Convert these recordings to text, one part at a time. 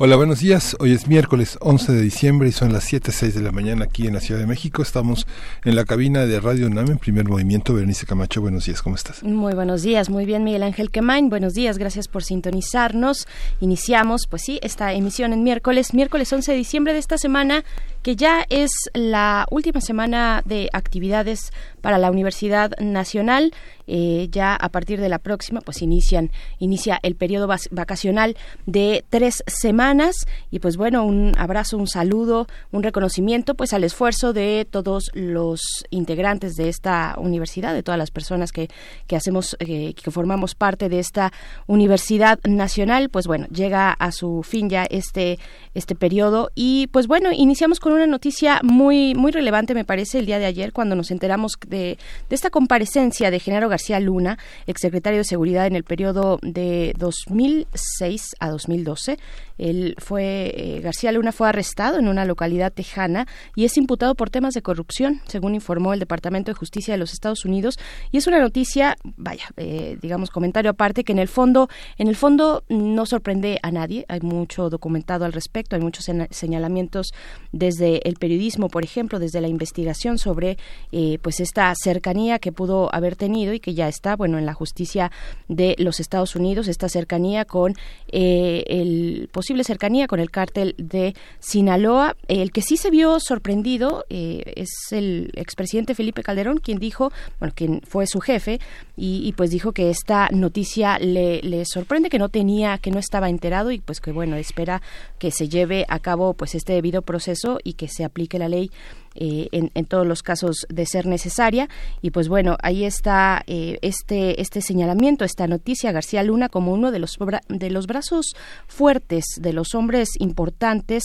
Hola, buenos días. Hoy es miércoles 11 de diciembre y son las 7.06 de la mañana aquí en la Ciudad de México. Estamos en la cabina de Radio NAM en primer movimiento. Berenice Camacho, buenos días, ¿cómo estás? Muy buenos días, muy bien, Miguel Ángel Quemain. Buenos días, gracias por sintonizarnos. Iniciamos, pues sí, esta emisión en miércoles, miércoles 11 de diciembre de esta semana, que ya es la última semana de actividades para la Universidad Nacional. Eh, ya a partir de la próxima, pues inician, inicia el periodo vacacional de tres semanas. Y pues bueno, un abrazo, un saludo, un reconocimiento pues al esfuerzo de todos los integrantes de esta universidad, de todas las personas que, que hacemos, eh, que formamos parte de esta Universidad Nacional, pues bueno, llega a su fin ya este, este periodo. Y pues bueno, iniciamos con una noticia muy, muy relevante me parece el día de ayer cuando nos enteramos de, esta comparecencia de Genaro García Luna, exsecretario de Seguridad en el periodo de 2006 a 2012. Él fue, eh, García Luna fue arrestado en una localidad tejana y es imputado por temas de corrupción, según informó el Departamento de Justicia de los Estados Unidos. Y es una noticia, vaya, eh, digamos, comentario aparte, que en el fondo, en el fondo no sorprende a nadie. Hay mucho documentado al respecto, hay muchos señalamientos desde el periodismo, por ejemplo, desde la investigación sobre eh, pues esta cercanía que pudo haber tenido y que ya está, bueno, en la justicia de los Estados Unidos, esta cercanía con eh, el posible cercanía con el cártel de Sinaloa. El que sí se vio sorprendido eh, es el expresidente Felipe Calderón, quien dijo, bueno, quien fue su jefe, y, pues dijo que esta noticia le, le sorprende, que no tenía, que no estaba enterado y pues que bueno, espera que se lleve a cabo pues este debido proceso y que se aplique la ley eh, en, en, todos los casos de ser necesaria. Y pues bueno, ahí está eh, este, este señalamiento, esta noticia, García Luna como uno de los, de los brazos fuertes, de los hombres importantes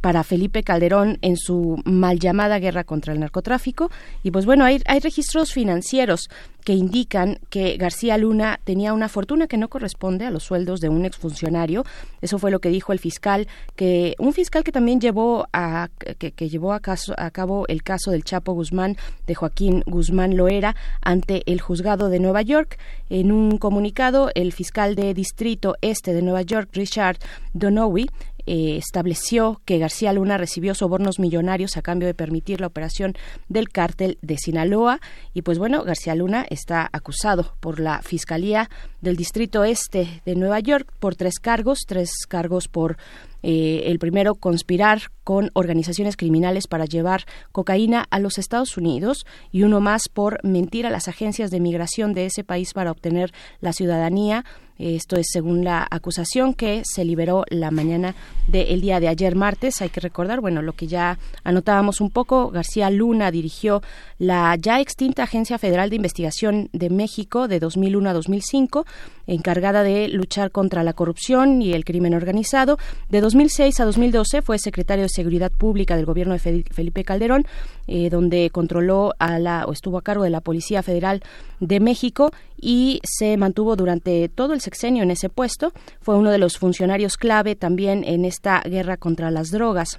para Felipe Calderón en su mal llamada guerra contra el narcotráfico. Y pues bueno, hay, hay registros financieros que indican que García Luna tenía una fortuna que no corresponde a los sueldos de un exfuncionario. Eso fue lo que dijo el fiscal, que un fiscal que también llevó a que, llevó a, caso, a cabo el caso del Chapo Guzmán de Joaquín Guzmán Loera ante el juzgado de Nueva York. En un comunicado, el fiscal de distrito este de Nueva York, Richard Donowy, eh, estableció que García Luna recibió sobornos millonarios a cambio de permitir la operación del cártel de Sinaloa. Y pues bueno, García Luna está acusado por la Fiscalía del Distrito Este de Nueva York por tres cargos, tres cargos por eh, el primero, conspirar con organizaciones criminales para llevar cocaína a los Estados Unidos y uno más por mentir a las agencias de migración de ese país para obtener la ciudadanía. Esto es según la acusación que se liberó la mañana del día de ayer martes. Hay que recordar, bueno, lo que ya anotábamos un poco, García Luna dirigió la ya extinta Agencia Federal de Investigación de México de 2001 a 2005, encargada de luchar contra la corrupción y el crimen organizado. De 2006 a 2012 fue secretario de Seguridad Pública del gobierno de Felipe Calderón, eh, donde controló a la o estuvo a cargo de la Policía Federal de México y se mantuvo durante todo el sexenio en ese puesto. Fue uno de los funcionarios clave también en esta guerra contra las drogas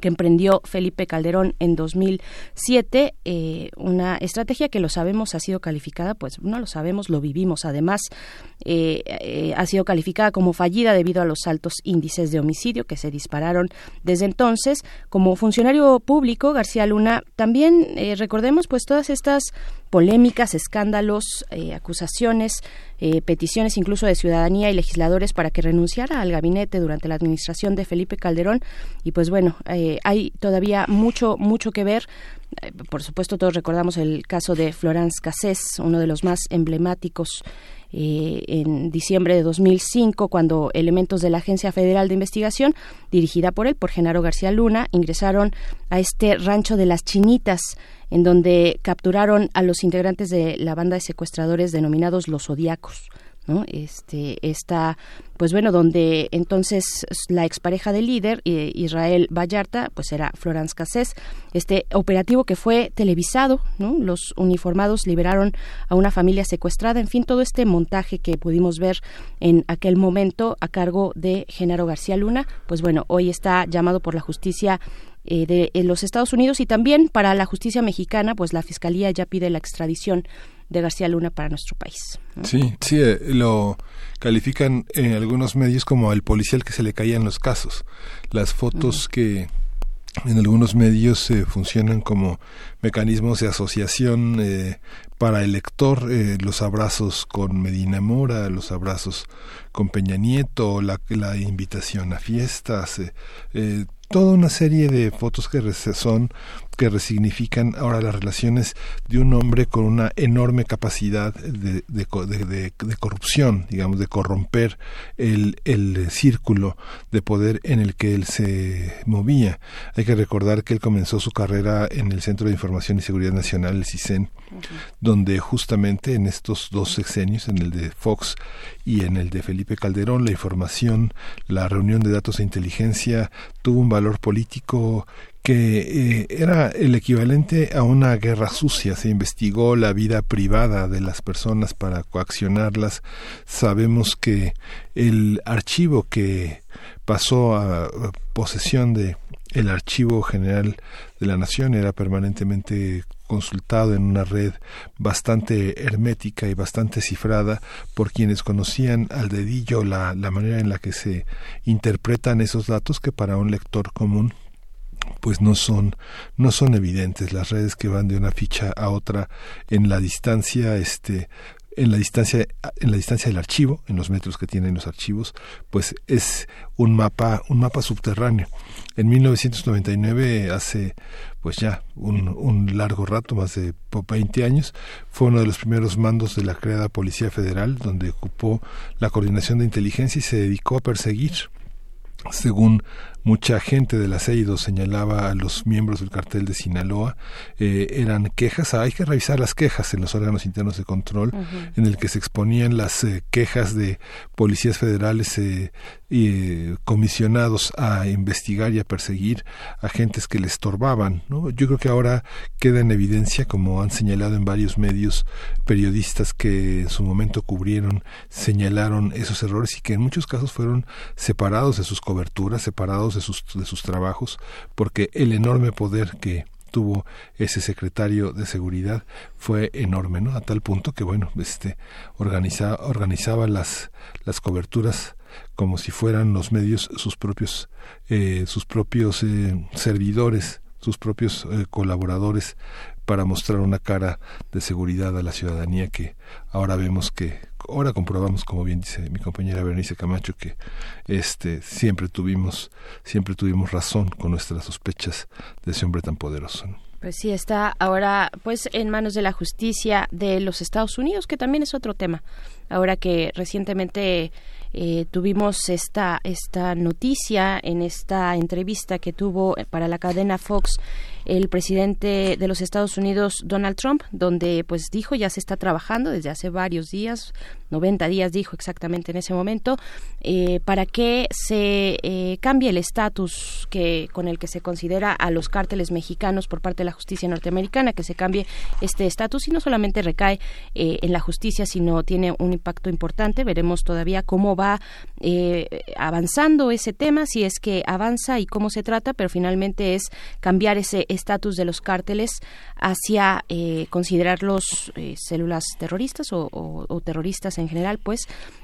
que emprendió Felipe Calderón en 2007, eh, una estrategia que lo sabemos ha sido calificada, pues no lo sabemos, lo vivimos. Además, eh, eh, ha sido calificada como fallida debido a los altos índices de homicidio que se dispararon desde entonces. Como funcionario público, García Luna, también recordemos pues todas estas polémicas, escándalos, acusaciones eh, peticiones incluso de ciudadanía y legisladores para que renunciara al gabinete durante la administración de Felipe Calderón. Y pues bueno, eh, hay todavía mucho, mucho que ver. Eh, por supuesto, todos recordamos el caso de Florence Cassés, uno de los más emblemáticos en diciembre de 2005, cuando elementos de la Agencia Federal de Investigación, dirigida por él, por Genaro García Luna, ingresaron a este rancho de las Chinitas, en donde capturaron a los integrantes de la banda de secuestradores denominados los Zodíacos ¿no? Este, esta, pues bueno, donde entonces la expareja del líder, eh, Israel Vallarta, pues era Florence Cassés, este operativo que fue televisado, ¿no? Los uniformados liberaron a una familia secuestrada, en fin, todo este montaje que pudimos ver en aquel momento a cargo de Genaro García Luna, pues bueno, hoy está llamado por la justicia eh, de los Estados Unidos y también para la justicia mexicana, pues la Fiscalía ya pide la extradición de García Luna para nuestro país. Sí, sí, eh, lo califican en algunos medios como el policial que se le caían los casos. Las fotos que en algunos medios eh, funcionan como mecanismos de asociación eh, para el lector, los abrazos con Medina Mora, los abrazos con Peña Nieto, la, la invitación a fiestas, toda una serie de fotos que son que resignifican ahora las relaciones de un hombre con una enorme capacidad de, de, de, corrupción, digamos, de corromper el, el, círculo de poder en el que él se movía. Hay que recordar que él comenzó su carrera en el Centro de Información y Seguridad Nacional, el CISEN, donde justamente en estos dos sexenios, en el de Fox y en el de Felipe Calderón, la información, la reunión de datos de inteligencia tuvo un valor político que eh, era el equivalente a una guerra sucia. Se investigó la vida privada de las personas para coaccionarlas. Sabemos que el archivo que pasó a posesión de el archivo general de la nación era permanentemente consultado en una red bastante hermética y bastante cifrada por quienes conocían al dedillo la, la manera en la que se interpretan esos datos que para un lector común pues no son no son evidentes. Las redes que van de una ficha a otra en la distancia este en la distancia en la distancia del archivo en los metros que tienen los archivos pues es un mapa un mapa subterráneo. En 1999 hace pues ya un, un largo rato más de 20 años fue uno de los primeros mandos de la creada policía federal donde ocupó la coordinación de inteligencia y se dedicó a perseguir según mucha gente del aceido señalaba a los miembros del cartel de Sinaloa, eh, eran quejas, hay que revisar las quejas en los órganos internos de control, en el que se exponían las eh, quejas de policías federales eh, comisionados a investigar y a perseguir agentes que le estorbaban. ¿no? Yo creo que ahora queda en evidencia, como han señalado en varios medios periodistas que en su momento cubrieron, señalaron esos errores y que en muchos casos fueron separados de sus coberturas, separados de sus, de sus trabajos, porque el enorme poder que tuvo ese secretario de seguridad fue enorme, ¿no? A tal punto que, bueno, este, organiza, organizaba las, las coberturas como si fueran los medios sus propios, eh, sus propios eh, servidores, sus propios eh, colaboradores para mostrar una cara de seguridad a la ciudadanía que ahora vemos que ahora comprobamos como bien dice mi compañera Berenice Camacho que este siempre tuvimos siempre tuvimos razón con nuestras sospechas de ese hombre tan poderoso Pues sí, está ahora pues en manos de la justicia de los Estados Unidos, que también es otro tema. Ahora que recientemente eh, tuvimos esta, esta noticia en esta entrevista que tuvo para la cadena Fox el presidente de los Estados Unidos, Donald Trump, donde pues dijo ya se está trabajando desde hace varios días, 90 días dijo exactamente en ese momento, eh, para que se eh, cambie el estatus que con el que se considera a los cárteles mexicanos por parte de la justicia norteamericana, que se cambie este estatus y no solamente recae eh, en la justicia, sino tiene un impacto importante. Veremos todavía cómo va avanzando ese tema, si es que avanza y cómo se trata, pero finalmente es cambiar ese estatus de los cárteles hacia eh, considerarlos eh, células terroristas o, terroristas en general, pues,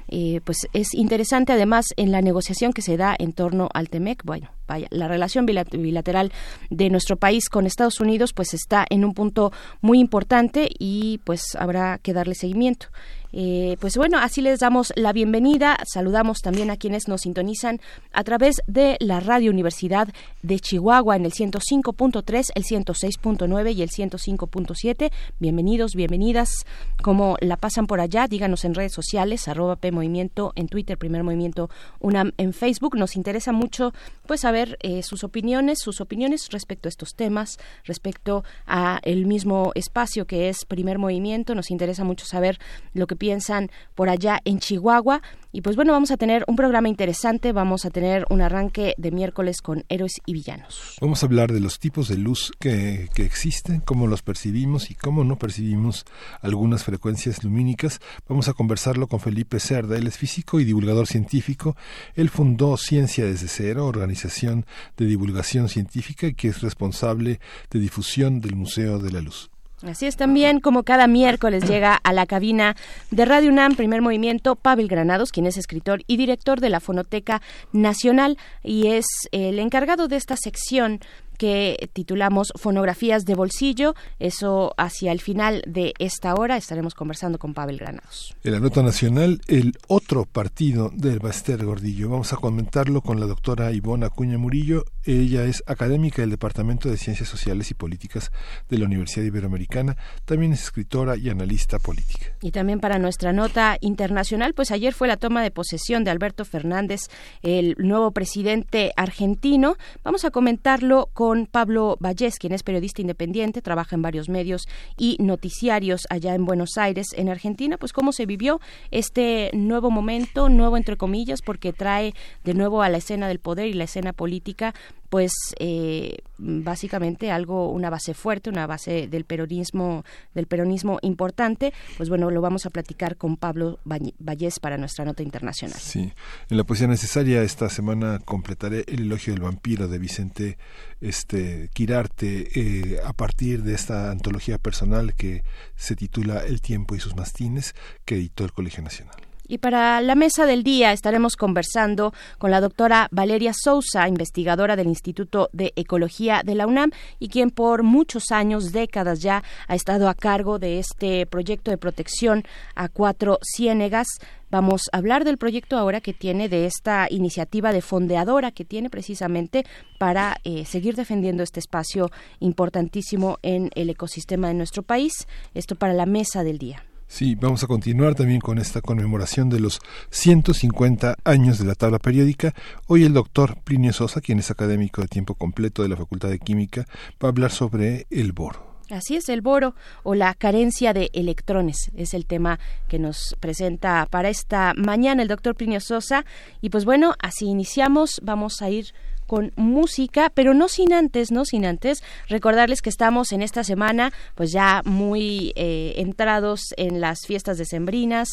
eh, pues es interesante además en la negociación que se da en torno al TEMEC. Bueno, vaya, la relación bilateral de nuestro país con Estados Unidos pues está en un punto muy importante y pues habrá que darle seguimiento. Eh, pues bueno, así les damos la bienvenida. Saludamos también a quienes nos sintonizan a través de la Radio Universidad de Chihuahua en el 105.3, el 106.9 y el 105.7. Bienvenidos, bienvenidas. Como la pasan por allá, díganos en redes sociales, arroba P Movimiento en Twitter, Primer Movimiento UNAM en Facebook. Nos interesa mucho pues saber saber eh, sus opiniones, sus opiniones respecto a estos temas, respecto a el mismo espacio que es Primer Movimiento. Nos interesa mucho saber lo que piensan por allá en Chihuahua. Y pues bueno, vamos a tener un programa interesante, vamos a tener un arranque de miércoles con héroes y villanos. Vamos a hablar de los tipos de luz que, que existen, cómo los percibimos y cómo no percibimos algunas frecuencias lumínicas. Vamos a conversarlo con Felipe Cerda, él es físico y divulgador científico. Él fundó Ciencia desde Cero, organización de divulgación científica que es responsable de difusión del Museo de la Luz. Así es también, como cada miércoles llega a la cabina de Radio UNAM, primer movimiento, Pavel Granados, quien es escritor y director de la Fonoteca Nacional y es el encargado de esta sección que titulamos Fonografías de Bolsillo. Eso hacia el final de esta hora estaremos conversando con Pavel Granados. En la nota nacional, el otro partido del Baster Gordillo. Vamos a comentarlo con la doctora Ivona Acuña Murillo. Ella es académica del Departamento de Ciencias Sociales y Políticas de la Universidad Iberoamericana. También es escritora y analista política. Y también para nuestra nota internacional, pues ayer fue la toma de posesión de Alberto Fernández, el nuevo presidente argentino. Vamos a comentarlo con Pablo Vallés, quien es periodista independiente, trabaja en varios medios y noticiarios allá en Buenos Aires, en Argentina, pues cómo se vivió este nuevo momento, nuevo entre comillas, porque trae de nuevo a la escena del poder y la escena política pues eh, básicamente algo una base fuerte una base del peronismo del peronismo importante pues bueno lo vamos a platicar con Pablo Vallés para nuestra nota internacional. Sí. En la poesía necesaria esta semana completaré el elogio del vampiro de Vicente este Quirarte eh, a partir de esta antología personal que se titula El tiempo y sus mastines que editó el Colegio Nacional y para la mesa del día estaremos conversando con la doctora Valeria Sousa, investigadora del Instituto de Ecología de la UNAM y quien por muchos años, décadas ya, ha estado a cargo de este proyecto de protección a cuatro ciénegas. Vamos a hablar del proyecto ahora que tiene, de esta iniciativa de fondeadora que tiene precisamente para eh, seguir defendiendo este espacio importantísimo en el ecosistema de nuestro país. Esto para la mesa del día. Sí, vamos a continuar también con esta conmemoración de los 150 años de la tabla periódica. Hoy el doctor Plinio Sosa, quien es académico de tiempo completo de la Facultad de Química, va a hablar sobre el boro. Así es, el boro o la carencia de electrones es el tema que nos presenta para esta mañana el doctor Plinio Sosa. Y pues bueno, así iniciamos. Vamos a ir con música, pero no sin antes, no sin antes recordarles que estamos en esta semana pues ya muy eh, entrados en las fiestas decembrinas,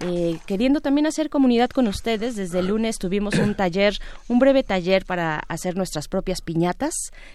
eh, queriendo también hacer comunidad con ustedes. Desde el lunes tuvimos un taller, un breve taller para hacer nuestras propias piñatas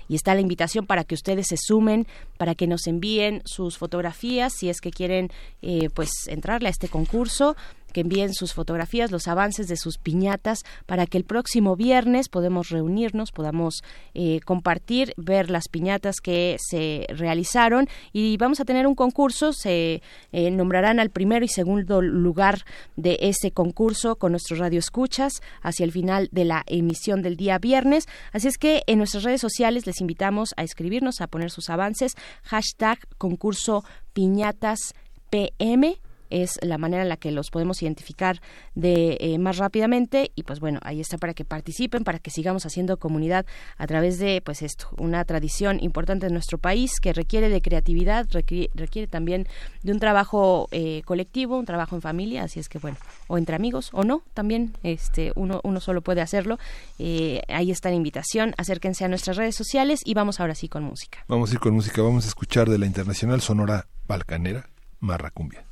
y está la invitación para que ustedes se sumen, para que nos envíen sus fotografías si es que quieren eh, pues entrarle a este concurso que envíen sus fotografías, los avances de sus piñatas, para que el próximo viernes podamos reunirnos, podamos eh, compartir, ver las piñatas que se realizaron. Y vamos a tener un concurso, se eh, nombrarán al primero y segundo lugar de ese concurso con nuestros radioescuchas hacia el final de la emisión del día viernes. Así es que en nuestras redes sociales les invitamos a escribirnos, a poner sus avances, hashtag concurso piñatas PM es la manera en la que los podemos identificar de eh, más rápidamente y pues bueno ahí está para que participen para que sigamos haciendo comunidad a través de pues esto una tradición importante en nuestro país que requiere de creatividad requiere, también de un trabajo eh, colectivo un trabajo en familia así es que bueno o entre amigos o no también este uno uno solo puede hacerlo. Eh, ahí está la invitación acérquense a nuestras redes sociales y vamos ahora sí con música. Vamos a ir con música vamos a escuchar de la internacional sonora balcanera Marracumbia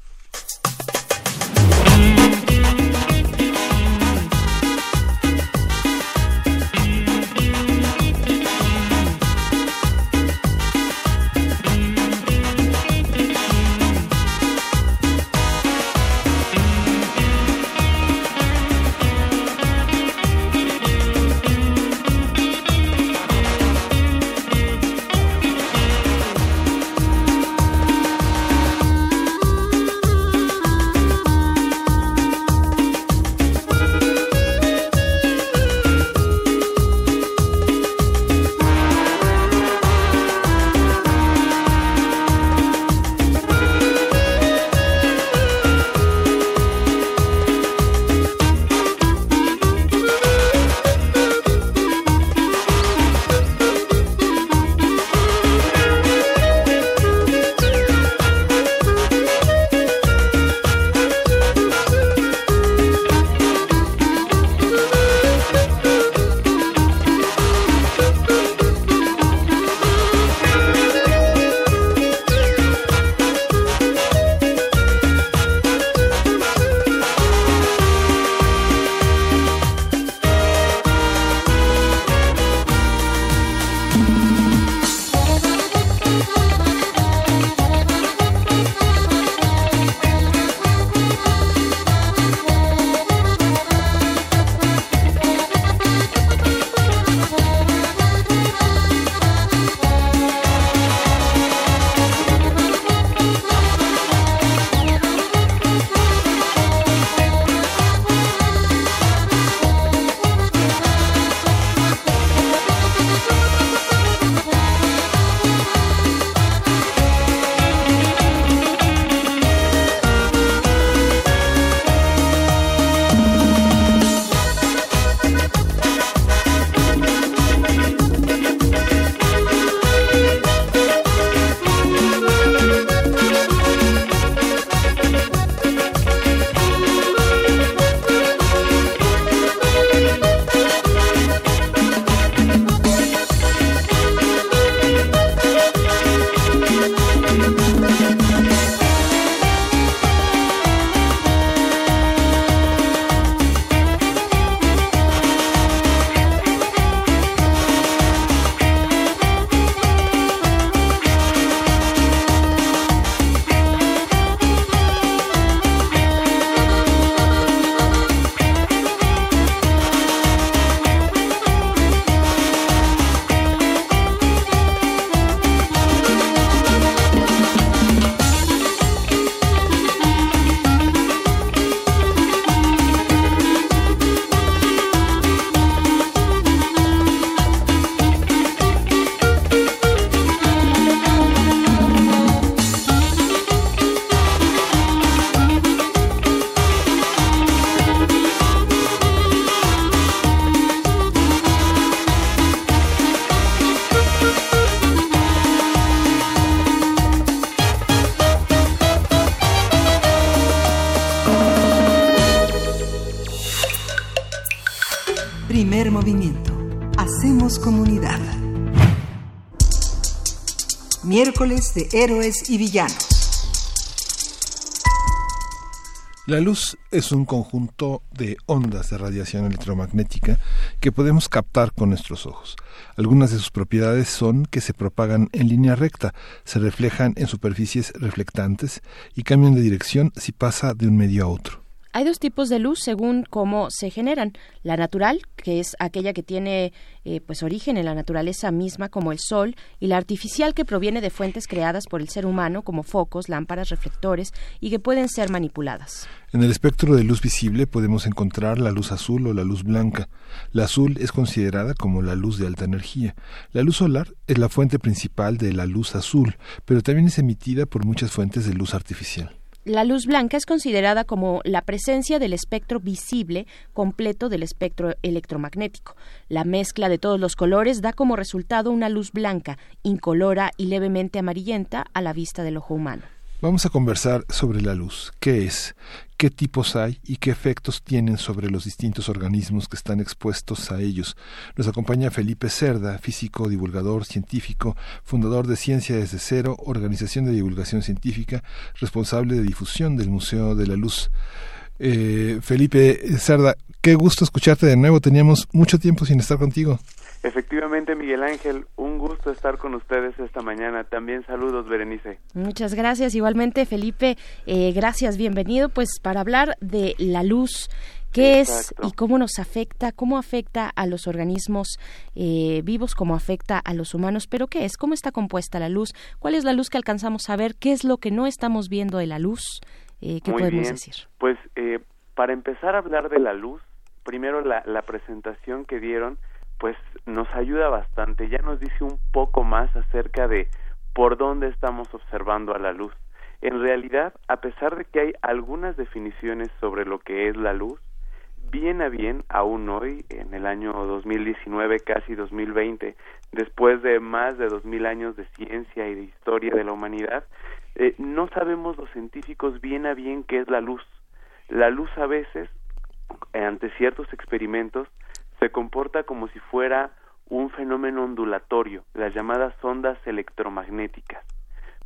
de Héroes y Villanos. La luz es un conjunto de ondas de radiación electromagnética que podemos captar con nuestros ojos. Algunas de sus propiedades son que se propagan en línea recta, se reflejan en superficies reflectantes y cambian de dirección si pasa de un medio a otro. Hay dos tipos de luz según cómo se generan. La natural, que es aquella que tiene eh, pues origen en la naturaleza misma como el sol, y la artificial que proviene de fuentes creadas por el ser humano como focos, lámparas, reflectores y que pueden ser manipuladas. En el espectro de luz visible podemos encontrar la luz azul o la luz blanca. La azul es considerada como la luz de alta energía. La luz solar es la fuente principal de la luz azul, pero también es emitida por muchas fuentes de luz artificial. La luz blanca es considerada como la presencia del espectro visible completo del espectro electromagnético. La mezcla de todos los colores da como resultado una luz blanca, incolora y levemente amarillenta a la vista del ojo humano. Vamos a conversar sobre la luz. ¿Qué es? ¿Qué tipos hay y qué efectos tienen sobre los distintos organismos que están expuestos a ellos? Nos acompaña Felipe Cerda, físico, divulgador, científico, fundador de Ciencia desde Cero, organización de divulgación científica, responsable de difusión del Museo de la Luz. Eh, Felipe Cerda, qué gusto escucharte de nuevo. Teníamos mucho tiempo sin estar contigo. Efectivamente, Miguel Ángel, un gusto estar con ustedes esta mañana. También saludos, Berenice. Muchas gracias. Igualmente, Felipe, eh, gracias, bienvenido. Pues para hablar de la luz, ¿Qué es y cómo nos afecta? ¿Cómo afecta a los organismos eh, vivos? ¿Cómo afecta a los humanos? ¿Pero qué es? ¿Cómo está compuesta la luz? ¿Cuál es la luz que alcanzamos a ver? ¿Qué es lo que no estamos viendo de la luz? Eh, ¿Qué podemos decir? Pues para empezar a hablar de la luz, primero la, la presentación que dieron pues nos ayuda bastante, ya nos dice un poco más acerca de por dónde estamos observando a la luz. En realidad, a pesar de que hay algunas definiciones sobre lo que es la luz, bien a bien, aún hoy, en el año 2019, casi 2020, después de más de 2000 años de ciencia y de historia de la humanidad, eh, no sabemos los científicos bien a bien qué es la luz. La luz a veces, ante ciertos experimentos, se comporta como si fuera un fenómeno ondulatorio, las llamadas ondas electromagnéticas.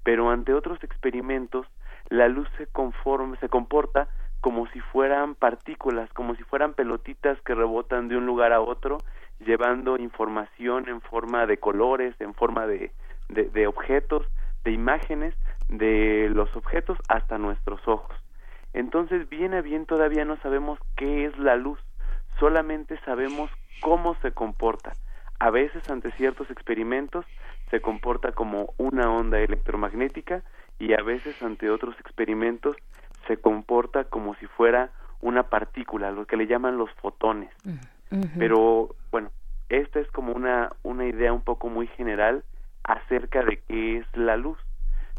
Pero ante otros experimentos, la luz se, conforma, se comporta como si fueran partículas, como si fueran pelotitas que rebotan de un lugar a otro, llevando información en forma de colores, en forma de, de, de objetos, de imágenes, de los objetos hasta nuestros ojos. Entonces, bien a bien todavía no sabemos qué es la luz solamente sabemos cómo se comporta. A veces ante ciertos experimentos se comporta como una onda electromagnética y a veces ante otros experimentos se comporta como si fuera una partícula, lo que le llaman los fotones. Pero bueno, esta es como una, una idea un poco muy general acerca de qué es la luz.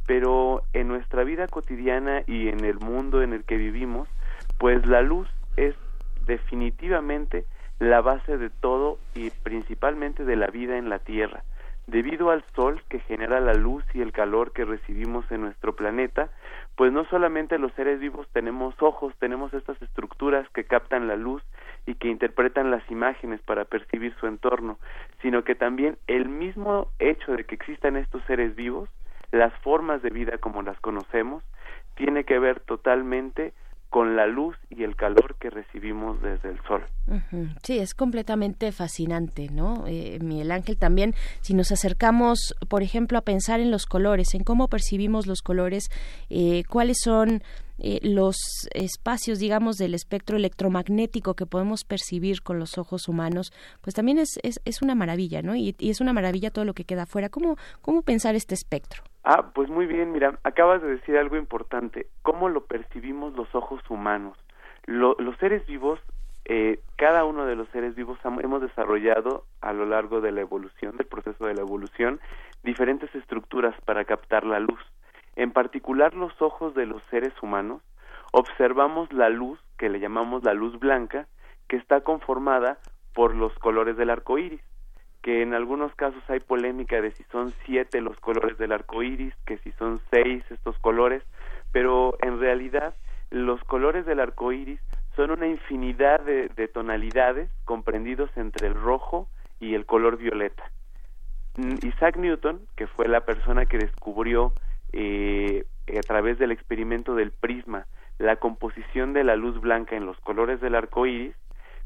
Pero en nuestra vida cotidiana y en el mundo en el que vivimos, pues la luz es definitivamente la base de todo y principalmente de la vida en la Tierra. Debido al Sol que genera la luz y el calor que recibimos en nuestro planeta, pues no solamente los seres vivos tenemos ojos, tenemos estas estructuras que captan la luz y que interpretan las imágenes para percibir su entorno, sino que también el mismo hecho de que existan estos seres vivos, las formas de vida como las conocemos, tiene que ver totalmente con la luz y el calor que recibimos desde el sol. Sí, es completamente fascinante, ¿no? Eh, Miguel Ángel, también si nos acercamos, por ejemplo, a pensar en los colores, en cómo percibimos los colores, eh, cuáles son eh, los espacios, digamos, del espectro electromagnético que podemos percibir con los ojos humanos, pues también es, es, es una maravilla, ¿no? Y, es una maravilla todo lo que queda afuera. ¿Cómo, ¿Cómo pensar este espectro? Ah, pues muy bien, mira, acabas de decir algo importante. ¿Cómo lo percibimos los ojos humanos? Lo, los seres vivos, eh, cada uno de los seres vivos hemos desarrollado a lo largo de la evolución, del proceso de la evolución, diferentes estructuras para captar la luz. En particular los ojos de los seres humanos, observamos la luz, que le llamamos la luz blanca, que está conformada por los colores del arco iris que en algunos casos hay polémica de si son siete los colores del arco iris, que si son seis estos colores, pero en realidad los colores del arco iris son una infinidad de, tonalidades comprendidos entre el rojo, y el color violeta. Isaac Newton, que fue la persona que descubrió eh, a través del experimento del prisma la composición de la luz blanca en los colores del arco iris,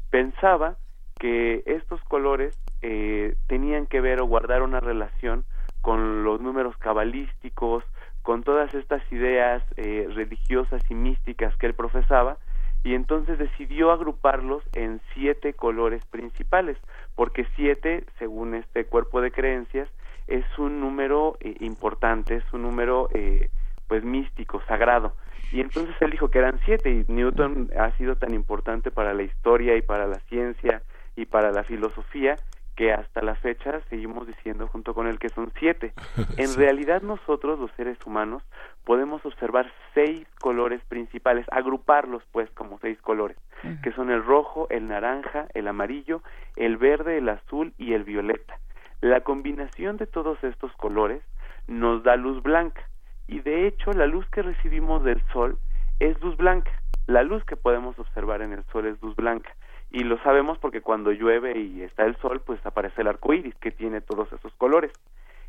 pensaba que estos colores eh, tenían que ver o guardar una relación con los números cabalísticos, con todas estas ideas eh, religiosas y místicas que él profesaba, y entonces decidió agruparlos en siete colores principales, porque siete, según este cuerpo de creencias, es un número eh, importante, es un número eh, pues místico, sagrado. Y entonces él dijo que eran siete y Newton ha sido tan importante para la historia y para la ciencia y para la filosofía que hasta la fecha seguimos diciendo junto con él que son siete. En realidad nosotros, los seres humanos, podemos observar seis colores principales, agruparlos pues como seis colores, que son el rojo, el naranja, el amarillo, el verde, el azul y el violeta. La combinación de todos estos colores nos da luz blanca y de hecho la luz que recibimos del sol es luz blanca. La luz que podemos observar en el sol es luz blanca y lo sabemos porque cuando llueve y está el sol pues aparece el arco iris que tiene todos esos colores.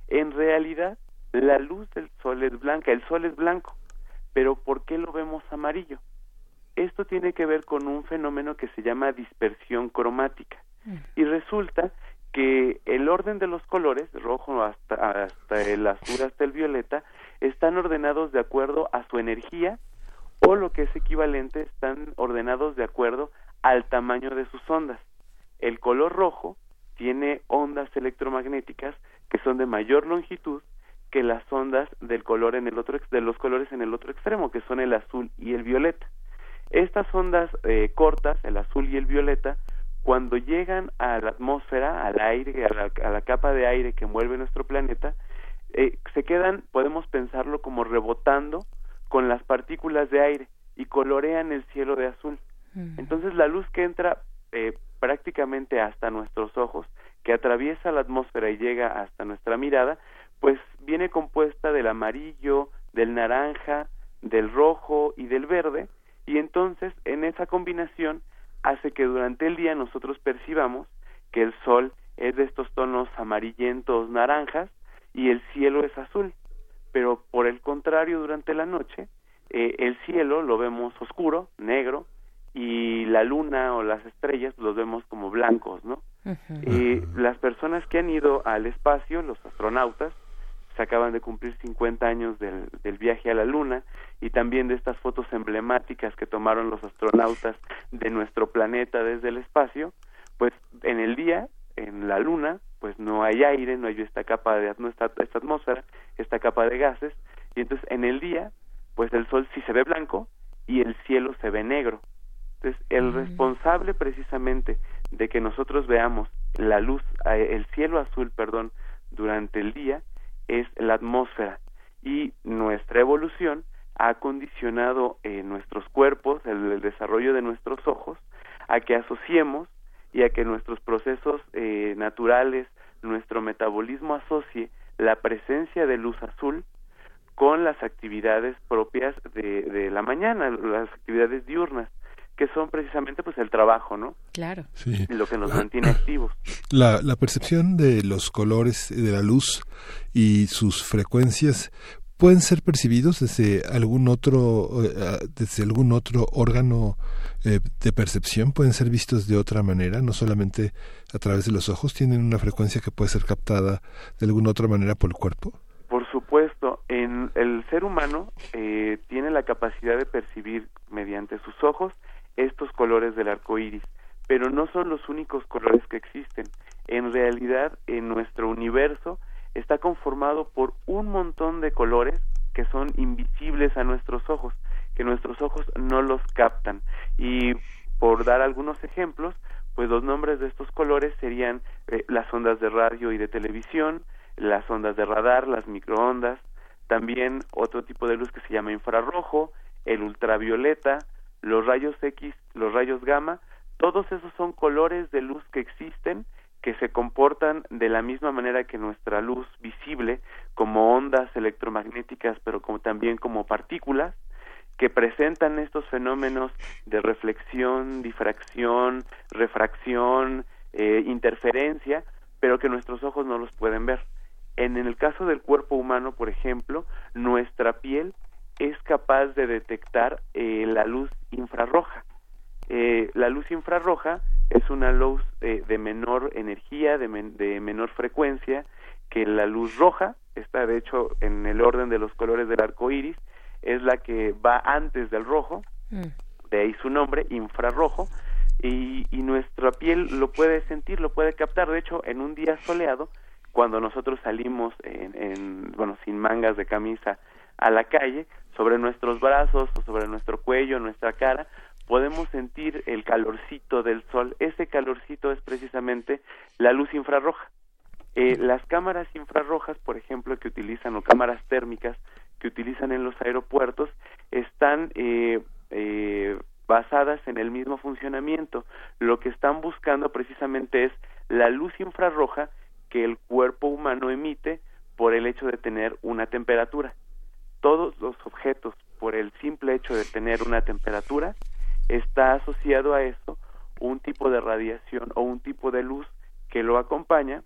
En realidad la luz del sol es blanca, el sol es blanco, pero ¿por qué lo vemos amarillo? Esto tiene que ver con un fenómeno que se llama dispersión cromática mm. y resulta que el orden de los colores, rojo hasta, hasta el azul hasta el violeta, están ordenados de acuerdo a su energía o lo que es equivalente, están ordenados de acuerdo al tamaño de sus ondas. El color rojo tiene ondas electromagnéticas que son de mayor longitud que las ondas del color en el otro de los colores en el otro extremo, que son el azul y el violeta. Estas ondas eh, cortas, el azul y el violeta, cuando llegan a la atmósfera, al aire, a la, capa de aire que envuelve nuestro planeta, eh, se quedan, podemos pensarlo como rebotando con las partículas de aire y colorean el cielo de azul. Entonces la luz que entra eh, prácticamente hasta nuestros ojos, que atraviesa la atmósfera y llega hasta nuestra mirada, pues viene compuesta del amarillo, del naranja, del rojo y del verde, y entonces en esa combinación hace que durante el día nosotros percibamos que el sol es de estos tonos amarillentos naranjas y el cielo es azul. Pero por el contrario, durante la noche, eh, el cielo lo vemos oscuro, negro, y la luna o las estrellas los vemos como blancos, ¿no? y las personas que han ido al espacio, los astronautas, se acaban de cumplir 50 años del, del, viaje a la Luna y también de estas fotos emblemáticas que tomaron los astronautas de nuestro planeta desde el espacio, pues en el día, en la Luna, pues no hay aire, no hay esta capa de esta, esta atmósfera, esta capa de gases, y entonces en el día, pues el sol sí se ve blanco y el cielo se ve negro. Entonces, el responsable precisamente de que nosotros veamos la luz, el cielo azul, perdón, durante el día, es la atmósfera. Y nuestra evolución ha condicionado eh, nuestros cuerpos, el, desarrollo de nuestros ojos, a que asociemos y a que nuestros procesos eh, naturales, nuestro metabolismo asocie la presencia de luz azul con las actividades propias de, de la mañana, las actividades diurnas que son precisamente pues el trabajo, ¿no? Claro. Sí. Lo que nos mantiene activos. La, la percepción de los colores de la luz y sus frecuencias pueden ser percibidos desde algún otro eh, desde algún otro órgano eh, de percepción pueden ser vistos de otra manera no solamente a través de los ojos tienen una frecuencia que puede ser captada de alguna otra manera por el cuerpo por supuesto en el ser humano eh, tiene la capacidad de percibir mediante sus ojos estos colores del arco iris, pero no son los únicos colores que existen. En realidad, en nuestro universo está conformado por un montón de colores que son invisibles a nuestros ojos, que nuestros ojos no los captan. Y por dar algunos ejemplos, pues los nombres de estos colores serían eh, las ondas de radio y de televisión, las ondas de radar, las microondas, también otro tipo de luz que se llama infrarrojo, el ultravioleta, los rayos X, los rayos gamma, todos esos son colores de luz que existen que se comportan de la misma manera que nuestra luz visible, como ondas electromagnéticas, pero como también como partículas, que presentan estos fenómenos de reflexión, difracción, refracción, eh, interferencia, pero que nuestros ojos no los pueden ver. En el caso del cuerpo humano, por ejemplo, nuestra piel es capaz de detectar eh, la luz infrarroja. Eh, la luz infrarroja es una luz eh, de menor energía, de, de, menor frecuencia que la luz roja. Está, de hecho, en el orden de los colores del arco iris, es la que va antes del rojo, mm. de ahí su nombre, infrarrojo, y, y nuestra piel lo puede sentir, lo puede captar. De hecho, en un día soleado, cuando nosotros salimos en, en, bueno sin mangas de camisa a la calle sobre nuestros brazos o sobre nuestro cuello nuestra cara podemos sentir el calorcito del sol. Ese calorcito es precisamente la luz infrarroja. Eh, las cámaras infrarrojas por ejemplo que utilizan o cámaras térmicas que utilizan en los aeropuertos están eh, eh, basadas en el mismo funcionamiento. Lo que están buscando precisamente es la luz infrarroja que el cuerpo humano emite por el hecho de tener una temperatura. Todos los objetos, por el simple hecho de tener una temperatura, está asociado a esto un tipo de radiación o un tipo de luz que lo acompaña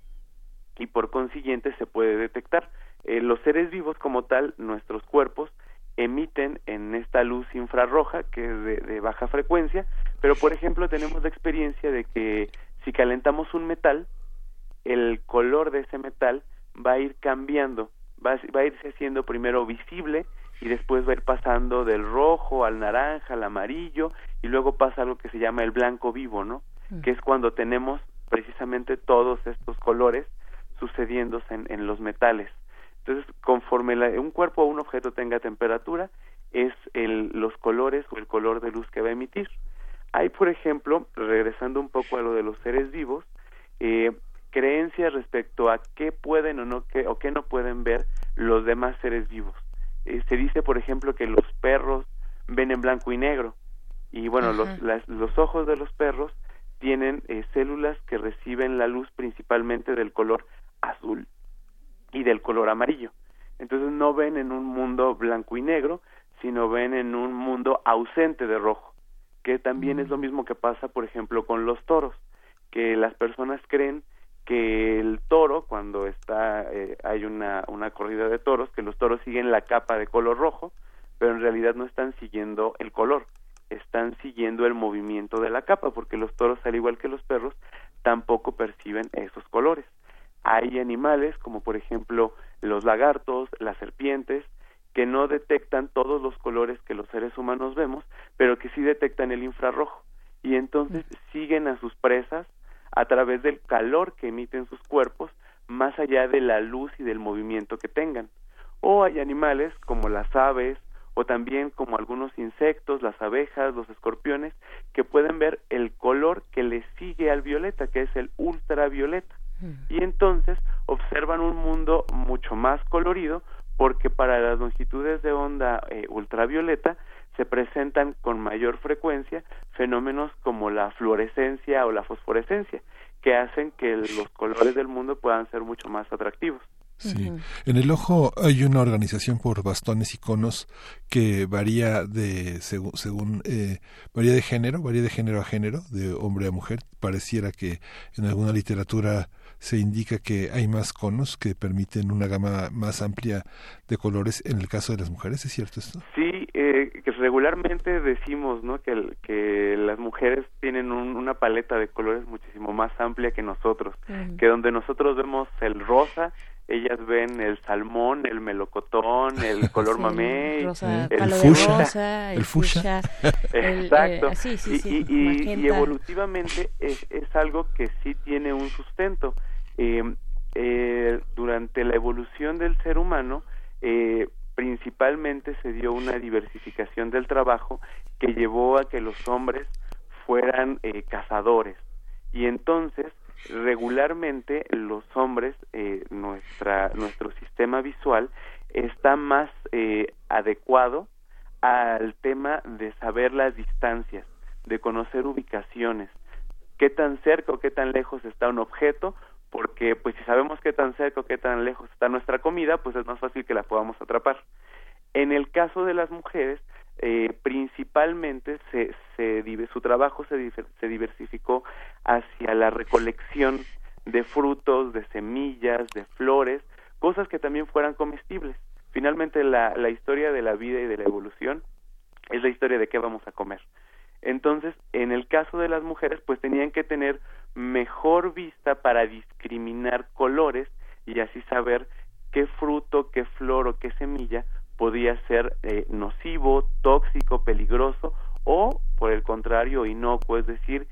y por consiguiente se puede detectar. Eh, los seres vivos como tal, nuestros cuerpos, emiten en esta luz infrarroja que es de, de, baja frecuencia, pero por ejemplo tenemos la experiencia de que si calentamos un metal, el color de ese metal va a ir cambiando, va, va a irse haciendo primero visible y después va a ir pasando del rojo al naranja, al amarillo y luego pasa algo que se llama el blanco vivo, ¿no? Mm. Que es cuando tenemos precisamente todos estos colores sucediéndose en, en los metales. Entonces, conforme la, un cuerpo o un objeto tenga temperatura, es el, los colores o el color de luz que va a emitir. Hay, por ejemplo, regresando un poco a lo de los seres vivos, eh, creencias respecto a qué pueden o no qué, o qué no pueden ver los demás seres vivos. Eh, se dice, por ejemplo, que los perros ven en blanco y negro y bueno, los, los ojos de los perros tienen eh, células que reciben la luz principalmente del color azul y del color amarillo. Entonces no ven en un mundo blanco y negro, sino ven en un mundo ausente de rojo, que también es lo mismo que pasa, por ejemplo, con los toros, que las personas creen que el toro, cuando está, eh, hay una, una corrida de toros, que los toros siguen la capa de color rojo, pero en realidad no están siguiendo el color, están siguiendo el movimiento de la capa, porque los toros, al igual que los perros, tampoco perciben esos colores. Hay animales, como por ejemplo los lagartos, las serpientes, que no detectan todos los colores que los seres humanos vemos, pero que sí detectan el infrarrojo, y entonces siguen a sus presas a través del calor que emiten sus cuerpos, más allá de la luz y del movimiento que tengan. O hay animales como las aves o también como algunos insectos, las abejas, los escorpiones, que pueden ver el color que le sigue al violeta, que es el ultravioleta. Mm. Y entonces observan un mundo mucho más colorido porque para las longitudes de onda eh, ultravioleta se presentan con mayor frecuencia fenómenos como la fluorescencia o la fosforescencia, que hacen que los colores del mundo puedan ser mucho más atractivos. Sí. En el ojo hay una organización por bastones y conos que varía de según, según eh, varía de género, varía de género a género, de hombre a mujer. Pareciera que en alguna literatura se indica que hay más conos que permiten una gama más amplia de colores en el caso de las mujeres, ¿es cierto esto? Sí, que regularmente decimos ¿no? que, que las mujeres tienen una paleta de colores muchísimo más amplia que nosotros, que donde nosotros vemos el rosa, ellas ven el salmón, el melocotón, el color mamé, el, fuchsia, el fuchsia. Exacto. y, y, evolutivamente es, es algo que sí tiene un sustento. Eh, eh, durante la evolución del ser humano, eh, principalmente se dio una diversificación del trabajo que llevó a que los hombres fueran eh, cazadores. Y entonces, regularmente los hombres, eh, nuestra, nuestro sistema visual está más eh, adecuado al tema de saber las distancias, de conocer ubicaciones, qué tan cerca o qué tan lejos está un objeto porque pues si sabemos qué tan cerca o qué tan lejos está nuestra comida, pues es más fácil que la podamos atrapar. En el caso de las mujeres, eh, principalmente se, se, su trabajo se, diversificó hacia la recolección de frutos, de semillas, de flores, cosas que también fueran comestibles. Finalmente la, la historia de la vida y de la evolución es la historia de qué vamos a comer. Entonces, en el caso de las mujeres, pues tenían que tener mejor vista para discriminar colores y así saber qué fruto, qué flor o qué semilla podía ser eh, nocivo, tóxico, peligroso o, por el contrario, inocuo, es decir,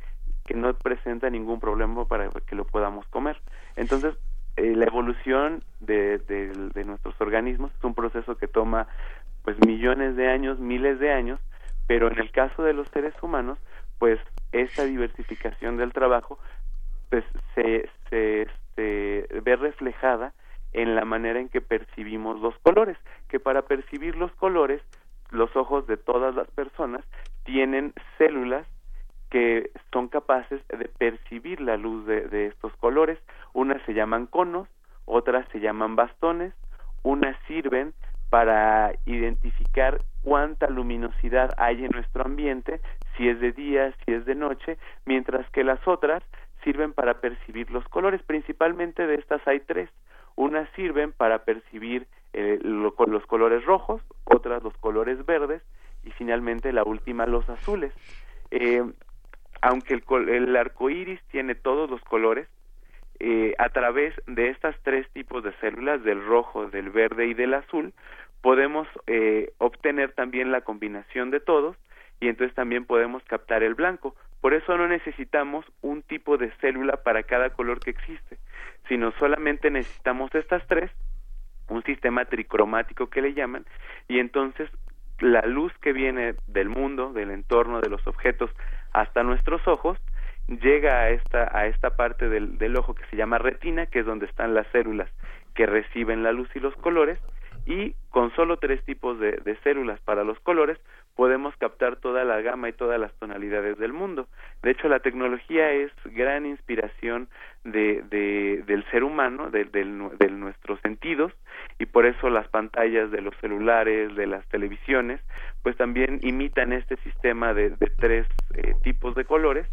que no presenta ningún problema para que lo podamos comer. Entonces, eh, la evolución de, de, nuestros organismos es un proceso que toma pues millones de años, miles de años, pero en el caso de los seres humanos, pues esa diversificación del trabajo pues se, se, se ve reflejada en la manera en que percibimos los colores, que para percibir los colores, los ojos de todas las personas tienen células que son capaces de percibir la luz de, estos colores. Unas se llaman conos, otras se llaman bastones, unas sirven para identificar cuánta luminosidad hay en nuestro ambiente, si es de día, si es de noche, mientras que las otras sirven para percibir los colores. Principalmente de estas hay tres. Unas sirven para percibir eh, los colores rojos, otras los colores verdes y finalmente la última los azules. Eh, aunque el, el arco iris tiene todos los colores, eh, a través de estas tres tipos de células, del rojo, del verde y del azul, podemos eh, obtener también la combinación de todos y entonces también podemos captar el blanco. Por eso no necesitamos un tipo de célula para cada color que existe, sino solamente necesitamos estas tres, un sistema tricromático que le llaman, y entonces la luz que viene del mundo, del entorno, de los objetos hasta nuestros ojos, llega a esta, a esta parte del, del ojo que se llama retina, que es donde están las células que reciben la luz y los colores, y con solo tres tipos de, células para los colores podemos captar toda la gama y todas las tonalidades del mundo. De hecho, la tecnología es gran inspiración de, del ser humano, de, nuestros sentidos, y por eso las pantallas de los celulares, de las televisiones, pues también imitan este sistema de, tres eh, tipos de colores,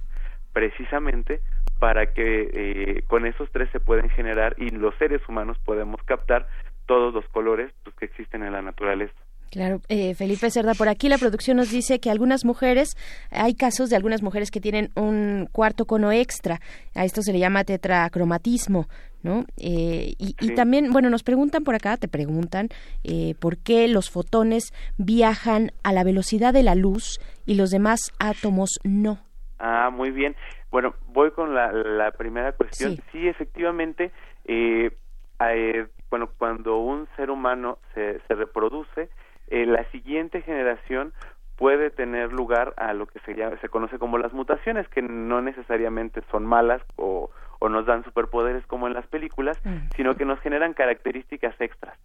precisamente para que eh, con esos tres se pueden generar y los seres humanos podemos captar todos los colores pues, que existen en la naturaleza. Claro, eh, Felipe Cerda, por aquí la producción nos dice que algunas mujeres, hay casos de algunas mujeres que tienen un cuarto cono extra, a esto se le llama tetracromatismo, ¿no? Eh, y, también, bueno, nos preguntan por acá, te preguntan, eh, por qué los fotones viajan a la velocidad de la luz y los demás átomos no. Ah, muy bien. Bueno, voy con la, primera cuestión. Sí, efectivamente, eh, bueno, cuando un ser humano se, se reproduce, eh, la siguiente generación puede tener lugar a lo que se, llama, se conoce como las mutaciones, que no necesariamente son malas o, o nos dan superpoderes como en las películas, mm. sino que nos generan características extras.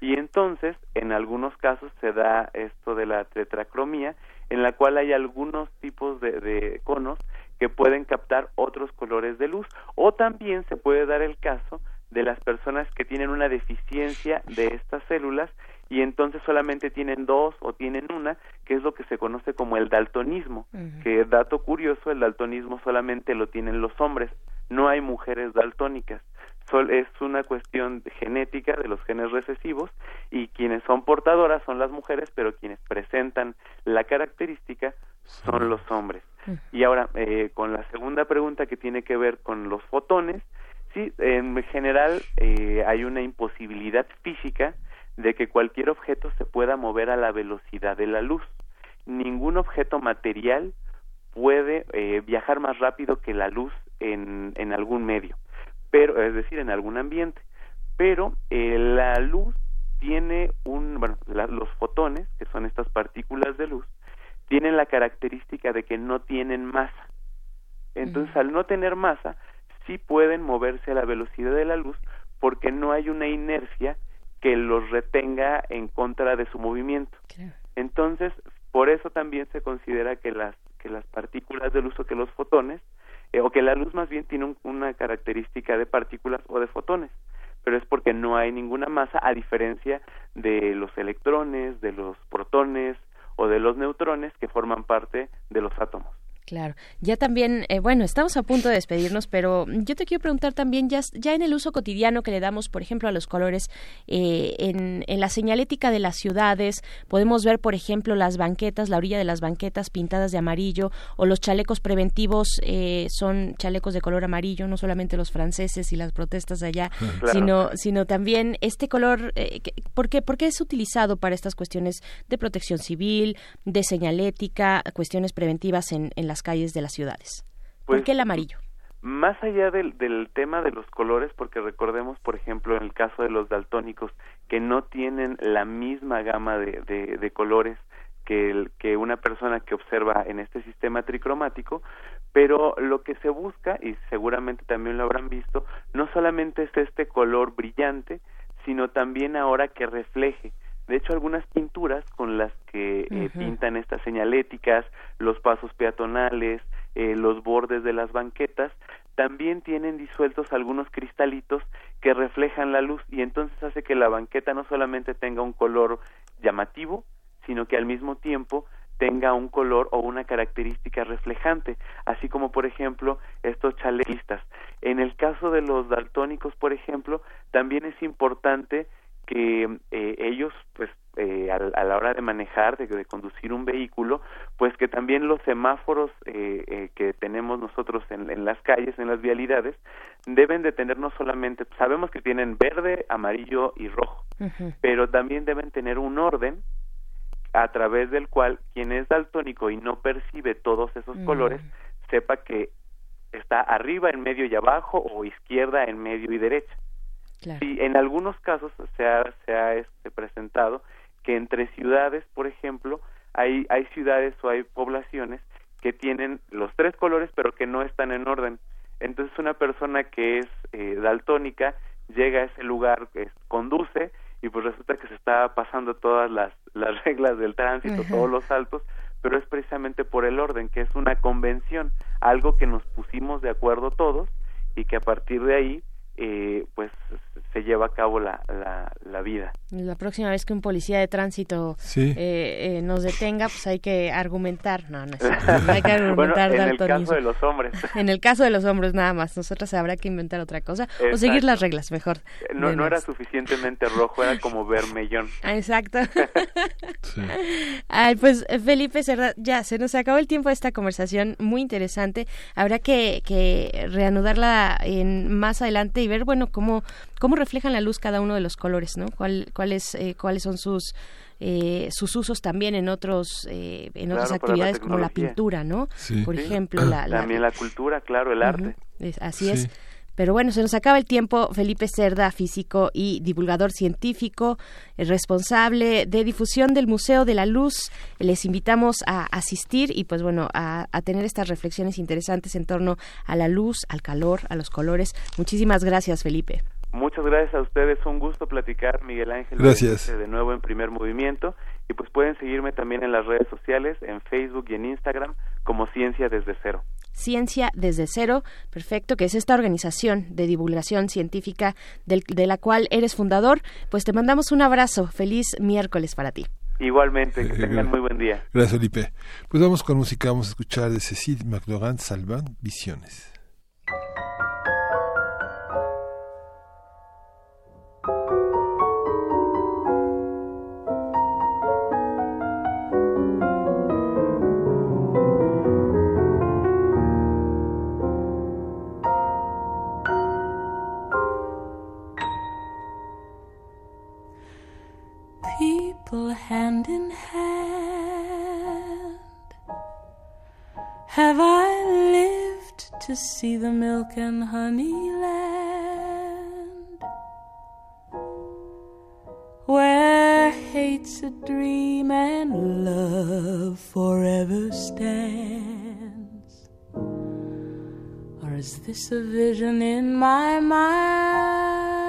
Y entonces, en algunos casos se da esto de la tetracromía, en la cual hay algunos tipos de, de conos que pueden captar otros colores de luz, o también se puede dar el caso de las personas que tienen una deficiencia de estas células y entonces solamente tienen dos o tienen una, que es lo que se conoce como el daltonismo, que dato curioso, el daltonismo solamente lo tienen los hombres, no hay mujeres daltónicas. es una cuestión genética de los genes recesivos y quienes son portadoras son las mujeres, pero quienes presentan la característica son los hombres. Y ahora, eh, con la segunda pregunta que tiene que ver con los fotones, Sí, en general eh, hay una imposibilidad física de que cualquier objeto se pueda mover a la velocidad de la luz. Ningún objeto material puede eh, viajar más rápido que la luz en, en algún medio, pero es decir, en algún ambiente. Pero eh, la luz tiene un, bueno, los fotones, que son estas partículas de luz, tienen la característica de que no tienen masa. Entonces, al no tener masa, sí pueden moverse a la velocidad de la luz porque no hay una inercia que los retenga en contra de su movimiento. Entonces, por eso también se considera que las que las partículas de luz o que los fotones eh, o que la luz más bien tiene una característica de partículas o de fotones, pero es porque no hay ninguna masa a diferencia de los electrones, de los protones o de los neutrones que forman parte de los átomos. Claro, ya también, eh, bueno, estamos a punto de despedirnos, pero yo te quiero preguntar también, ya, ya en el uso cotidiano que le damos, por ejemplo, a los colores, eh, en, en, la señalética de las ciudades, podemos ver, por ejemplo, las banquetas, la orilla de las banquetas pintadas de amarillo, o los chalecos preventivos eh, son chalecos de color amarillo, no solamente los franceses y las protestas allá, sino, sino también este color, ¿por qué, ¿por qué es utilizado para estas cuestiones de protección civil, de señalética, cuestiones preventivas en, en las calles de las ciudades? ¿Por Pues, qué el amarillo? Más allá del, del tema de los colores, porque recordemos, por ejemplo, en el caso de los daltónicos, que no tienen la misma gama de, de, de colores que, el, que una persona que observa en este sistema tricromático, pero lo que se busca, y seguramente también lo habrán visto, no solamente es este color brillante, sino también ahora que refleje. De hecho, algunas pinturas con las que eh, pintan estas señaléticas, los pasos peatonales, eh, los bordes de las banquetas, también tienen disueltos algunos cristalitos que reflejan la luz y entonces hace que la banqueta no solamente tenga un color llamativo, sino que al mismo tiempo tenga un color o una característica reflejante, así como por ejemplo estos chalequistas. En el caso de los daltónicos, por ejemplo, también es importante que eh, ellos, pues, eh, a, a, la hora de manejar, de, de, conducir un vehículo, pues que también los semáforos eh, eh, que tenemos nosotros en, en, las calles, en las vialidades, deben de tener no solamente, sabemos que tienen verde, amarillo y rojo, uh -huh. pero también deben tener un orden a través del cual quien es daltónico y no percibe todos esos uh -huh. colores, sepa que está arriba, en medio y abajo, o izquierda, en medio y derecha. Claro. Y en algunos casos se ha, se ha este, presentado que entre ciudades, por ejemplo, hay, hay ciudades o hay poblaciones que tienen los tres colores pero que no están en orden. Entonces una persona que es eh, daltónica llega a ese lugar, eh, conduce y pues resulta que se está pasando todas las, las reglas del tránsito, todos los saltos, pero es precisamente por el orden, que es una convención, algo que nos pusimos de acuerdo todos y que a partir de ahí eh, pues se lleva a cabo la, la, la, vida. La próxima vez que un policía de tránsito sí. eh, eh, nos detenga, pues hay que argumentar. No, no, es cierto, no hay que argumentar bueno, en el caso de los hombres. en el caso de los hombres nada más. Nosotros habrá que inventar otra cosa Exacto. o seguir las reglas mejor. No, no era suficientemente rojo, era como vermellón. Exacto. sí. Ay, pues Felipe Cerda, ya se nos acabó el tiempo de esta conversación muy interesante. Habrá que, que reanudarla en más adelante y ver, bueno, cómo, cómo reflejan la luz cada uno de los colores, ¿no? ¿Cuál, cuáles, eh, cuáles son sus eh, sus usos también en otros eh, en claro, otras actividades la como la pintura, ¿no? Sí. Por sí. ejemplo, la, la, también la cultura, claro, el arte. Uh -huh. Así es. Pero bueno, se nos acaba el tiempo. Felipe Cerda, físico y divulgador científico, responsable de difusión del Museo de la Luz. Les invitamos a asistir y pues bueno, a, a, tener estas reflexiones interesantes en torno a la luz, al calor, a los colores. Muchísimas gracias, Felipe. Muchas gracias a ustedes, un gusto platicar, Miguel Ángel. Gracias. De nuevo en primer movimiento. Y pues pueden seguirme también en las redes sociales, en Facebook y en Instagram, como Ciencia desde Cero. Ciencia desde cero, perfecto, que es esta organización de divulgación científica del, de la cual eres fundador. Pues te mandamos un abrazo, feliz miércoles para ti. Igualmente, que tengan muy buen día. Gracias, Felipe. Pues vamos con música, vamos a escuchar de Cecil McLogan Salvan Visiones. Hand in hand. Have I lived to see the milk and honey land? Where hate's a dream and love forever stands? Or is this a vision in my mind?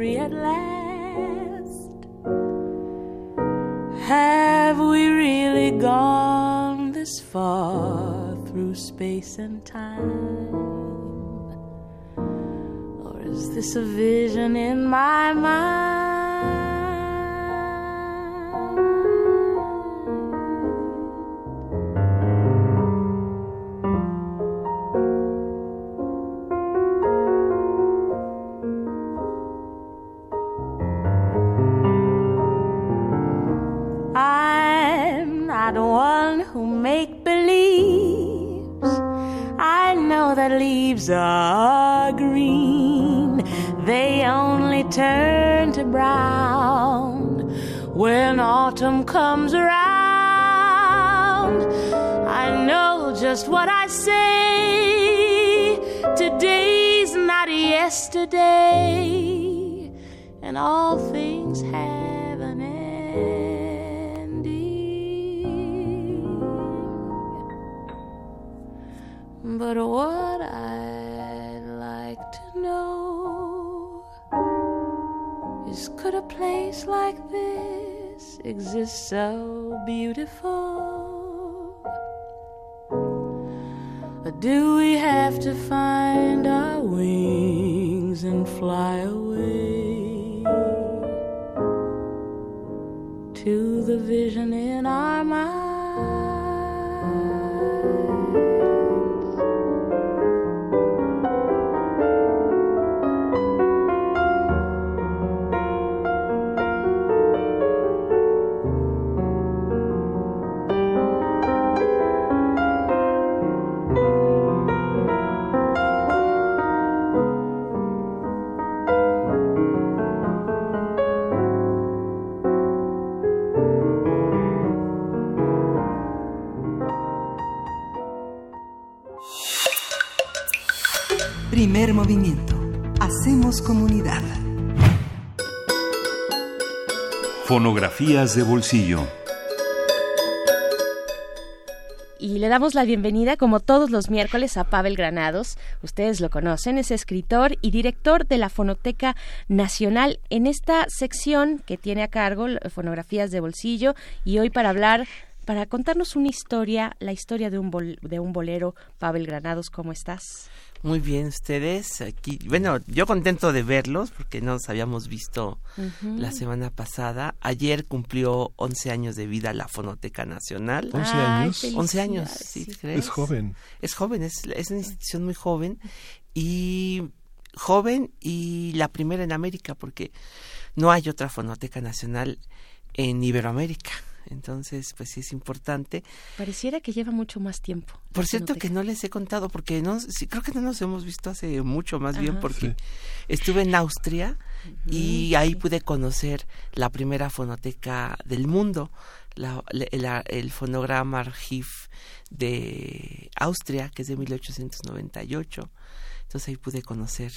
Free at last. Have we really gone this far through space and time? Or is this a vision in my mind? This exist so beautiful? Or do we have to find our wings and fly away to the vision in our minds? Primer movimiento. Hacemos comunidad. Fonografías de bolsillo. Y le damos la bienvenida, como todos los miércoles, a Pavel Granados. Ustedes lo conocen, es escritor y director de la Fonoteca Nacional. En esta sección que tiene a cargo Fonografías de Bolsillo, y hoy para hablar, para contarnos una historia, la historia de un, bol- de un bolero. Pavel Granados, ¿cómo estás? Muy bien, ustedes aquí. Bueno, yo contento de verlos porque no nos habíamos visto la semana pasada. Ayer cumplió 11 años de vida la Fonoteca Nacional. 11 Ay, años. 11 años, felicidades, ¿sí sí. crees? Es joven. Es joven, es, es una institución muy joven y joven y la primera en América porque no hay otra Fonoteca Nacional en Iberoamérica. Entonces, pues sí es importante. Pareciera que lleva mucho más tiempo. Por cierto que no les he contado porque no sí, creo que no nos hemos visto hace mucho más bien porque Sí. estuve en Austria y ahí pude conocer la primera fonoteca del mundo, la- la- la- el fonograma Archiv de Austria, que es de 1898. Entonces ahí pude conocer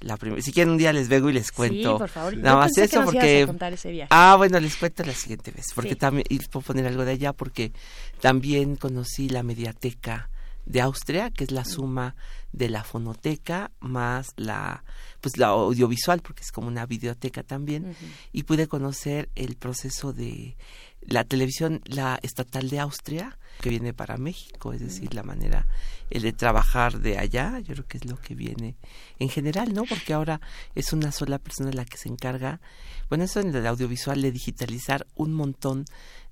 la primera. Si quieren un día les vengo y les cuento. Sí, por favor. Nada Yo más pensé que eso ibas porque a contar ese viaje. Ah, bueno, les cuento la siguiente vez, porque Sí. también, y puedo poner algo de allá, porque también conocí la mediateca de Austria, que es la suma de la fonoteca más la, pues la audiovisual, porque es como una videoteca también, y pude conocer el proceso de la televisión, la estatal de Austria, que viene para México, es decir, la manera el de trabajar de allá, yo creo que es lo que viene en general, ¿no? Porque ahora es una sola persona la que se encarga, bueno, eso en el audiovisual, de digitalizar un montón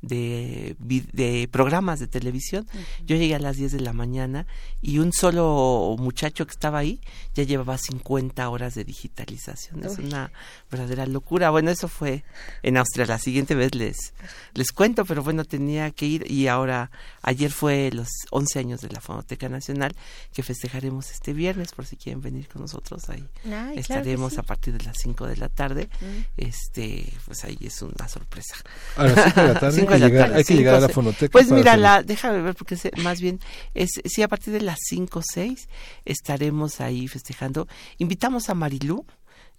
de, de programas de televisión. Yo llegué a las 10 de la mañana y un solo muchacho que estaba ahí ya llevaba 50 horas de digitalización. Es una verdadera locura. Bueno, eso fue en Austria. La siguiente vez les, les cuento, pero bueno, tenía que ir y ahora, ayer fue los 11 años de la Fonoteca Nacional que festejaremos este viernes, por si quieren venir con nosotros ahí. Ay, claro que Estaremos sí. a partir de las 5 de la tarde. Mm. Este, pues ahí es una sorpresa. A las 5 de la tarde hay Cinco que de la llegar, tarde, hay que cinco, llegar a la fonoteca. Pues mira, la, déjame ver, porque se- más bien, es, sí, a partir de las 5 o 6 estaremos ahí festejando. Invitamos a Marilú,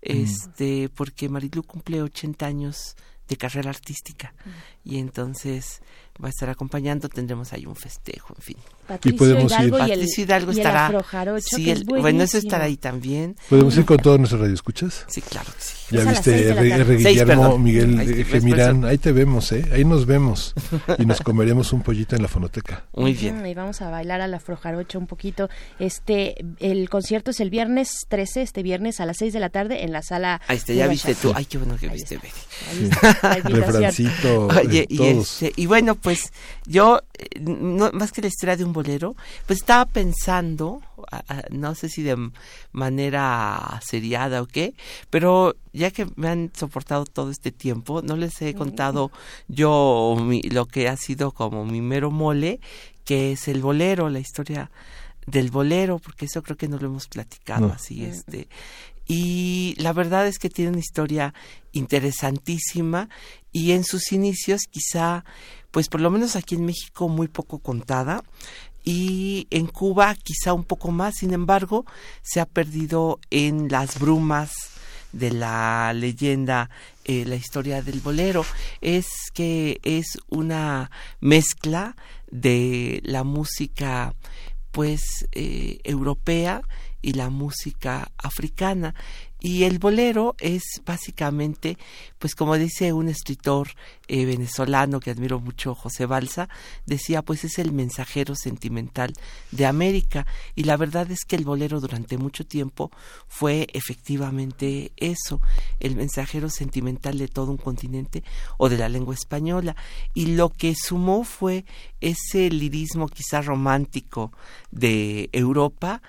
este, porque Marilú cumple 80 años de carrera artística y entonces va a estar acompañando, tendremos ahí un festejo, en fin. Patricio podemos ir. Hidalgo y el, Patricio Hidalgo y el estará. Sí, que es el- bueno, eso estará ahí también. ¿Podemos ir con todos nuestros radioescuchas? Sí, claro que sí. Ya a viste, la R. Guillermo. Miguel Ahí sí, Gemirán, ahí te vemos, ¿eh? Ahí nos vemos. Y nos comeremos un pollito en la fonoteca. Muy bien. Mm, Y vamos a bailar al afrojarocho un poquito. Este, el concierto es el viernes 13, este viernes a las 6 de la tarde en la sala. Ahí está, ya viste tú. Ay, qué bueno que Ahí viste. Betty. La invitación. Refrancito, Oye, y, este, y bueno, pues yo, eh, no, más que la historia de un bolero, pues estaba pensando, no sé si de manera seriada o qué, pero ya que me han soportado todo este tiempo, no les he contado yo mi- lo que ha sido como mi mero mole, que es el bolero, la historia del bolero, porque eso creo que no lo hemos platicado No. así, este. Y la verdad es que tiene una historia interesantísima y en sus inicios quizá, pues por lo menos aquí en México muy poco contada y en Cuba quizá un poco más, sin embargo, se ha perdido en las brumas de la leyenda, eh, la historia del bolero, es que es una mezcla de la música pues eh, europea y la música africana y el bolero es básicamente pues como dice un escritor eh, venezolano que admiro mucho José Balsa decía pues es el mensajero sentimental de América. Y la verdad es que el bolero durante mucho tiempo fue efectivamente eso el mensajero sentimental de todo un continente o de la lengua española. Y lo que sumó fue ese lirismo quizá romántico de Europa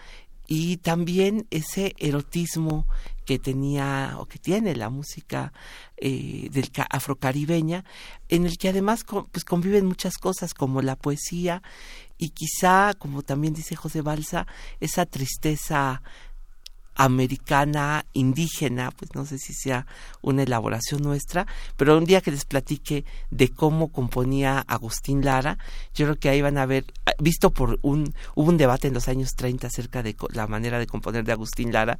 y también ese erotismo que tenía o que tiene la música eh, del ca- afrocaribeña, en el que además pues conviven muchas cosas como la poesía y quizá, como también dice José Balsa, esa tristeza americana indígena, pues no sé si sea una elaboración nuestra, pero un día que les platique de cómo componía Agustín Lara, yo creo que ahí van a ver, visto por un, hubo un debate en los años 30 acerca de la manera de componer de Agustín Lara,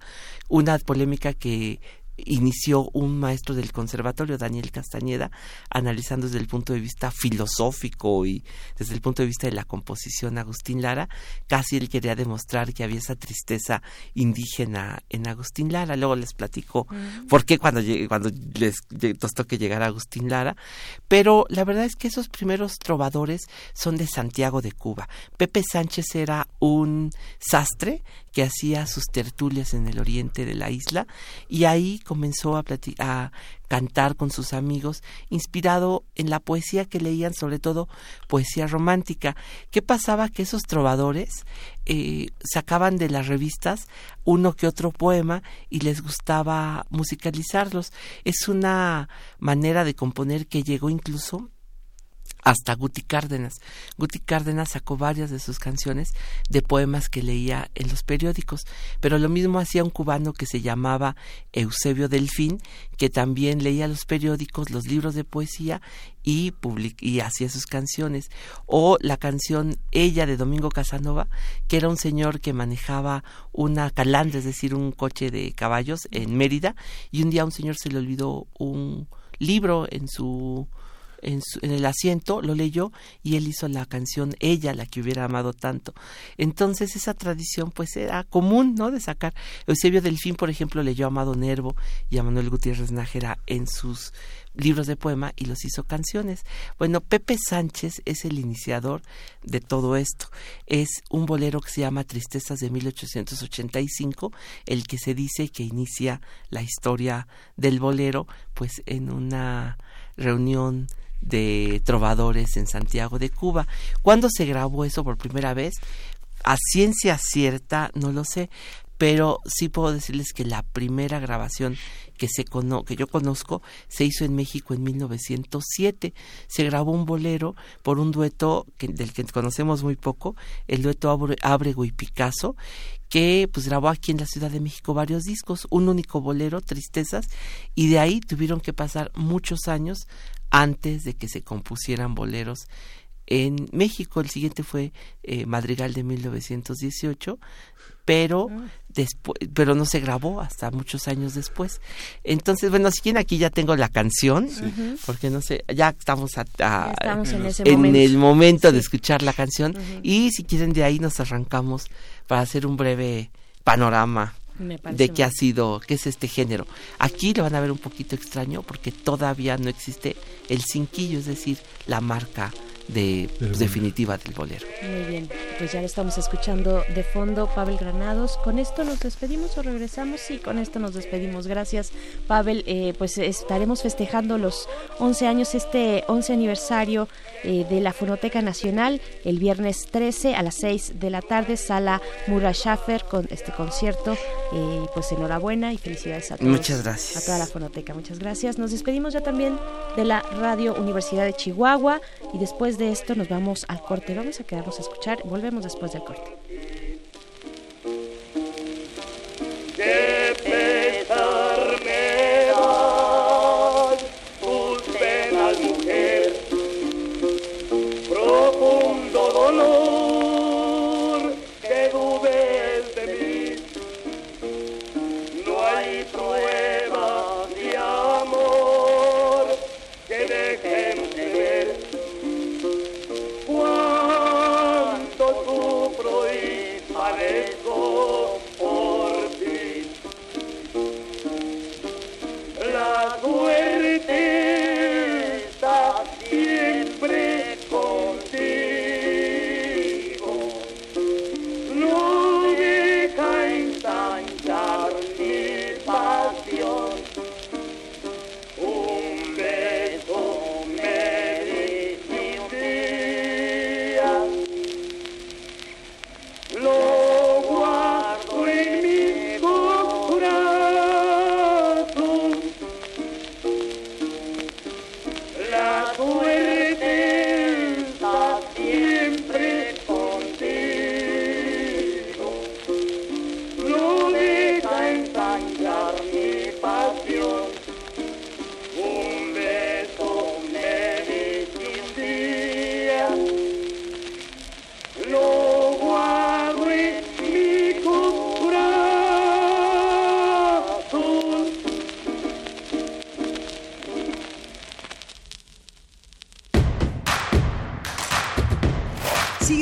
una polémica que inició un maestro del conservatorio, Daniel Castañeda, analizando desde el punto de vista filosófico y desde el punto de vista de la composición Agustín Lara, casi él quería demostrar que había esa tristeza indígena en Agustín Lara. Luego les platico por qué cuando, cuando les lle- nos toque llegar a Agustín Lara. Pero la verdad es que esos primeros trovadores son de Santiago de Cuba. Pepe Sánchez era un sastre que hacía sus tertulias en el oriente de la isla y ahí comenzó a, cantar con sus amigos, inspirado en la poesía que leían, sobre todo poesía romántica. ¿Qué pasaba? Que esos trovadores eh, sacaban de las revistas uno que otro poema y les gustaba musicalizarlos. Es una manera de componer que llegó incluso hasta Guti Cárdenas. Guti Cárdenas sacó varias de sus canciones de poemas que leía en los periódicos, pero lo mismo hacía un cubano que se llamaba Eusebio Delfín, que también leía los periódicos, los libros de poesía y, hacía sus canciones. O la canción Ella de Domingo Casanova, que era un señor que manejaba una calandra, es decir, un coche de caballos en Mérida, y un día a un señor se le olvidó un libro en su en, el asiento, lo leyó y él hizo la canción Ella, la que hubiera amado tanto. Entonces esa tradición pues era común, ¿no? De sacar. Eusebio Delfín, por ejemplo, leyó a Amado Nervo y a Manuel Gutiérrez Nájera en sus libros de poema y los hizo canciones. Bueno, Pepe Sánchez es el iniciador de todo esto. Es un bolero que se llama Tristezas de 1885, el que se dice que inicia la historia del bolero, pues en una reunión de trovadores en Santiago de Cuba. ¿Cuándo se grabó eso por primera vez? A ciencia cierta, no lo sé, pero sí puedo decirles que la primera grabación que se cono que yo conozco se hizo en México en 1907. Se grabó un bolero por un dueto del que conocemos muy poco, el dueto Abre- Ábrego y Picasso, que pues grabó aquí en la Ciudad de México varios discos, un único bolero, Tristezas, y de ahí tuvieron que pasar muchos años antes de que se compusieran boleros en México. El siguiente fue eh, Madrigal de 1918, pero Ah. después, pero no se grabó hasta muchos años después. Entonces, bueno, si quieren aquí ya tengo la canción, porque no sé, ya estamos a- a- Ya estamos en ese en momento. el momento de escuchar la canción y si quieren de ahí nos arrancamos para hacer un breve panorama de qué ha sido, qué es este género. Aquí lo van a ver un poquito extraño porque todavía no existe el cinquillo, es decir, la marca de pues, definitiva del bolero. Muy bien, pues ya lo estamos escuchando de fondo, Pavel Granados. ¿Con esto nos despedimos o regresamos? Sí, con esto nos despedimos. Gracias, Pavel. Eh, pues estaremos festejando los 11 años, este 11 aniversario eh, de la Fonoteca Nacional, el viernes 13 a las 6 de la tarde, sala Mura Schaffer con este concierto. Eh, pues enhorabuena y felicidades a todos. Muchas gracias. A toda la Fonoteca, muchas gracias. Nos despedimos ya también de la Radio Universidad de Chihuahua y después de esto nos vamos al corte. Vamos a quedarnos a escuchar. Volvemos después del corte. Qué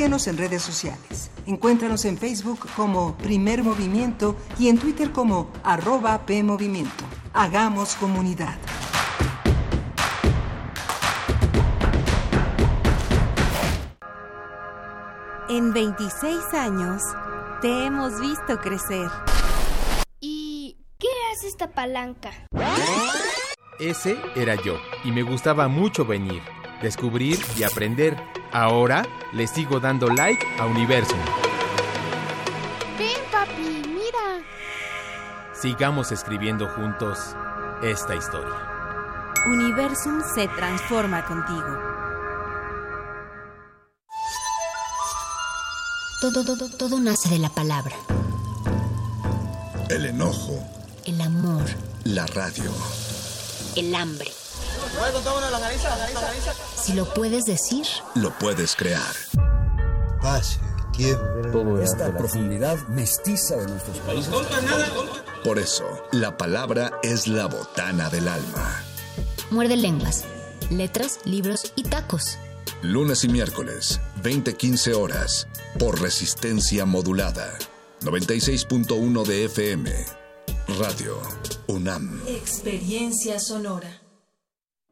Síguenos en redes sociales. Encuéntranos en Facebook como Primer Movimiento y en Twitter como arroba PMovimiento. Hagamos comunidad. En 26 años te hemos visto crecer. ¿Y qué hace esta palanca? Ese era yo, y me gustaba mucho venir, descubrir y aprender. Ahora le sigo dando like a Universum. Ven, papi, mira. Sigamos escribiendo juntos esta historia. Universum se transforma contigo. Todo, todo, todo nace de la palabra. El enojo, El amor, la radio. el hambre. Si lo puedes decir, Lo puedes crear. Espacio, tiempo. Todo Esta profundidad mestiza de nuestros países. Por eso, la palabra es la botana del alma. muerde lenguas, letras, libros y tacos. Lunes y miércoles, 20-15 horas, por resistencia modulada. 96.1 de FM. Radio UNAM. Experiencia sonora.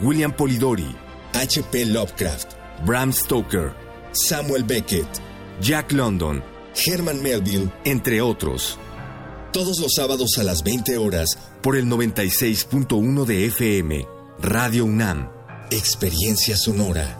William Polidori, H.P. Lovecraft, Bram Stoker, Samuel Beckett, Jack London, Herman Melville, entre otros. Todos los sábados a las 20 horas por el 96.1 de FM, Radio UNAM. Experiencia sonora.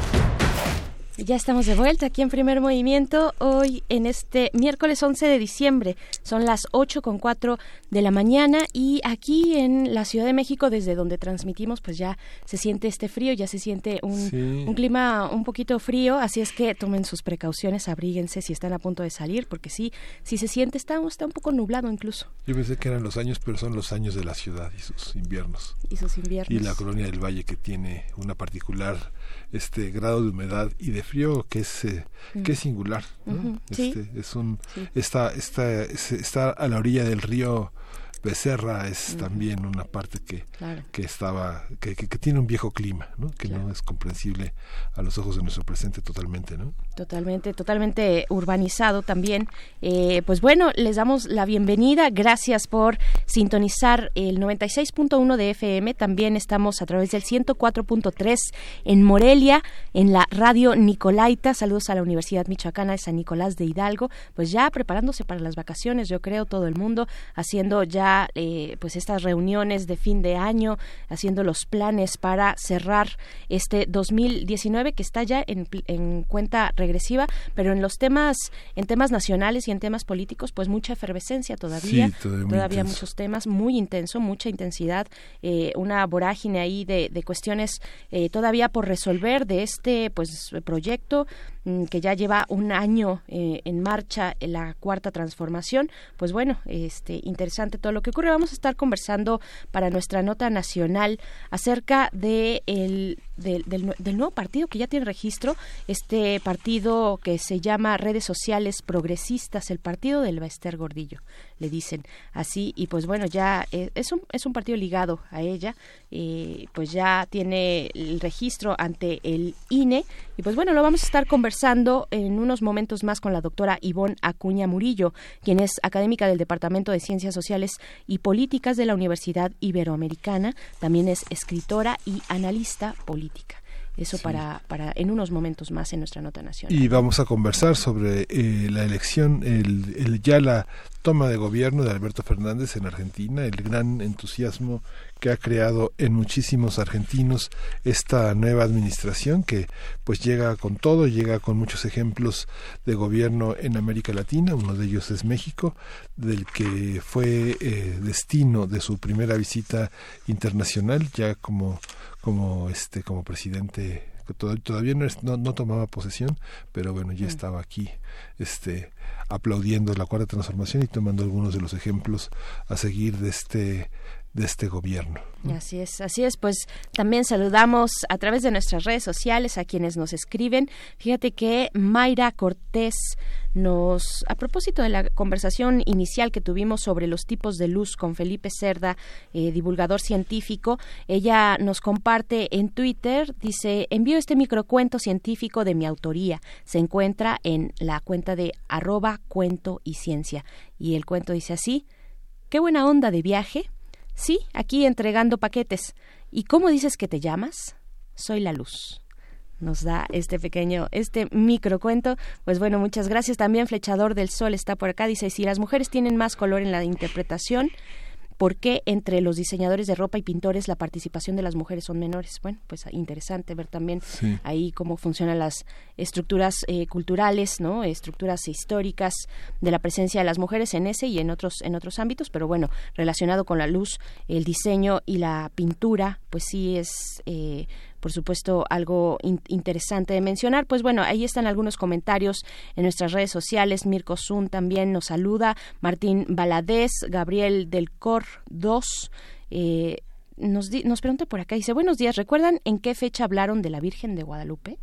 Ya estamos de vuelta aquí en Primer Movimiento, hoy en este miércoles 11 de diciembre. Son las 8 con 4 de la mañana y aquí en la Ciudad de México, desde donde transmitimos, pues ya se siente este frío, ya se siente un, Sí. un clima un poquito frío, así es que tomen sus precauciones, abríguense si están a punto de salir, porque sí, si se siente, está, está un poco nublado incluso. Yo pensé que eran los años, pero son los años de la ciudad y sus inviernos. Y sus inviernos. Y la colonia del Valle que tiene una particular este grado de humedad y de frío que es eh, que es singular. ¿no? Ujú, sí. Este, es un Sí. está está es- está a la orilla del río Becerra es también una parte que Claro. que estaba que, que, que tiene un viejo clima, ¿no? Que no es comprensible a los ojos de nuestro presente totalmente, ¿no? Totalmente, totalmente urbanizado también. Eh, pues bueno, les damos la bienvenida. Gracias por sintonizar el 96.1 de FM. También estamos a través del 104.3 en Morelia, en la radio Nicolaita. Saludos a la Universidad Michoacana de San Nicolás de Hidalgo. Pues ya preparándose para las vacaciones, yo creo, todo el mundo haciendo ya eh, pues estas reuniones de fin de año, haciendo los planes para cerrar este 2019 que está ya en, en cuenta regresiva, pero en los temas, en temas nacionales y en temas políticos, pues mucha efervescencia todavía, Sí, todavía muchos temas, muy intenso, mucha intensidad, eh, una vorágine ahí de, de cuestiones eh, todavía por resolver de este pues proyecto mm, que ya lleva un año eh, en marcha en la cuarta transformación. Pues bueno este interesante todo lo que ocurre vamos a estar conversando para nuestra nota nacional acerca de el del, del nue- del nuevo partido que ya tiene registro este partido que se llama redes sociales progresistas el partido del Bester Gordillo le dicen así. Y pues bueno ya eh, es un es un partido ligado a ella eh, pues ya tiene el registro ante el INE y pues bueno lo vamos a estar conversando en unos momentos más con la doctora Ivonne Acuña Murillo quien es académica del Departamento de Ciencias Sociales y Políticas de la Universidad Iberoamericana. También es escritora y analista política eso para para en unos momentos más en nuestra nota nacional. Y vamos a conversar sobre eh, la elección, el, el- ya la toma de gobierno de Alberto Fernández en Argentina, el gran entusiasmo que ha creado en muchísimos argentinos esta nueva administración que pues llega con todo, llega con muchos ejemplos de gobierno en América Latina, uno de ellos es México, del que fue eh, destino de su primera visita internacional ya como como este como presidente que to- todavía no, es- no, no tomaba posesión pero bueno ya estaba aquí este aplaudiendo la cuarta transformación y tomando algunos de los ejemplos a seguir de este de este gobierno Así es, así es. Pues también saludamos a través de nuestras redes sociales a quienes nos escriben. Fíjate que Mayra Cortés nos, a propósito de la conversación inicial que tuvimos sobre los tipos de luz con Felipe Cerda, eh, divulgador científico, ella nos comparte en Twitter, dice, envío este microcuento científico de mi autoría. Se encuentra en la cuenta de arroba cuento y ciencia. Y el cuento dice así, qué buena onda de viaje. Sí, aquí entregando paquetes. ¿Y cómo dices que te llamas? Soy la luz. Nos da este pequeño, este microcuento. Pues bueno, muchas gracias. También Flechador del Sol está por acá. Dice, si las mujeres tienen más color en la interpretación, por qué entre los diseñadores de ropa y pintores la participación de las mujeres son menores. Bueno, pues interesante ver también ahí cómo funcionan las estructuras eh, culturales, ¿no? Estructuras históricas de la presencia de las mujeres en ese y en otros en otros ámbitos, pero bueno, relacionado con la luz, el diseño y la pintura, pues sí es eh, por supuesto, algo interesante de mencionar. Pues bueno, ahí están algunos comentarios en nuestras redes sociales. Mirko Zun también nos saluda, Martín Baladés, Gabriel del Cor 2. Eh, nos, nos pregunta por acá, dice, buenos días, ¿recuerdan en qué fecha hablaron de la Virgen de Guadalupe?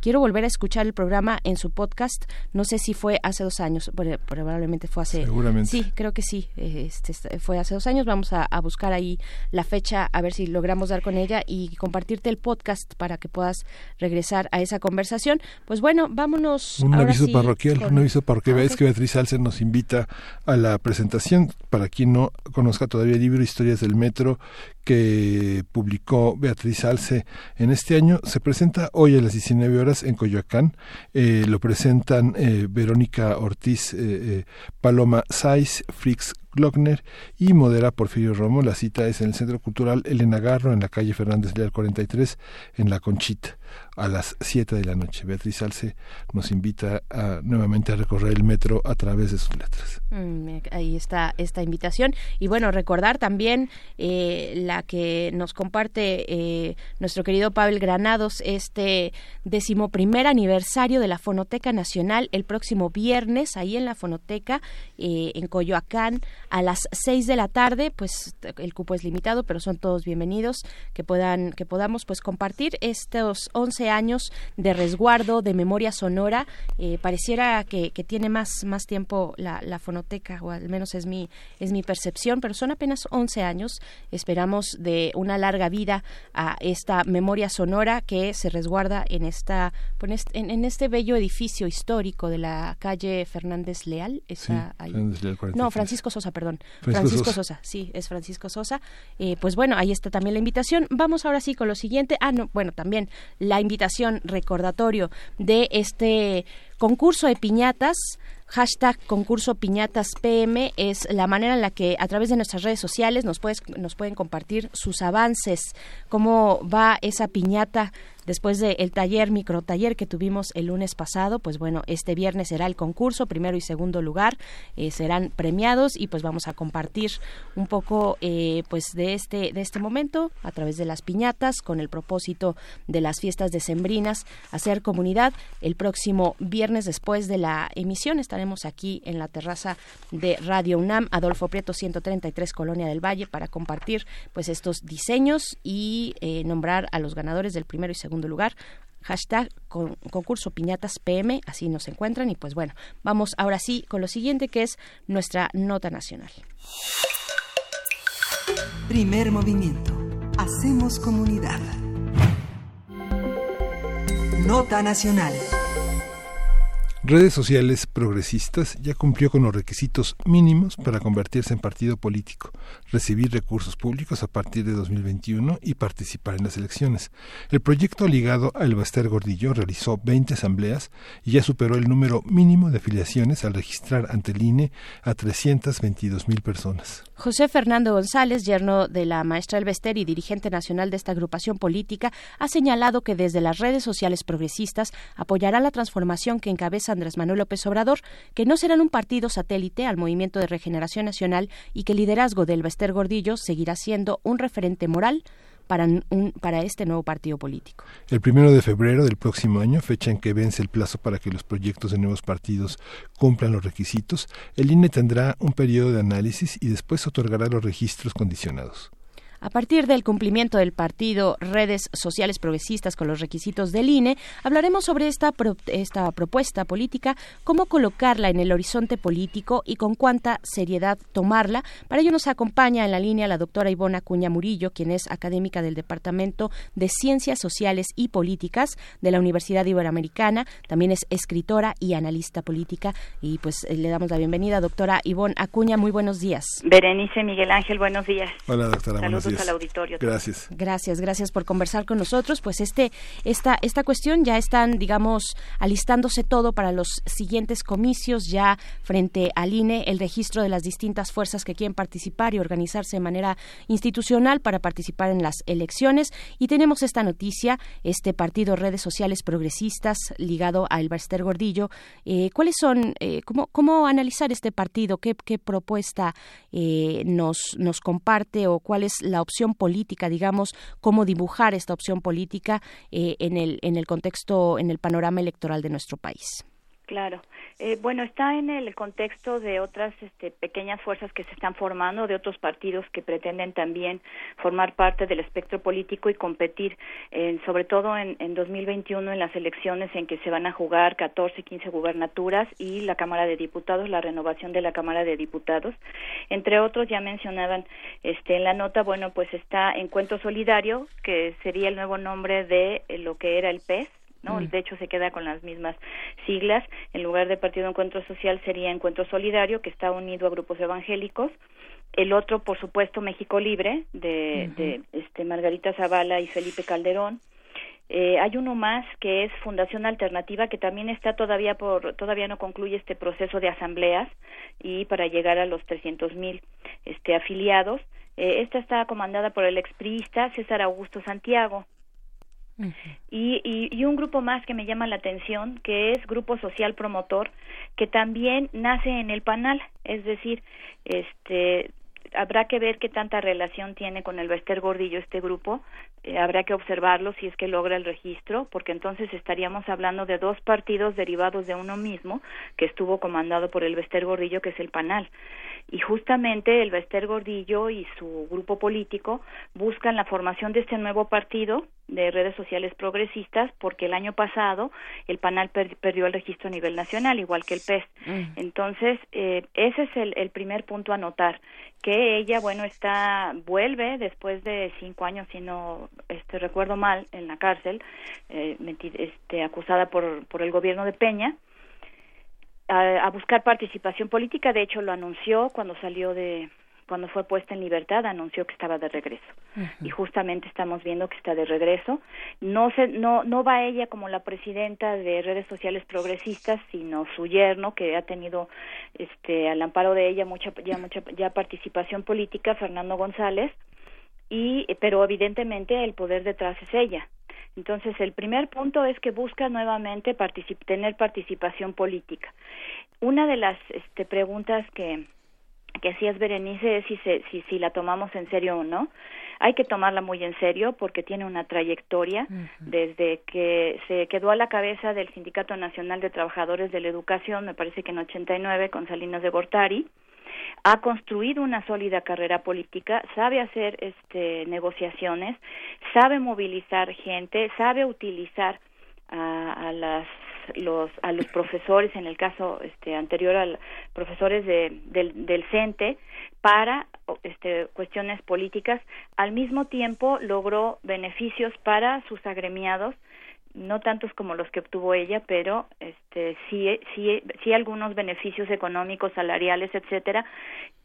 Quiero volver a escuchar el programa en su podcast. No sé si fue hace dos años, probablemente fue hace. Seguramente. Sí, creo que sí. Este, este, fue hace dos años. Vamos a, buscar ahí la fecha, a ver si logramos dar con ella y compartirte el podcast para que puedas regresar a esa conversación. Pues bueno, vámonos. Un aviso parroquial, un aviso parroquial. Ah, que Beatriz Alce nos invita a la presentación. Para quien no conozca todavía el libro Historias del Metro, que publicó Beatriz Alce en este año, se presenta hoy a las 19 horas en Coyoacán. Eh, lo presentan eh, Verónica Ortiz, eh, Paloma Saiz, Frix Glockner y modera Porfirio Romo. La cita es en el Centro Cultural Elena Garro, en la calle Fernández Leal 43, en La Conchita a las 7 de la noche. Beatriz Alce nos invita a, nuevamente a recorrer el metro a través de sus letras. Mm, ahí está esta invitación. Y bueno, recordar también eh, la que nos comparte eh, nuestro querido Pavel Granados, este decimoprimer aniversario de la Fonoteca Nacional, el próximo viernes, ahí en la Fonoteca, eh, en Coyoacán, a las 6 de la tarde. Pues el cupo es limitado, pero son todos bienvenidos, que puedan, que podamos pues compartir estos 11 años de resguardo, de memoria sonora. Eh, pareciera que, tiene más, más tiempo la, fonoteca, o al menos es mi, es mi percepción, pero son apenas 11 años. Esperamos de una larga vida a esta memoria sonora que se resguarda en, esta, pues, en, este bello edificio histórico de la calle Fernández Leal. no, Francisco Sosa, perdón. Francisco, Sosa. sí, es Francisco Sosa. Eh, pues bueno, ahí está también la invitación. Vamos ahora sí con lo siguiente. Ah, no, bueno, también la invitación, recordatorio de este concurso de piñatas hashtag concurso piñatas PM es la manera en la que a través de nuestras redes sociales nos, pueden compartir sus avances, cómo va esa piñata después del taller, micro taller que tuvimos el lunes pasado, pues bueno, este viernes será el concurso, primero y segundo lugar, eh, serán premiados y pues vamos a compartir un poco eh, pues de este, de este momento a través de las piñatas con el propósito de las fiestas decembrinas, hacer comunidad el próximo viernes después de la emisión. Estaremos aquí en la terraza de Radio UNAM, Adolfo Prieto 133, Colonia del Valle, para compartir pues estos diseños y eh, nombrar a los ganadores del primero y segundo lugar hashtag con, concurso piñatas PM, así nos encuentran y pues bueno, vamos ahora sí con lo siguiente que es nuestra nota nacional. Primer movimiento. Hacemos comunidad. Nota nacional. Redes sociales progresistas ya cumplió con los requisitos mínimos para convertirse en partido político, recibir recursos públicos a partir de 2021 y participar en las elecciones. El proyecto ligado a El Baster Gordillo realizó 20 asambleas y ya superó el número mínimo de afiliaciones al registrar ante el INE a 322 mil personas. José Fernando González, yerno de la maestra Elvester y dirigente nacional de esta agrupación política, ha señalado que desde las redes sociales progresistas apoyará la transformación que encabeza Andrés Manuel López Obrador, que no serán un partido satélite al Movimiento de Regeneración Nacional y que el liderazgo de Elvester Gordillo seguirá siendo un referente moral para, para este nuevo partido político. El primero de febrero del próximo año, fecha en que vence el plazo para que los proyectos de nuevos partidos cumplan los requisitos, el INE tendrá un periodo de análisis y después otorgará los registros condicionados. A partir del cumplimiento del partido Redes Sociales Progresistas con los requisitos del INE, hablaremos sobre esta, esta propuesta política, cómo colocarla en el horizonte político y con cuánta seriedad tomarla. Para ello nos acompaña en la línea la doctora Ivona Cuña Murillo, quien es académica del Departamento de Ciencias Sociales y Políticas de la Universidad Iberoamericana. También es escritora y analista política. Y pues eh, le damos la bienvenida, doctora Ivona Acuña. Muy buenos días. Berenice Miguel Ángel, buenos días. Hola, doctora. Saludos días. al auditorio. Gracias. Gracias, gracias por conversar con nosotros. Pues este, esta, esta cuestión ya están, digamos, alistándose todo para los siguientes comicios ya frente al INE, el registro de las distintas fuerzas que quieren participar y organizarse de manera institucional para participar en las elecciones. Y tenemos esta noticia, este partido Redes Sociales Progresistas ligado a Elbester Gordillo. Eh, ¿Cuáles son, eh, cómo, cómo analizar este partido? ¿Qué, qué propuesta eh, nos, nos comparte o cuál es la opción política, digamos, cómo dibujar esta opción política eh, en, el, en el contexto, en el panorama electoral de nuestro país? Claro. Eh, bueno, está en el contexto de otras este, pequeñas fuerzas que se están formando, de otros partidos que pretenden también formar parte del espectro político y competir, eh, sobre todo en, en 2021 en las elecciones en que se van a jugar 14 y 15 gubernaturas y la Cámara de Diputados, la renovación de la Cámara de Diputados. Entre otros, ya mencionaban este, en la nota, bueno, pues está Encuentro Solidario, que sería el nuevo nombre de eh, lo que era el PES, ¿no? Mm. De hecho, se queda con las mismas siglas. En lugar de Partido Encuentro Social sería Encuentro Solidario, que está unido a grupos evangélicos. El otro, por supuesto, México Libre, de, de este, Margarita Zavala y Felipe Calderón. Eh, hay uno más que es Fundación Alternativa que también está todavía por todavía no concluye este proceso de asambleas y para llegar a los 300 mil este afiliados Eh, esta está comandada por el expriista César Augusto Santiago y, y, y un grupo más que me llama la atención, que es Grupo Social Promotor, que también nace en el Panal, es decir, este habrá que ver qué tanta relación tiene con el Bester Gordillo este grupo, eh, habrá que observarlo si es que logra el registro, porque entonces estaríamos hablando de dos partidos derivados de uno mismo, que estuvo comandado por el Bester Gordillo, que es el Panal y justamente el Bester Gordillo y su grupo político buscan la formación de este nuevo partido de redes sociales progresistas porque el año pasado el PANAL per- perdió el registro a nivel nacional igual que el PES entonces eh, ese es el, el primer punto a notar que ella bueno está vuelve después de cinco años si no este recuerdo mal en la cárcel eh, este acusada por por el gobierno de Peña a, a buscar participación política. De hecho, lo anunció cuando salió de cuando fue puesta en libertad, anunció que estaba de regreso. Y justamente estamos viendo que está de regreso. No se, no, no va ella como la presidenta de redes sociales progresistas, sino su yerno, que ha tenido, este, al amparo de ella mucha, ya mucha, ya participación política, Fernando González. Y, pero evidentemente el poder detrás es ella. Entonces, el primer punto es que busca nuevamente particip- tener participación política. Una de las este, preguntas que, que hacías, Berenice, es si, se, si, si la tomamos en serio o no. Hay que tomarla muy en serio porque tiene una trayectoria desde que se quedó a la cabeza del Sindicato Nacional de Trabajadores de la Educación, me parece que en 89, con Salinas de Gortari, ha construido una sólida carrera política, sabe hacer este negociaciones, sabe movilizar gente, sabe utilizar a, las los a los profesores en el caso este anterior al profesores de, del del CENTE para este cuestiones políticas. Al mismo tiempo logró beneficios para sus agremiados no tantos como los que obtuvo ella, pero este sí sí sí algunos beneficios económicos, salariales, etcétera,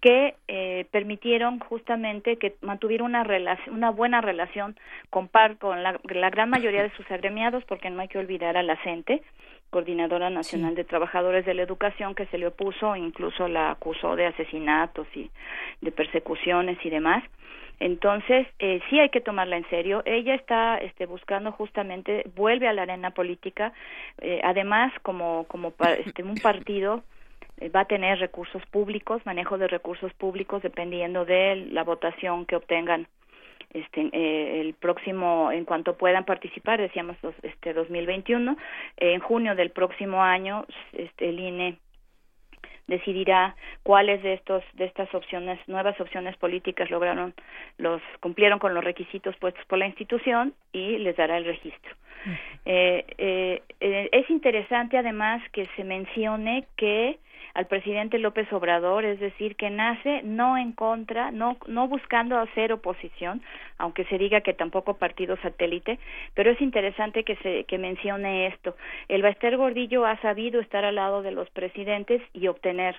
que eh, permitieron justamente que mantuviera una relación, una buena relación con par con la, la gran mayoría de sus agremiados, porque no hay que olvidar a la CENTE, Coordinadora Nacional de Trabajadores de la Educación, que se le opuso, incluso la acusó de asesinatos y de persecuciones y demás. Entonces, eh, sí hay que tomarla en serio. Ella está este, buscando justamente, vuelve a la arena política, eh, además como, como este, un partido eh, va a tener recursos públicos, manejo de recursos públicos dependiendo de la votación que obtengan este eh, el próximo en cuanto puedan participar decíamos este 2021 en junio del próximo año este el INE decidirá cuáles de estos de estas opciones nuevas opciones políticas lograron los cumplieron con los requisitos puestos por la institución y les dará el registro. Eh, eh, eh, es interesante además que se mencione que al presidente López Obrador, es decir, que nace no en contra, no, no buscando hacer oposición, aunque se diga que tampoco partido satélite, pero es interesante que se que mencione esto. El Baester Gordillo ha sabido estar al lado de los presidentes y obtener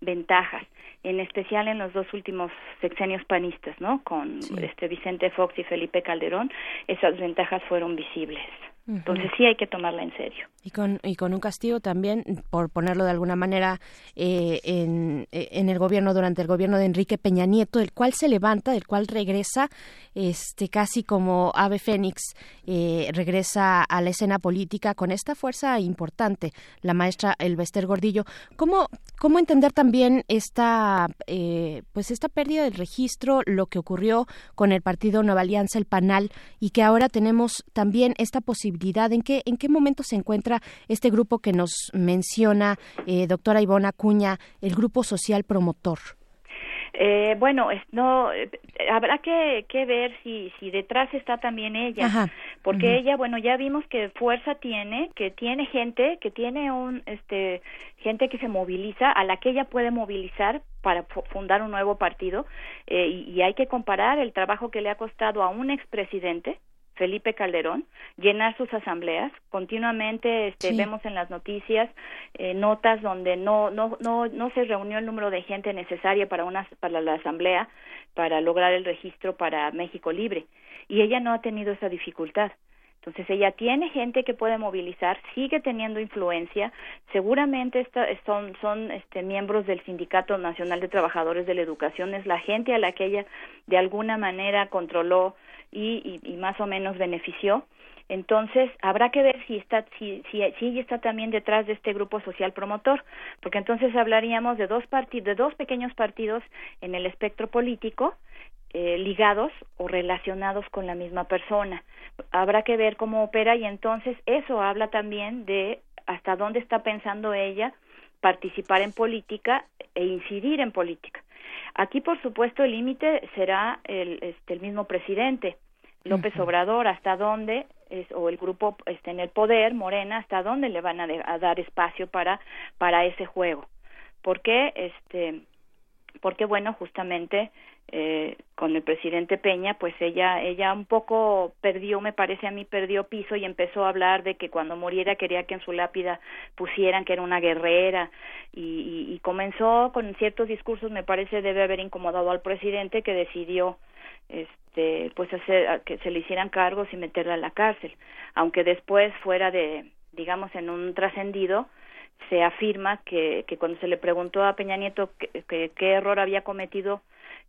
ventajas en especial en los dos últimos sexenios panistas, ¿no? Con este Vicente Fox y Felipe Calderón, esas ventajas fueron visibles. Entonces sí hay que tomarla en serio. Y con, y con un castigo también, por ponerlo de alguna manera, eh, en, eh, en, el gobierno, durante el gobierno de Enrique Peña Nieto, el cual se levanta, el cual regresa, este casi como ave fénix, eh, regresa a la escena política con esta fuerza importante, la maestra Elvester Gordillo. ¿Cómo, cómo entender también esta, pues esta pérdida del registro, lo que ocurrió con el partido Nueva Alianza, el PANAL, y que ahora tenemos también esta posibilidad ¿En qué, en qué momento se encuentra este grupo que nos menciona eh, doctora Ivona Cuña, el grupo social promotor? Eh, bueno, no eh, habrá que, que, ver si, si detrás está también ella, porque ella, bueno, ya vimos que fuerza tiene, que tiene gente, que tiene un, este, gente que se moviliza, a la que ella puede movilizar para fundar un nuevo partido, eh, y, y, hay que comparar el trabajo que le ha costado a un expresidente, Felipe Calderón, llenar sus asambleas. Continuamente este, vemos en las noticias eh, notas donde no, no, no, no se reunió el número de gente necesaria para, una, para la asamblea para lograr el registro para México Libre. Y ella no ha tenido esa dificultad. Entonces ella tiene gente que puede movilizar, sigue teniendo influencia, seguramente son, son este, miembros del Sindicato Nacional de Trabajadores de la Educación, es la gente a la que ella de alguna manera controló y, y, más o menos benefició. Entonces, habrá que ver si está, si, si, si está también detrás de este grupo social promotor, porque entonces hablaríamos de dos partidos, de dos pequeños partidos en el espectro político, eh, ligados o relacionados con la misma persona. Habrá que ver cómo opera y entonces eso habla también de hasta dónde está pensando ella participar en política e incidir en política. Aquí, por supuesto, el límite será el, este, el mismo presidente, López Obrador, hasta dónde, es, o el grupo este, en el poder, Morena, hasta dónde le van a, dar espacio para, para ese juego. ¿Por qué? Este, porque, bueno, justamente eh, con el presidente Peña, pues ella, ella un poco perdió, me parece a mí, perdió piso y empezó a hablar de que cuando muriera quería que en su lápida pusieran que era una guerrera. Y, y, comenzó con ciertos discursos, me parece debe haber incomodado al presidente que decidió este pues hacer que se le hicieran cargos y meterla a la cárcel, aunque después fuera de digamos en un trascendido se afirma que, que cuando se le preguntó a Peña Nieto qué error había cometido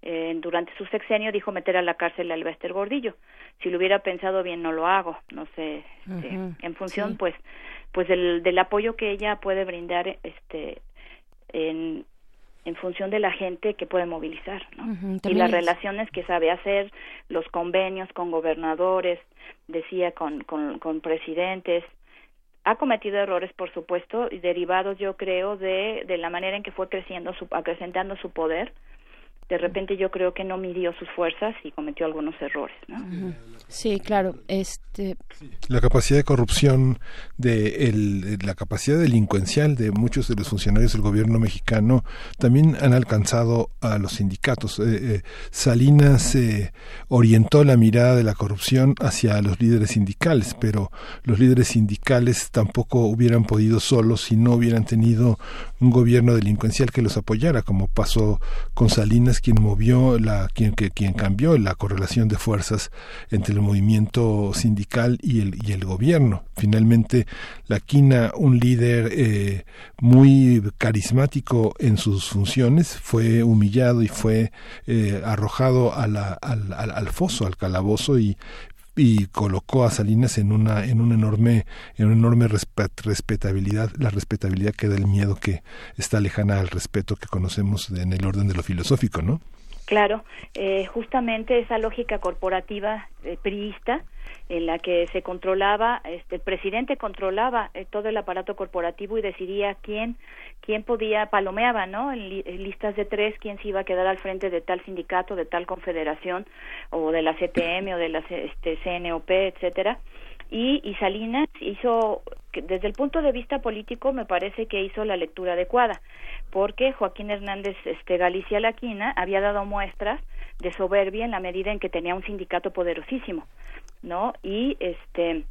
eh, durante su sexenio dijo meter a la cárcel a Elvester Gordillo. Si lo hubiera pensado bien, no lo hago. No sé, este, en función, pues, pues del, del apoyo que ella puede brindar, este, en, en función de la gente que puede movilizar, ¿no? y las relaciones que sabe hacer, los convenios con gobernadores, decía, con, con, con presidentes, ha cometido errores, por supuesto, y derivados, yo creo, de, de la manera en que fue creciendo, su, acrecentando su poder, de repente yo creo que no midió sus fuerzas y cometió algunos errores. ¿no? Sí, claro. Este... La capacidad de corrupción, de el, la capacidad delincuencial de muchos de los funcionarios del gobierno mexicano también han alcanzado a los sindicatos. Eh, eh, Salinas eh, orientó la mirada de la corrupción hacia los líderes sindicales, pero los líderes sindicales tampoco hubieran podido solos si no hubieran tenido un gobierno delincuencial que los apoyara, como pasó con Salinas quien movió, la, quien, que, quien cambió la correlación de fuerzas entre el movimiento sindical y el, y el gobierno. Finalmente, la Quina, un líder eh, muy carismático en sus funciones, fue humillado y fue eh, arrojado al, al, al foso, al calabozo y y colocó a Salinas en una en un enorme en una enorme respetabilidad la respetabilidad que da el miedo que está lejana al respeto que conocemos en el orden de lo filosófico no claro eh, justamente esa lógica corporativa eh, priista en la que se controlaba, este, el presidente controlaba eh, todo el aparato corporativo y decidía quién, quién podía, palomeaba, ¿no? En, listas de tres, quién se iba a quedar al frente de tal sindicato, de tal confederación, o de la CTM, o de la este, CNOP, etcétera. Y, y Salinas hizo, desde el punto de vista político, me parece que hizo la lectura adecuada, porque Joaquín Hernández este, Galicia Laquina había dado muestras de soberbia en la medida en que tenía un sindicato poderosísimo, ¿no? Y este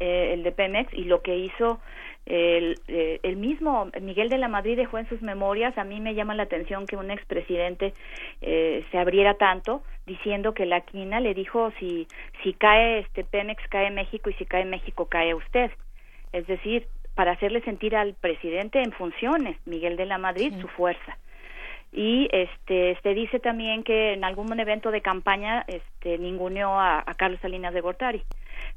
eh, el de Pemex y lo que hizo El, eh, el mismo Miguel de la Madrid dejó en sus memorias, a mí me llama la atención que un expresidente eh, se abriera tanto diciendo que la quina le dijo si si cae este Pemex cae México y si cae México cae usted. Es decir, para hacerle sentir al presidente en funciones, Miguel de la Madrid, su fuerza. Y este se dice también que en algún evento de campaña este ninguneó a, a Carlos Salinas de Gortari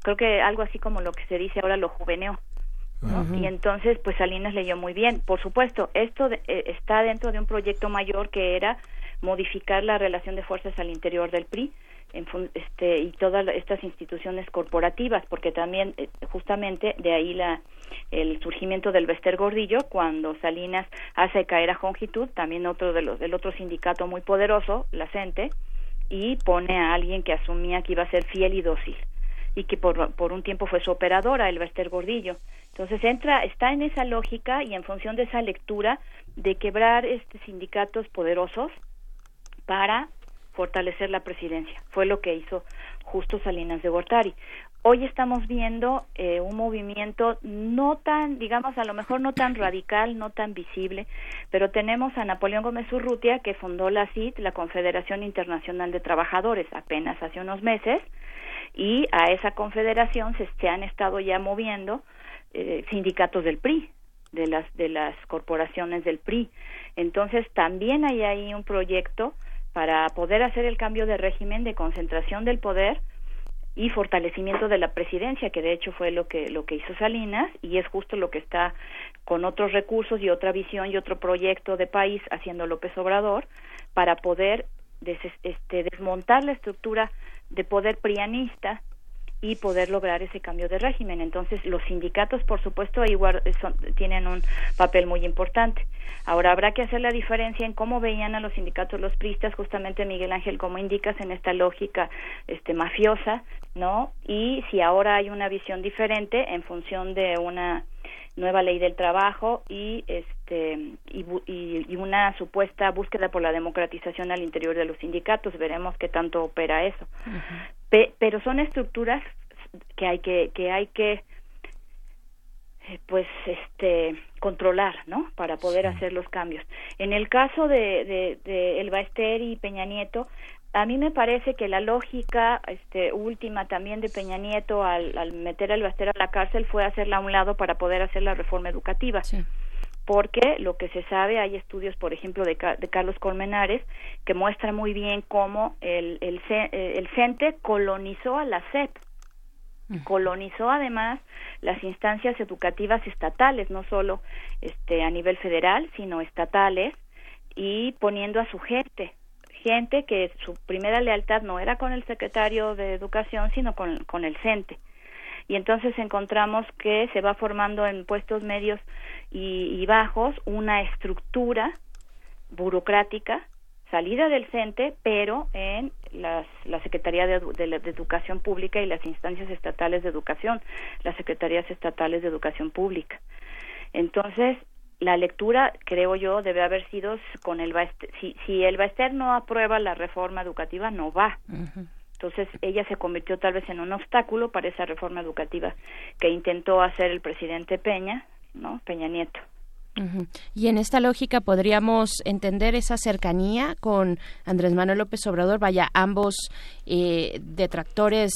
creo que algo así como lo que se dice ahora lo juveneó ¿no? y entonces pues Salinas leyó muy bien. Por supuesto esto de- eh, está dentro de un proyecto mayor que era modificar la relación de fuerzas al interior del PRI en este y todas estas instituciones corporativas porque también eh, justamente de ahí la el surgimiento del Bester Gordillo cuando Salinas hace caer a Jongitud también otro de los del otro sindicato muy poderoso la CENTE y pone a alguien que asumía que iba a ser fiel y dócil y que por, por un tiempo fue su operadora, el Bester Gordillo. Entonces entra, está en esa lógica y en función de esa lectura de quebrar este sindicatos poderosos para fortalecer la presidencia. Fue lo que hizo justo Salinas de Gortari. Hoy estamos viendo eh, un movimiento no tan, digamos, a lo mejor no tan radical, no tan visible, pero tenemos a Napoleón Gómez Urrutia, que fundó la CIT, la Confederación Internacional de Trabajadores, apenas hace unos meses, y a esa confederación se, se han estado ya moviendo eh, sindicatos del PRI, de las de las corporaciones del PRI. Entonces también hay ahí un proyecto para poder hacer el cambio de régimen de concentración del poder y fortalecimiento de la presidencia, que de hecho fue lo que lo que hizo Salinas y es justo lo que está con otros recursos y otra visión y otro proyecto de país haciendo López Obrador para poder este, desmontar la estructura de poder prianista y poder lograr ese cambio de régimen. Entonces, los sindicatos, por supuesto, ahí son- tienen un papel muy importante. Ahora, habrá que hacer la diferencia en cómo veían a los sindicatos los pristas, justamente Miguel Ángel, como indicas, en esta lógica este, mafiosa, ¿no? Y si ahora hay una visión diferente en función de una nueva ley del trabajo y este y, y, y una supuesta búsqueda por la democratización al interior de los sindicatos. Veremos qué tanto opera eso. Pe- pero son estructuras que hay que que hay que eh, pues este controlar no para poder hacer los cambios. En el caso de de, de El Baester y Peña Nieto a mí me parece que la lógica este última también de Peña Nieto al, al meter al Baester a la cárcel fue hacerla a un lado para poder hacer la reforma educativa. Porque lo que se sabe, hay estudios, por ejemplo, de, de Carlos Colmenares, que muestran muy bien cómo el, el, eh, el CENTE colonizó a la SEP, colonizó además las instancias educativas estatales, no solo este, a nivel federal, sino estatales, y poniendo a su gente, gente que su primera lealtad no era con el secretario de Educación, sino con, con el CENTE y entonces encontramos que se va formando en puestos medios y, y bajos una estructura burocrática salida del CENTE, pero en las, la Secretaría de, de Educación Pública y las instancias estatales de educación, las Secretarías Estatales de Educación Pública. Entonces, la lectura, creo yo, debe haber sido con el Baester. Si, si el Baester no aprueba la reforma educativa, no va. Entonces, ella se convirtió tal vez en un obstáculo para esa reforma educativa que intentó hacer el presidente Peña, ¿no? Peña Nieto. Y en esta lógica podríamos entender esa cercanía con Andrés Manuel López Obrador, vaya, ambos eh, detractores,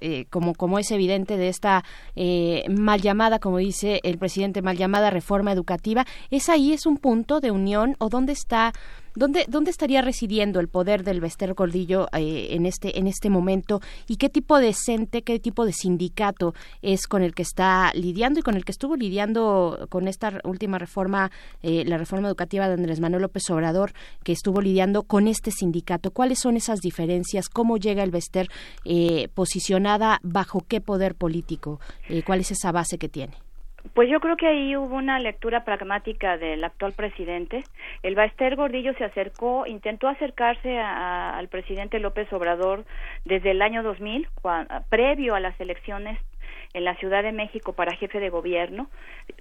eh, como, como es evidente de esta eh, mal llamada, como dice el presidente, mal llamada reforma educativa. ¿Es ahí, es un punto de unión o dónde está ¿Dónde, ¿Dónde estaría residiendo el poder del Bester Gordillo eh, en, este, en este momento? ¿Y qué tipo de CENTE, qué tipo de sindicato es con el que está lidiando y con el que estuvo lidiando con esta última reforma, eh, la reforma educativa de Andrés Manuel López Obrador, que estuvo lidiando con este sindicato? ¿Cuáles son esas diferencias? ¿Cómo llega el Bester eh, posicionada bajo qué poder político? Eh, ¿Cuál es esa base que tiene? Pues yo creo que ahí hubo una lectura pragmática del actual presidente. El Baester Gordillo se acercó, intentó acercarse a- al presidente López Obrador desde el año 2000, cuan- previo a las elecciones en la Ciudad de México para jefe de gobierno,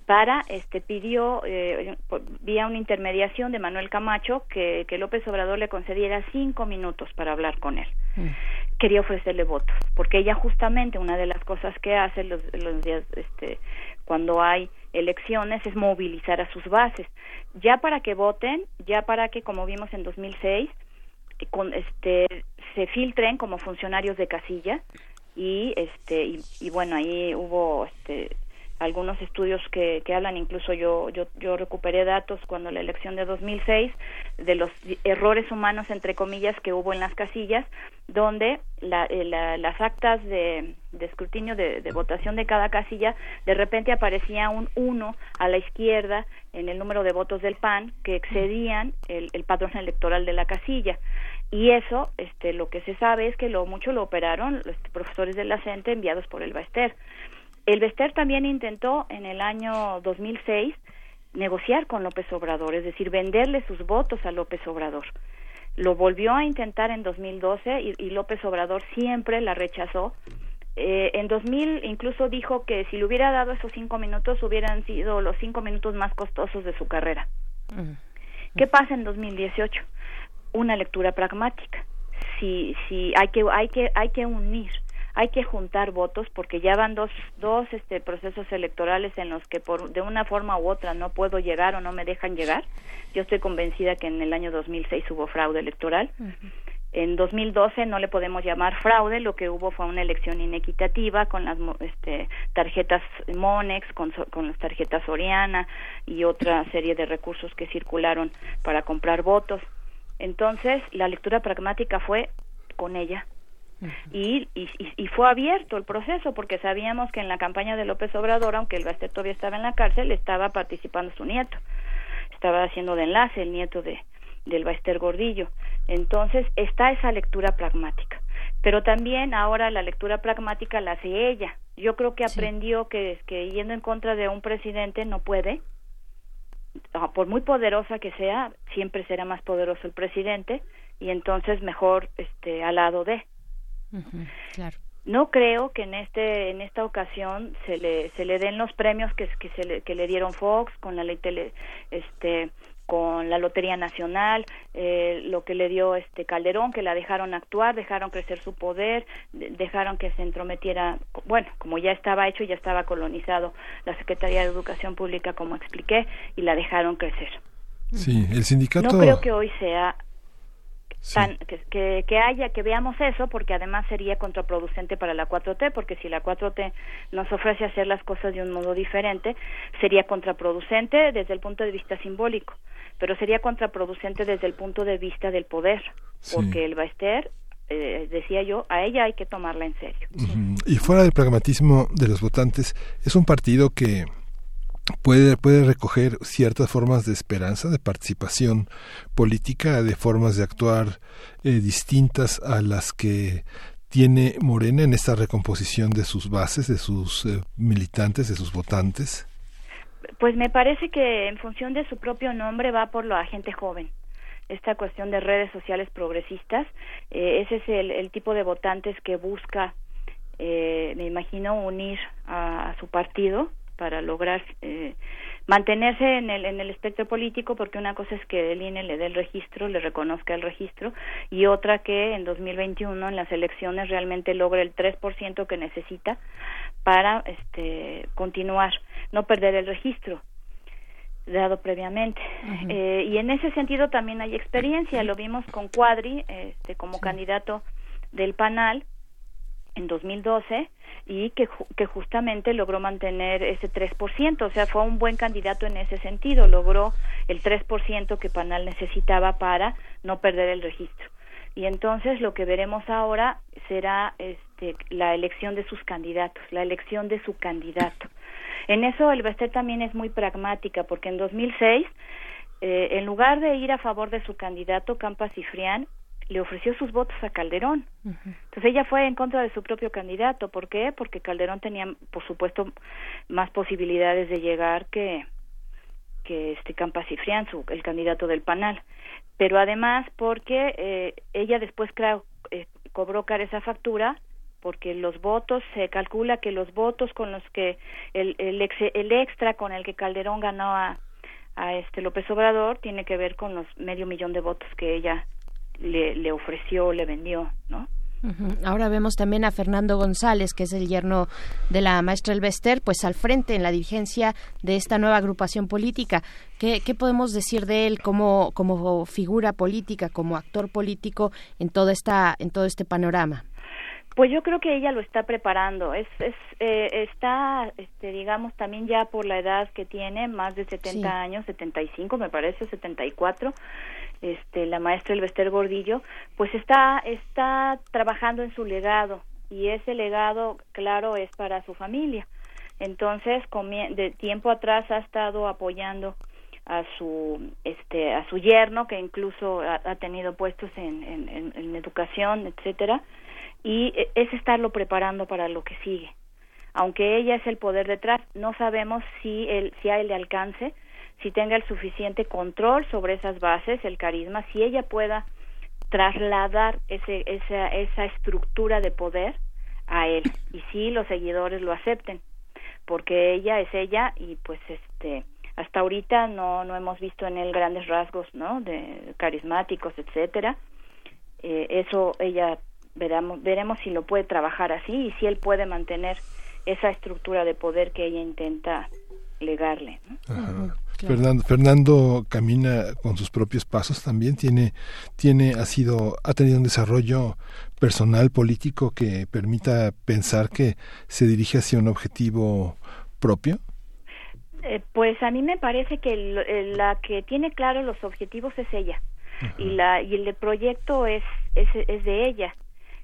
para, este, pidió, eh, vía una intermediación de Manuel Camacho, que, que López Obrador le concediera cinco minutos para hablar con él quería ofrecerle votos, porque ella justamente una de las cosas que hace los, los días, este, cuando hay elecciones es movilizar a sus bases, ya para que voten, ya para que, como vimos en 2006, eh, con, este, se filtren como funcionarios de casilla y, este, y, y bueno, ahí hubo este, algunos estudios que, que hablan, incluso yo, yo, yo recuperé datos cuando la elección de 2006 de los errores humanos, entre comillas, que hubo en las casillas, donde la, eh, la, las actas de, escrutinio de, de, votación de cada casilla, de repente aparecía un 1 a la izquierda en el número de votos del PAN que excedían el, el padrón electoral de la casilla. Y eso este lo que se sabe es que lo mucho lo operaron los profesores de la CENTE enviados por el Baester el Bester también intentó en el año 2006 negociar con López Obrador, es decir, venderle sus votos a López Obrador. Lo volvió a intentar en 2012 y, y López Obrador siempre la rechazó. Eh, en 2000 incluso dijo que si le hubiera dado esos cinco minutos hubieran sido los cinco minutos más costosos de su carrera. ¿Qué pasa en 2018? Una lectura pragmática. Si, si hay que hay que hay que unir hay que juntar votos porque ya van dos, dos este, procesos electorales en los que por, de una forma u otra no puedo llegar o no me dejan llegar. Yo estoy convencida que en el año 2006 hubo fraude electoral. Uh -huh. En 2012 no le podemos llamar fraude, lo que hubo fue una elección inequitativa con las este, tarjetas Monex, con, con las tarjetas Soriana y otra serie de recursos que circularon para comprar votos. Entonces, la lectura pragmática fue con ella, y, y, y, fue abierto el proceso porque sabíamos que en la campaña de López Obrador, aunque el Bastet todavía estaba en la cárcel, estaba participando su nieto, estaba haciendo de enlace el nieto de del Baester Gordillo. Entonces está esa lectura pragmática, pero también ahora la lectura pragmática la hace ella. Yo creo que aprendió que, que yendo en contra de un presidente no puede, por muy poderosa que sea, siempre será más poderoso el presidente y entonces mejor este al lado de Uh -huh, claro. No creo que en este en esta ocasión se le se le den los premios que que se le, que le dieron Fox con la ley tele, este con la Lotería Nacional, eh, lo que le dio este Calderón, que la dejaron actuar, dejaron crecer su poder, dejaron que se entrometiera, bueno, como ya estaba hecho, ya estaba colonizado la Secretaría de Educación Pública, como expliqué, y la dejaron crecer. Sí, el sindicato. No creo que hoy sea Sí. Tan, que, que, haya, que veamos eso, porque además sería contraproducente para la 4T, porque si la 4T nos ofrece hacer las cosas de un modo diferente, sería contraproducente desde el punto de vista simbólico, pero sería contraproducente desde el punto de vista del poder, sí. porque el Baester eh, decía yo, a ella hay que tomarla en serio. Uh -huh. Y fuera del pragmatismo de los votantes, es un partido que puede, puede recoger ciertas formas de esperanza, de participación política, de formas de actuar eh, distintas a las que tiene Morena en esta recomposición de sus bases, de sus eh, militantes, de sus votantes? Pues me parece que en función de su propio nombre va por la gente joven. Esta cuestión de redes sociales progresistas, eh, ese es el, tipo de votantes que busca, eh, me imagino, unir a su partido para lograr eh, mantenerse en el, en el espectro político, porque una cosa es que el INE le dé el registro, le reconozca el registro, y otra que en 2021 en las elecciones realmente logre el 3% que necesita para este, continuar, no perder el registro dado previamente. Uh -huh. eh, y en ese sentido también hay experiencia, lo vimos con Cuadri este, como sí. candidato del PANAL en 2012 y que, que justamente logró mantener ese 3%, o sea, fue un buen candidato en ese sentido, logró el 3% que Panal necesitaba para no perder el registro. Y entonces lo que veremos ahora será este, la elección de sus candidatos, la elección de su candidato. En eso el Bester también es muy pragmática, porque en 2006, eh, en lugar de ir a favor de su candidato, Campa Cifrián, le ofreció sus votos a Calderón. Uh -huh. Entonces ella fue en contra de su propio candidato. ¿Por qué? Porque Calderón tenía, por supuesto, más posibilidades de llegar que que este Campa Cifrián, su, el candidato del Panal. Pero además porque eh, ella después creo, eh, cobró cara esa factura porque los votos se calcula que los votos con los que el el, ex, el extra con el que Calderón ganó a a este López Obrador tiene que ver con los medio millón de votos que ella le, le ofreció, le vendió, ¿no? Ahora vemos también a Fernando González, que es el yerno de la maestra Elvester, pues al frente en la dirigencia de esta nueva agrupación política. ¿Qué, qué podemos decir de él como, como figura política, como actor político en todo, esta, en todo este panorama? Pues yo creo que ella lo está preparando. Es, es eh, está, este, digamos, también ya por la edad que tiene, más de 70 Sí. años, 75 me parece, 74, este, la maestra Elvester Gordillo, pues está, está trabajando en su legado y ese legado, claro, es para su familia. Entonces, de tiempo atrás ha estado apoyando a su este a su yerno que incluso ha, tenido puestos en, en, en- en educación etcétera y e- es estarlo preparando para lo que sigue aunque ella es el poder detrás no sabemos si él si a él le alcance si tenga el suficiente control sobre esas bases el carisma si ella pueda trasladar ese esa esa estructura de poder a él y si los seguidores lo acepten porque ella es ella y pues este hasta ahorita no no hemos visto en él grandes rasgos no de carismáticos etcétera. Eh, eso ella veremos veremos si lo puede trabajar así y si él puede mantener esa estructura de poder que ella intenta legarle. Fernando, Fernando camina con sus propios pasos también tiene tiene ha sido ha tenido un desarrollo personal político que permita pensar que se dirige hacia un objetivo propio. Eh, pues a mí me parece que el- la que tiene claro los objetivos es ella. Y la y el proyecto es, es es de ella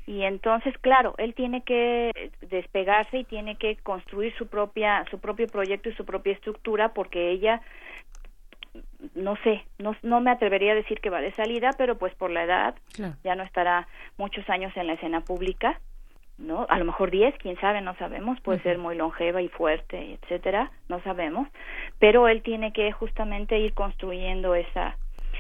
y entonces claro él tiene que despegarse y tiene que construir su propia su propio proyecto y su propia estructura porque ella no sé no no me atrevería a decir que va de salida pero pues por la edad Claro. ya no estará muchos años en la escena pública no a lo mejor 10 quién sabe no sabemos puede ser muy longeva y fuerte etcétera no sabemos pero él tiene que justamente ir construyendo esa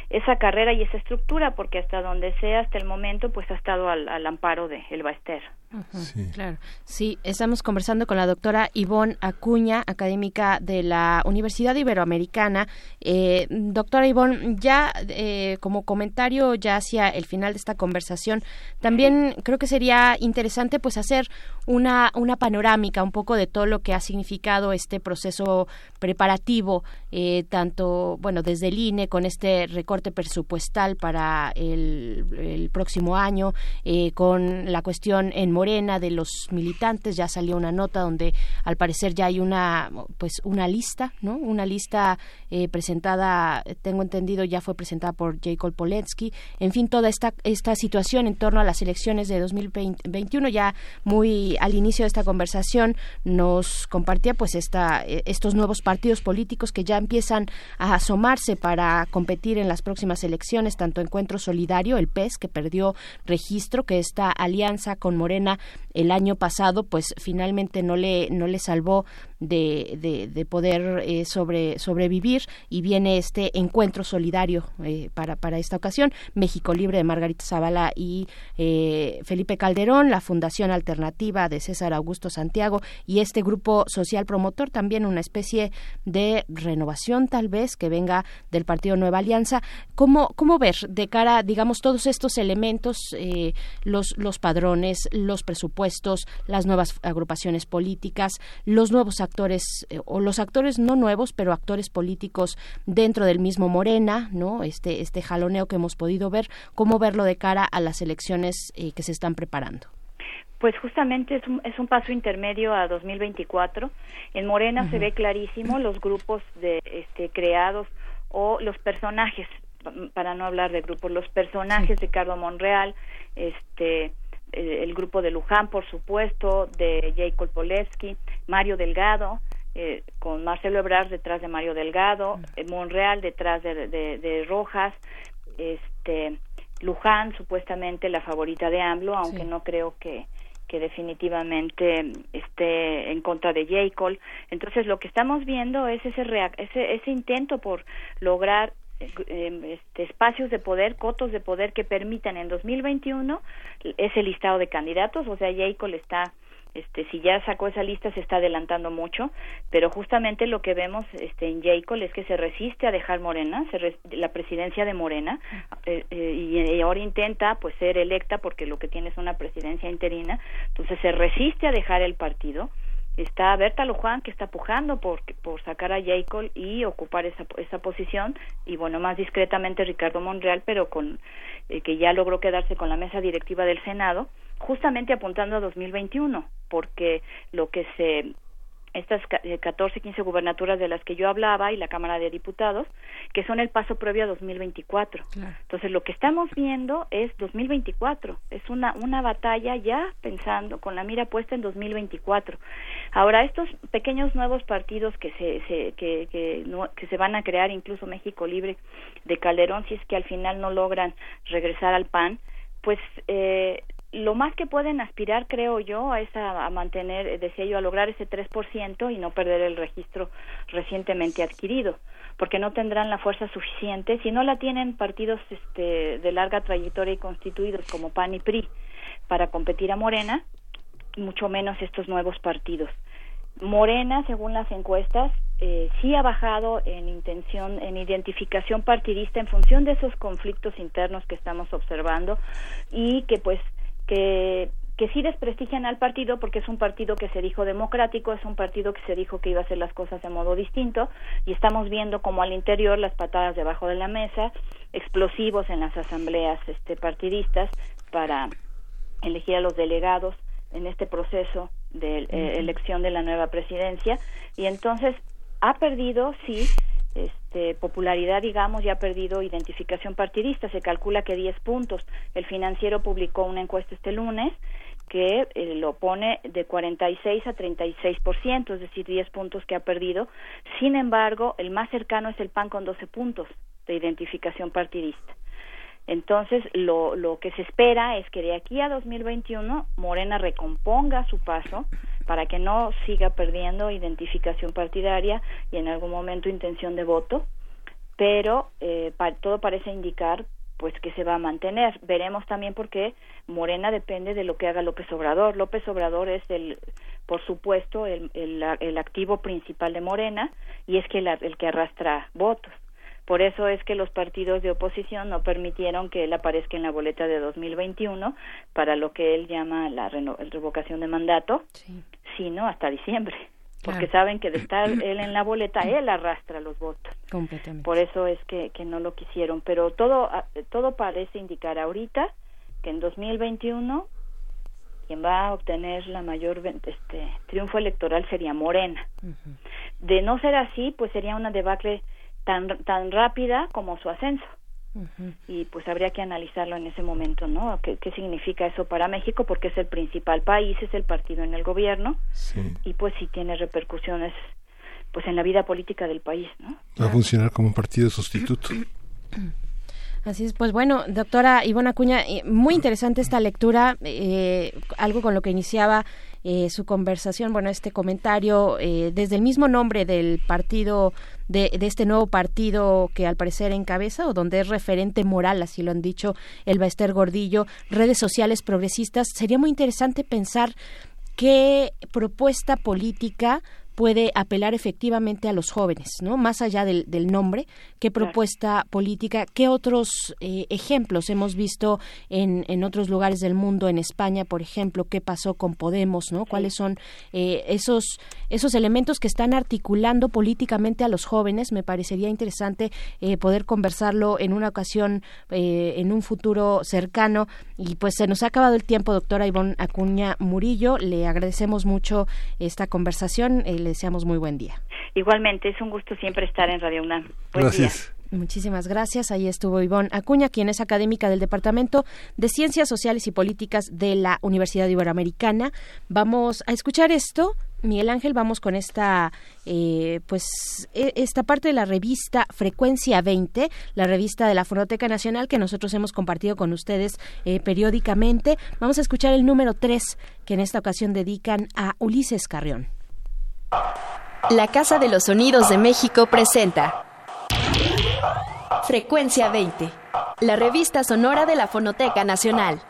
esa carrera y esa estructura porque hasta donde sea hasta el momento pues ha estado al, al amparo de El Baester Ujú, Claro. Sí, estamos conversando con la doctora Ivonne Acuña, académica de la Universidad Iberoamericana. Eh, doctora Ivonne, ya eh, como comentario ya hacia el final de esta conversación, también creo que sería interesante pues hacer una, una panorámica un poco de todo lo que ha significado este proceso preparativo, eh, tanto, bueno, desde el INE con este recorte presupuestal para el, próximo año, eh, con la cuestión en Morena de los militantes, ya salió una nota donde al parecer ya hay una, pues, una lista, ¿no? Una lista eh, presentada, tengo entendido, ya fue presentada por Jacob Polensky. En fin, toda esta, esta situación en torno a las elecciones de 2021, ya muy al inicio de esta conversación nos compartía pues esta, eh, estos nuevos partidos políticos que ya empiezan a asomarse para competir en las próximas elecciones, tanto Encuentro Solidario, el PES, que perdió registro, que esta alianza con Morena el año pasado, pues finalmente no le, no le salvó de, de, de poder eh, sobre, sobrevivir y viene este encuentro solidario eh, para, para esta ocasión, México Libre de Margarita Zavala y eh, Felipe Calderón, la Fundación Alternativa de César Augusto Santiago y este grupo social promotor, también una especie de renovación tal vez que venga del Partido Nueva Alianza. ¿Cómo, cómo ver de cara, digamos, todos estos elementos, eh, los, los padrones, los presupuestos, las nuevas agrupaciones políticas, los nuevos actores eh, o los actores no nuevos, pero actores políticos dentro del mismo Morena, ¿no? Este este jaloneo que hemos podido ver, cómo verlo de cara a las elecciones eh, que se están preparando. Pues justamente es un, es un paso intermedio a 2024. En Morena se ve clarísimo los grupos de este creados o los personajes, para no hablar de grupos, los personajes de Carlos Monreal, este eh, el grupo de Luján, por supuesto, de Jacob Polewski, Mario Delgado, eh, con Marcelo Ebrard detrás de Mario Delgado, eh, Monreal detrás de, de, de Rojas, este Luján supuestamente la favorita de AMLO, aunque no creo que que definitivamente esté en contra de J. Cole. Entonces, lo que estamos viendo es ese, ese, ese intento por lograr este, espacios de poder, cotos de poder que permitan en 2021 ese listado de candidatos. O sea, J. Cole está Este, si ya sacó esa lista se está adelantando mucho, pero justamente lo que vemos este, en Jacob es que se resiste a dejar Morena, se la presidencia de Morena, eh, eh, y ahora intenta pues ser electa porque lo que tiene es una presidencia interina, entonces se resiste a dejar el partido está Berta Luján que está pujando por, por sacar a Jacob y ocupar esa, esa posición y bueno más discretamente Ricardo Monreal pero con eh, que ya logró quedarse con la mesa directiva del Senado justamente apuntando a 2021 porque lo que se estas 14, 15 eh, gubernaturas de las que yo hablaba y la Cámara de Diputados, que son el paso previo a 2024. Entonces, lo que estamos viendo es 2024, es una, una batalla ya pensando, con la mira puesta en 2024. Ahora, estos pequeños nuevos partidos que se, se que, que, que se van a crear, incluso México Libre de Calderón, si es que al final no logran regresar al PAN, pues eh, lo más que pueden aspirar, creo yo, es a, mantener, eh, decía yo, a lograr ese 3% y no perder el registro recientemente adquirido, porque no tendrán la fuerza suficiente, si no la tienen partidos este, de larga trayectoria y constituidos como PAN y PRI para competir a Morena, mucho menos estos nuevos partidos. Morena, según las encuestas, eh, sí ha bajado en intención, en identificación partidista en función de esos conflictos internos que estamos observando y que pues que que sí desprestigian al partido porque es un partido que se dijo democrático, es un partido que se dijo que iba a hacer las cosas de modo distinto y estamos viendo como al interior las patadas debajo de la mesa, explosivos en las asambleas este, partidistas para elegir a los delegados en este proceso de eh, elección de la nueva presidencia y entonces ha perdido sí este, popularidad, digamos, ya ha perdido identificación partidista. Se calcula que 10 puntos. El financiero publicó una encuesta este lunes que eh, lo pone de 46 a 36%, es decir, 10 puntos que ha perdido. Sin embargo, el más cercano es el PAN con 12 puntos de identificación partidista. Entonces, lo, lo que se espera es que de aquí a 2021 Morena recomponga su paso para que no siga perdiendo identificación partidaria y en algún momento intención de voto, pero eh, todo parece indicar pues que se va a mantener. Veremos también porque Morena depende de lo que haga López Obrador. López Obrador es el, por supuesto, el, el, activo principal de Morena y es que el que arrastra votos. Por eso es que los partidos de oposición no permitieron que él aparezca en la boleta de 2021 para lo que él llama la revocación de mandato, sino hasta diciembre. Porque saben que de estar él en la boleta, él arrastra los votos. Por eso es que, que no lo quisieron. Pero todo, ah, todo parece indicar ahorita que en 2021 quien va a obtener la mayor este, triunfo electoral sería Morena. De no ser así, pues sería una debacle tan, tan rápida como su ascenso. Y pues habría que analizarlo en ese momento, ¿no? ¿Qué, ¿Qué, significa eso para México? Porque es el principal país, es el partido en el gobierno y pues sí tiene repercusiones pues en la vida política del país, ¿no? Va a funcionar como un partido sustituto. Así es, pues bueno, doctora Ivona Acuña, eh, muy interesante esta lectura, eh, algo con lo que iniciaba eh, su conversación, bueno, este comentario eh, desde el mismo nombre del partido, de, de, este nuevo partido que al parecer encabeza o donde es referente moral, así lo han dicho el Baester Gordillo, redes sociales progresistas. Sería muy interesante pensar qué propuesta política puede apelar efectivamente a los jóvenes, ¿no? Más allá del, del nombre, qué propuesta política, qué otros eh, ejemplos hemos visto en, en otros lugares del mundo, en España, por ejemplo, qué pasó con Podemos, ¿no? ¿Cuáles son eh, esos, esos elementos que están articulando políticamente a los jóvenes? Me parecería interesante eh, poder conversarlo en una ocasión, en un futuro cercano. Y pues se nos ha acabado el tiempo, doctora Ivonne Acuña Murillo. Le agradecemos mucho esta conversación deseamos muy buen día. Igualmente, es un gusto siempre estar en Radio UNAM. gracias. Muchísimas gracias. Ahí estuvo Ivonne Acuña, quien es académica del Departamento de Ciencias Sociales y Políticas de la Universidad Iberoamericana. Vamos a escuchar esto. Miguel Ángel, vamos con esta, eh, pues, e, esta parte de la revista Frecuencia 20, la revista de la Fonoteca Nacional que nosotros hemos compartido con ustedes eh, periódicamente. Vamos a escuchar el número 3 que en esta ocasión dedican a Ulises Carrión. La Casa de los Sonidos de México presenta Frecuencia 20, la revista sonora de la Fonoteca Nacional.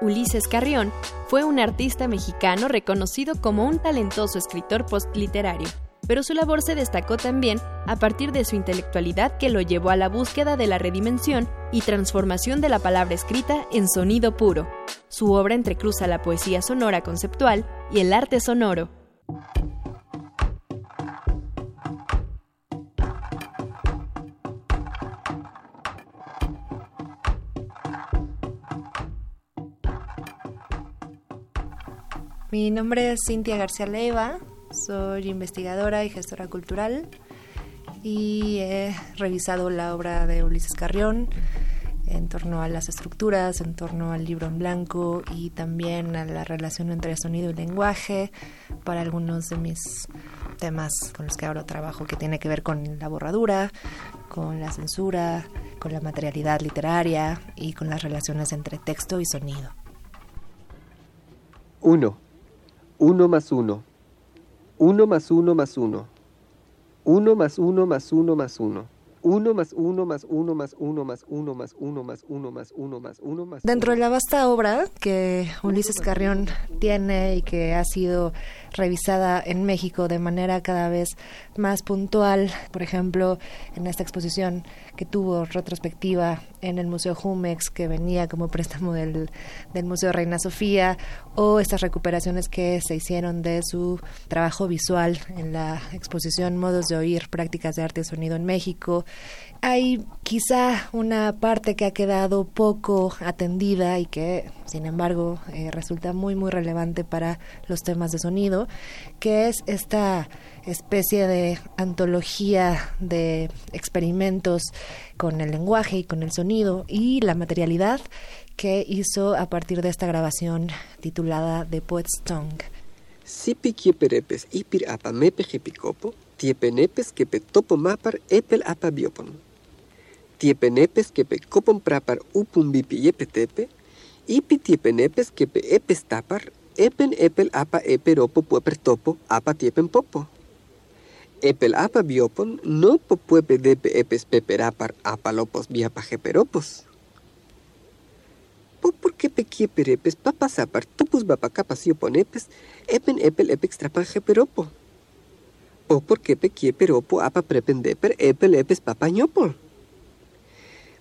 Ulises Carrión fue un artista mexicano reconocido como un talentoso escritor postliterario pero su labor se destacó también a partir de su intelectualidad que lo llevó a la búsqueda de la redimensión y transformación de la palabra escrita en sonido puro. Su obra entrecruza la poesía sonora conceptual y el arte sonoro. Mi nombre es Cintia García Leiva, soy investigadora y gestora cultural y he revisado la obra de Ulises Carrión en torno a las estructuras, en torno al libro en blanco y también a la relación entre sonido y lenguaje para algunos de mis temas con los que ahora trabajo que tiene que ver con la borradura, con la censura, con la materialidad literaria y con las relaciones entre texto y sonido. Uno. Uno más uno. Uno más uno más uno. Uno más uno más uno más uno. Uno más uno más uno más uno más uno más uno más uno más uno más uno más. Dentro de la vasta obra que Ulises Carrión tiene y que ha sido revisada en México de manera cada vez más puntual, por ejemplo, en esta exposición que tuvo retrospectiva en el Museo Jumex, que venía como préstamo del, del Museo Reina Sofía, o estas recuperaciones que se hicieron de su trabajo visual en la exposición Modos de Oír, Prácticas de Arte y Sonido en México. Hay quizá una parte que ha quedado poco atendida y que, sin embargo, eh, resulta muy, muy relevante para los temas de sonido, que es esta especie de antología de experimentos con el lenguaje y con el sonido y la materialidad que hizo a partir de esta grabación titulada The Poet's Tongue. Sipi kieperepes ipir apa mepe jepikopo, tiepenepes kepe topo mapar epel apa biopon tiepenepes quepe coponprapar upun vipiyepetepe, ipi tiepenepes quepe epestapar, epen epel apa eperopo pueper topo, apa tiepen popo. Epel apa biopon, no popuepe depe epes peperapar apalopos viapajeperopos. Po porque pequieperepes papasapar tupus vapacapasio ponepes, epen epel epex trapajeperopo. Po porque pequieperopo apa prependeper epel epes papañopo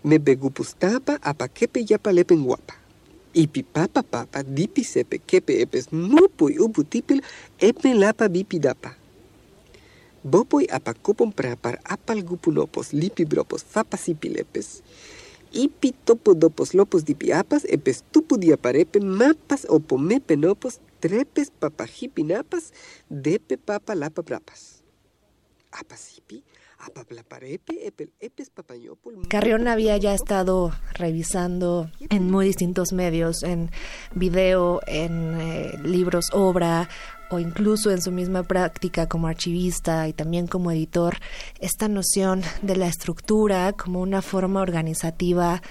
me mebegupustapa apaquepe yapalepenguapa. Ipipapa papa dipisepe kepe epes mupuy uputipil epelapa bipidapa. Bopoy apacupon prapar apal apalgupunopos lipibropos fapasipilepes. Ipitopodopos lopos dipiapas epes tupudiaparepe mapas opomepenopos trepes papajipinapas depe papa lapa prapas. Apasipi. Carrión había ya estado revisando en muy distintos medios, en video, en eh, libros, obra o incluso en su misma práctica como archivista y también como editor, esta noción de la estructura como una forma organizativa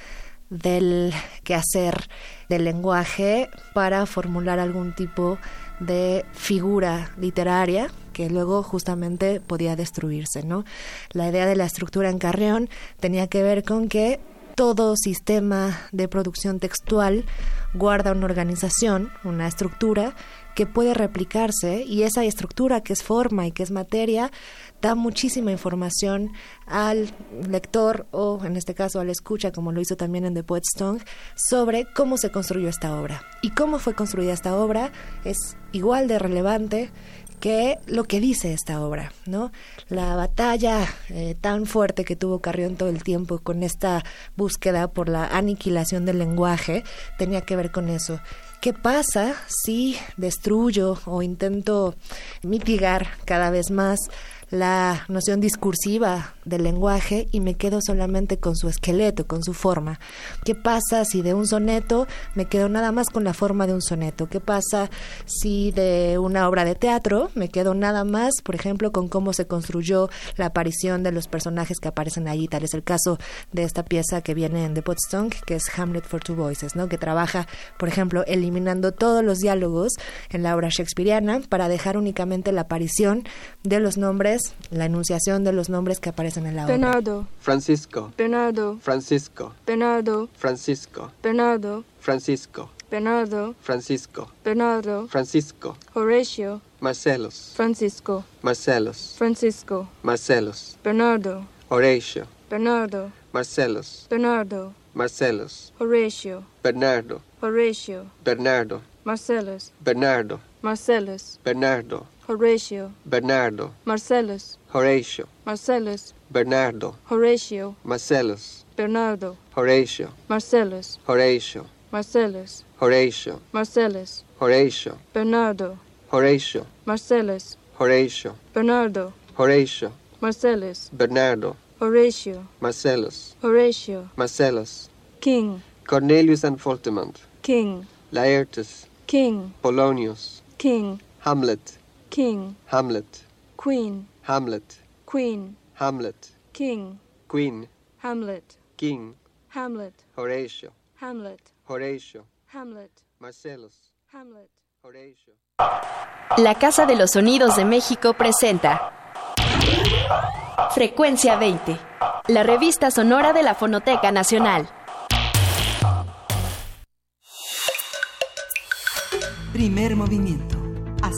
del quehacer del lenguaje para formular algún tipo de figura literaria que luego justamente podía destruirse, ¿no? La idea de la estructura en Carreón tenía que ver con que todo sistema de producción textual guarda una organización, una estructura que puede replicarse y esa estructura que es forma y que es materia da muchísima información al lector o en este caso al escucha como lo hizo también en The Poet's Tongue sobre cómo se construyó esta obra y cómo fue construida esta obra es igual de relevante que lo que dice esta obra, ¿no? La batalla eh, tan fuerte que tuvo Carrión todo el tiempo con esta búsqueda por la aniquilación del lenguaje tenía que ver con eso. ¿Qué pasa si destruyo o intento mitigar cada vez más la noción discursiva del lenguaje y me quedo solamente con su esqueleto, con su forma. ¿Qué pasa si de un soneto me quedo nada más con la forma de un soneto? ¿Qué pasa si de una obra de teatro me quedo nada más, por ejemplo, con cómo se construyó la aparición de los personajes que aparecen allí? Tal es el caso de esta pieza que viene en The Potsdam, que es Hamlet for Two Voices, ¿no? que trabaja, por ejemplo, eliminando todos los diálogos en la obra shakespeariana para dejar únicamente la aparición de los nombres la enunciación de los nombres que aparecen en la obra. Bernardo. Francisco. Bernardo. Francisco. Bernardo. Francisco. Bernardo. Francisco. Bernardo, Francisco, Bernardo, Francisco, Horatio, Marcelos, Francisco, Marcelos, Francisco, Marcelos, Bernardo, Horatio, Bernardo, Marcelos, Bernardo, Marcelos, Horatio, Bernardo, Horatio, Bernardo, Marcellus, Bernardo, Marcellus, Bernardo, Horatio, Bernardo, Marcellus, Horatio, Marcellus, Bernardo, Horatio, Marcellus. Bernardo, Horatio, Marcellus, Horatio, Marcellus, Horatio, Marcellus, Horatio, Bernardo, Horatio, Marcellus, Horatio, Bernardo, Horatio, Marcellus, Bernardo, Horatio, Marcellus, Horatio, Marcellus, King, Cornelius and Foltemont, King, Laertes, King, Polonius, King, Hamlet, King, Hamlet, Queen, Hamlet, Queen, Hamlet, King, Queen, Hamlet, King, Hamlet, Horatio, Hamlet, Horatio, Hamlet, Marcellus, Hamlet. Horatio. La Casa de los Sonidos de México presenta Frecuencia 20, la revista sonora de la Fonoteca Nacional. Primer movimiento.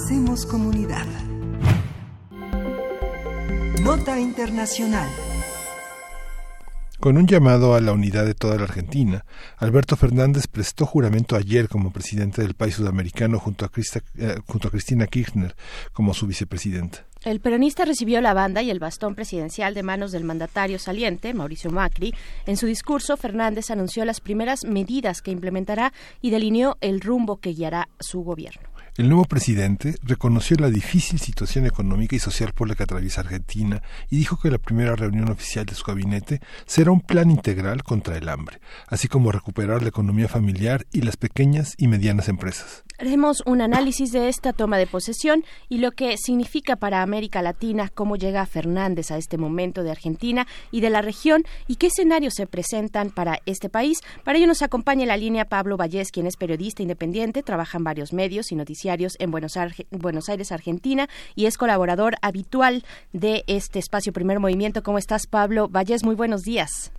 Hacemos comunidad. Nota Internacional. Con un llamado a la unidad de toda la Argentina, Alberto Fernández prestó juramento ayer como presidente del país sudamericano junto a, Christa- eh, junto a Cristina Kirchner como su vicepresidenta. El peronista recibió la banda y el bastón presidencial de manos del mandatario saliente, Mauricio Macri. En su discurso, Fernández anunció las primeras medidas que implementará y delineó el rumbo que guiará su gobierno. El nuevo presidente reconoció la difícil situación económica y social por la que atraviesa Argentina y dijo que la primera reunión oficial de su gabinete será un plan integral contra el hambre, así como recuperar la economía familiar y las pequeñas y medianas empresas. Haremos un análisis de esta toma de posesión y lo que significa para América Latina, cómo llega Fernández a este momento de Argentina y de la región y qué escenarios se presentan para este país. Para ello nos acompaña en la línea Pablo Vallés, quien es periodista independiente, trabaja en varios medios y en Buenos, Buenos Aires, Argentina, y es colaborador habitual de este espacio Primer Movimiento. ¿Cómo estás, Pablo Vallés? Muy buenos días.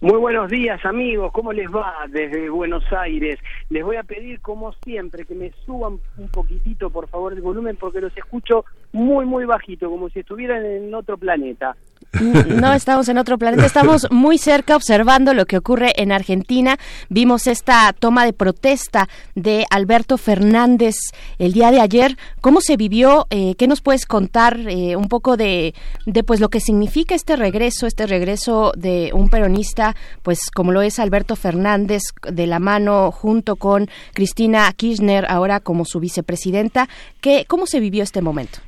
Muy buenos días amigos, ¿cómo les va desde Buenos Aires? Les voy a pedir como siempre que me suban un poquitito por favor el volumen porque los escucho muy muy bajito, como si estuvieran en otro planeta. No estamos en otro planeta, estamos muy cerca observando lo que ocurre en Argentina. Vimos esta toma de protesta de Alberto Fernández el día de ayer. ¿Cómo se vivió? Eh, ¿Qué nos puedes contar eh, un poco de, de pues lo que significa este regreso, este regreso de un peronista, pues como lo es Alberto Fernández de la mano junto con Cristina Kirchner ahora como su vicepresidenta? ¿Qué, ¿Cómo se vivió este momento?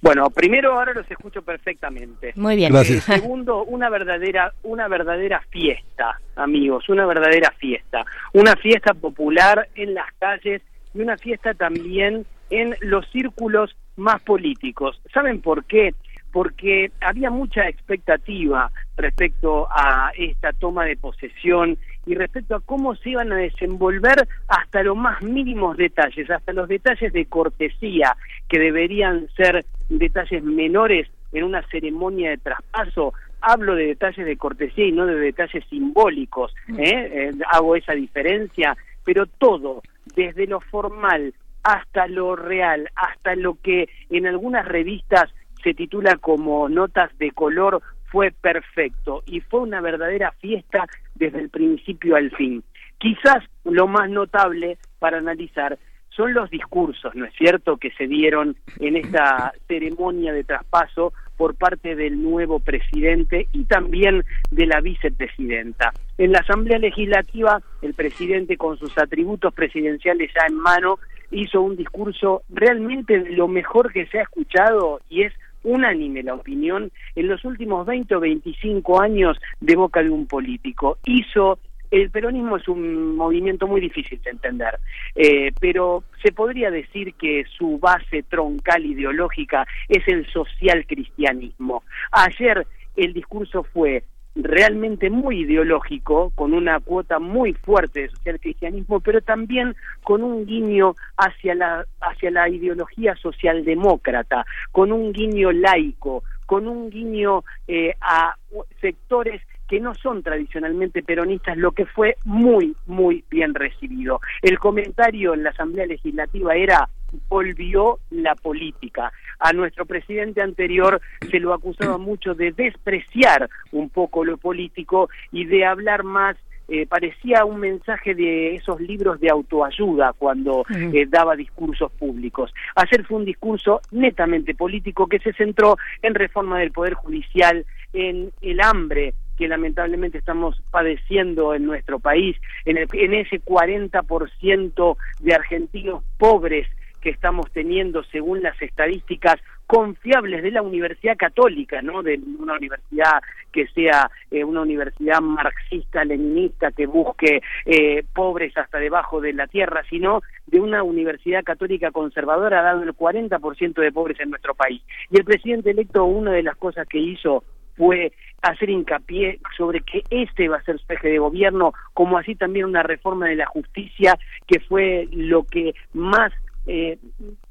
Bueno, primero ahora los escucho perfectamente. Muy bien. Gracias. Eh, segundo, una verdadera, una verdadera fiesta, amigos, una verdadera fiesta. Una fiesta popular en las calles y una fiesta también en los círculos más políticos. ¿Saben por qué? Porque había mucha expectativa respecto a esta toma de posesión y respecto a cómo se iban a desenvolver hasta los más mínimos detalles, hasta los detalles de cortesía que deberían ser detalles menores en una ceremonia de traspaso. Hablo de detalles de cortesía y no de detalles simbólicos. ¿eh? Eh, hago esa diferencia, pero todo, desde lo formal hasta lo real, hasta lo que en algunas revistas se titula como notas de color, fue perfecto y fue una verdadera fiesta desde el principio al fin. Quizás lo más notable para analizar son los discursos, ¿no es cierto?, que se dieron en esta ceremonia de traspaso por parte del nuevo presidente y también de la vicepresidenta. En la Asamblea Legislativa, el presidente con sus atributos presidenciales ya en mano hizo un discurso realmente de lo mejor que se ha escuchado y es unánime la opinión en los últimos 20 o 25 años de boca de un político. Hizo el peronismo es un movimiento muy difícil de entender, eh, pero se podría decir que su base troncal ideológica es el social cristianismo. Ayer el discurso fue realmente muy ideológico, con una cuota muy fuerte de social cristianismo, pero también con un guiño hacia la, hacia la ideología socialdemócrata, con un guiño laico, con un guiño eh, a sectores que no son tradicionalmente peronistas, lo que fue muy, muy bien recibido. El comentario en la Asamblea Legislativa era volvió la política. A nuestro presidente anterior se lo acusaba mucho de despreciar un poco lo político y de hablar más eh, parecía un mensaje de esos libros de autoayuda cuando eh, daba discursos públicos. Ayer fue un discurso netamente político que se centró en reforma del Poder Judicial, en el hambre que lamentablemente estamos padeciendo en nuestro país, en, el, en ese 40% de argentinos pobres que estamos teniendo según las estadísticas confiables de la Universidad Católica, ¿no? De una universidad que sea eh, una universidad marxista, leninista, que busque eh, pobres hasta debajo de la tierra, sino de una universidad católica conservadora, dado el 40% de pobres en nuestro país. Y el presidente electo, una de las cosas que hizo fue hacer hincapié sobre que este va a ser su eje de gobierno, como así también una reforma de la justicia, que fue lo que más eh,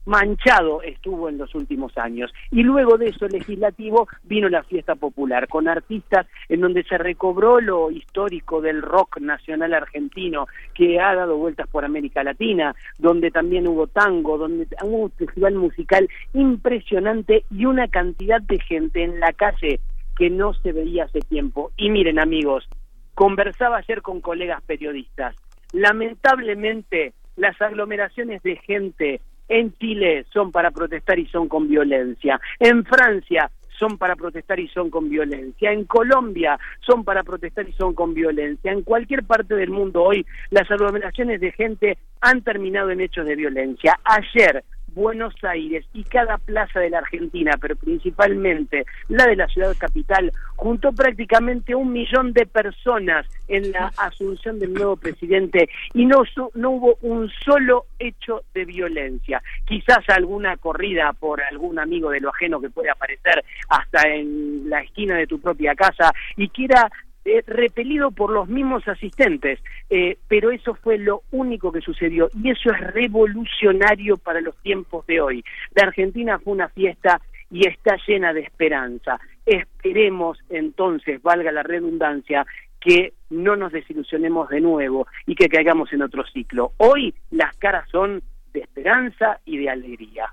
manchado estuvo en los últimos años. Y luego de eso legislativo vino la fiesta popular, con artistas en donde se recobró lo histórico del rock nacional argentino, que ha dado vueltas por América Latina, donde también hubo tango, donde hubo un festival musical impresionante y una cantidad de gente en la calle que no se veía hace tiempo. Y miren amigos, conversaba ayer con colegas periodistas. Lamentablemente, las aglomeraciones de gente en Chile son para protestar y son con violencia. En Francia son para protestar y son con violencia. En Colombia son para protestar y son con violencia. En cualquier parte del mundo hoy las aglomeraciones de gente han terminado en hechos de violencia. Ayer Buenos Aires y cada plaza de la Argentina, pero principalmente la de la ciudad capital, juntó prácticamente un millón de personas en la asunción del nuevo presidente y no, no hubo un solo hecho de violencia. Quizás alguna corrida por algún amigo de lo ajeno que puede aparecer hasta en la esquina de tu propia casa y quiera eh, repelido por los mismos asistentes, eh, pero eso fue lo único que sucedió y eso es revolucionario para los tiempos de hoy. La Argentina fue una fiesta y está llena de esperanza. Esperemos entonces, valga la redundancia, que no nos desilusionemos de nuevo y que caigamos en otro ciclo. Hoy las caras son de esperanza y de alegría.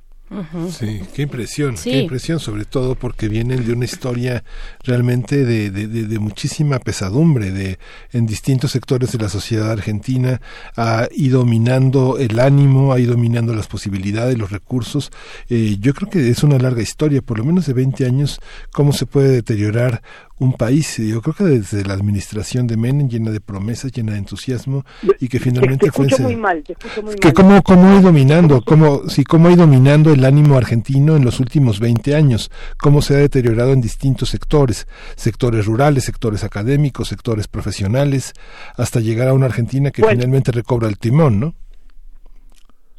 Sí, qué impresión, qué impresión, sobre todo porque vienen de una historia realmente de, de, de, muchísima pesadumbre, de en distintos sectores de la sociedad argentina ha ido minando el ánimo, ha ido minando las posibilidades, los recursos. Eh, yo creo que es una larga historia, por lo menos de 20 años, cómo se puede deteriorar un país, yo creo que desde la administración de Menem, llena de promesas, llena de entusiasmo, y que finalmente te, fue... muy mal, te escucho muy que mal. cómo, cómo ha dominando, cómo, sí, cómo ha dominando el ánimo argentino en los últimos 20 años, cómo se ha deteriorado en distintos sectores, sectores rurales, sectores académicos, sectores profesionales, hasta llegar a una Argentina que Bueno. finalmente recobra el timón, ¿no?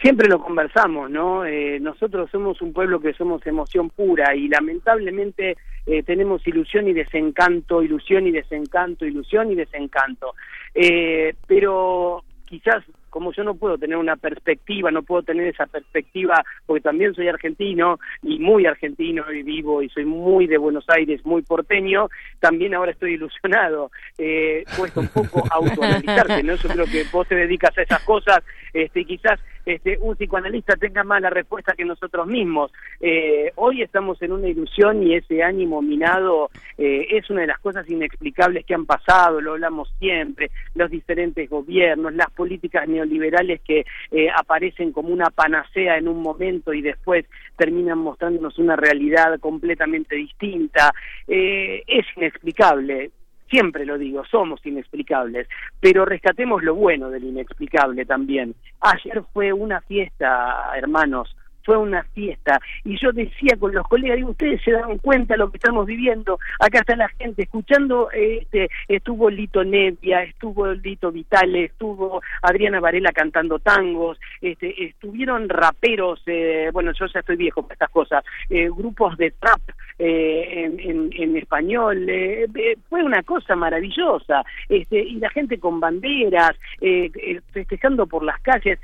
siempre lo conversamos, ¿no? Eh, nosotros somos un pueblo que somos emoción pura y lamentablemente eh, tenemos ilusión y desencanto, ilusión y desencanto, ilusión y desencanto. Eh, pero quizás como yo no puedo tener una perspectiva, no puedo tener esa perspectiva, porque también soy argentino y muy argentino y vivo y soy muy de Buenos Aires, muy porteño, también ahora estoy ilusionado. Eh, cuesta un poco autoanalizarse, ¿no? Yo creo que vos te dedicas a esas cosas este, quizás este, un psicoanalista tenga más la respuesta que nosotros mismos. Eh, hoy estamos en una ilusión y ese ánimo minado eh, es una de las cosas inexplicables que han pasado, lo hablamos siempre, los diferentes gobiernos, las políticas neoliberales que eh, aparecen como una panacea en un momento y después terminan mostrándonos una realidad completamente distinta. Eh, es inexplicable siempre lo digo, somos inexplicables, pero rescatemos lo bueno del inexplicable también. Ayer fue una fiesta, hermanos, fue una fiesta. Y yo decía con los colegas, digo, ustedes se dan cuenta de lo que estamos viviendo. Acá está la gente escuchando, este, estuvo Lito Nevia, estuvo Lito Vitale, estuvo Adriana Varela cantando tangos, este, estuvieron raperos, eh, bueno, yo ya estoy viejo para estas cosas, eh, grupos de trap eh, en, en, en, español. Eh, fue una cosa maravillosa. Este, y la gente con banderas, festejando por las calles.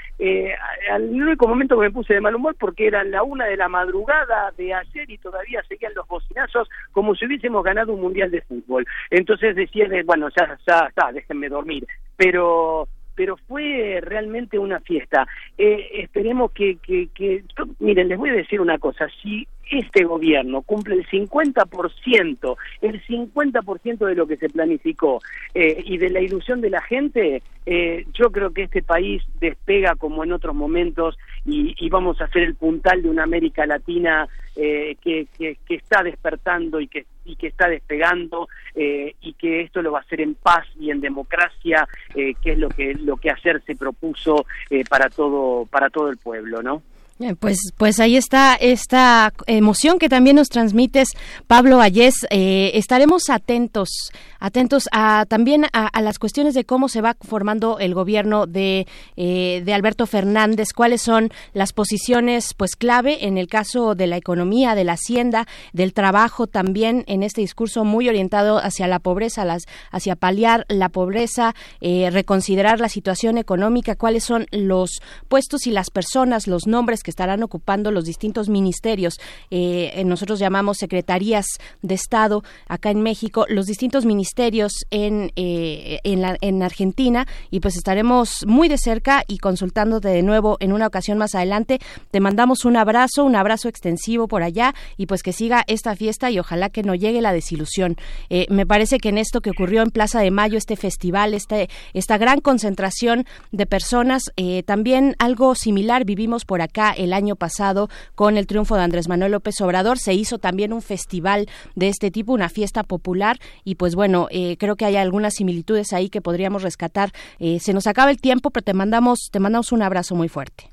al único momento que me puse de mal humor, porque eran la una de la madrugada de ayer y todavía seguían los bocinazos como si hubiésemos ganado un mundial de fútbol. Entonces decían, bueno, ya, ya está, déjenme dormir. Pero pero fue realmente una fiesta. Eh, esperemos que, que, que, miren, les voy a decir una cosa, si este gobierno cumple el 50%, el 50% de lo que se planificó eh, y de la ilusión de la gente, eh, yo creo que este país despega como en otros momentos y, y vamos a ser el puntal de una América Latina eh, que, que, que, está despertando y que, está despegando eh, y que esto lo va a hacer en paz y en democracia, que es lo que lo que ayer se propuso para todo para todo el pueblo, ¿no? Pues, pues ahí está esta emoción que también nos transmites, Pablo Ayés. Eh, estaremos atentos, atentos a también a, a, las cuestiones de cómo se va formando el gobierno de, eh, de Alberto Fernández, cuáles son las posiciones, pues clave en el caso de la economía, de la hacienda, del trabajo, también en este discurso muy orientado hacia la pobreza, las, hacia paliar la pobreza, eh, reconsiderar la situación económica, cuáles son los puestos y las personas, los nombres que estarán ocupando los distintos ministerios. Eh, nosotros llamamos secretarías de Estado acá en México, los distintos ministerios en, eh, en, Argentina y pues estaremos muy de cerca y consultándote de nuevo en una ocasión más adelante. Te mandamos un abrazo, un abrazo extensivo por allá y pues que siga esta fiesta y ojalá que no llegue la desilusión. Eh, me parece que en esto que ocurrió en Plaza de Mayo, este festival, este, esta gran concentración de personas, también algo similar vivimos por acá el año pasado con el triunfo de Andrés Manuel López Obrador. Se hizo también un festival de este tipo, una fiesta popular y pues bueno, eh, creo que hay algunas similitudes ahí que podríamos rescatar. Eh, se nos acaba el tiempo, pero te mandamos, te mandamos un abrazo muy fuerte.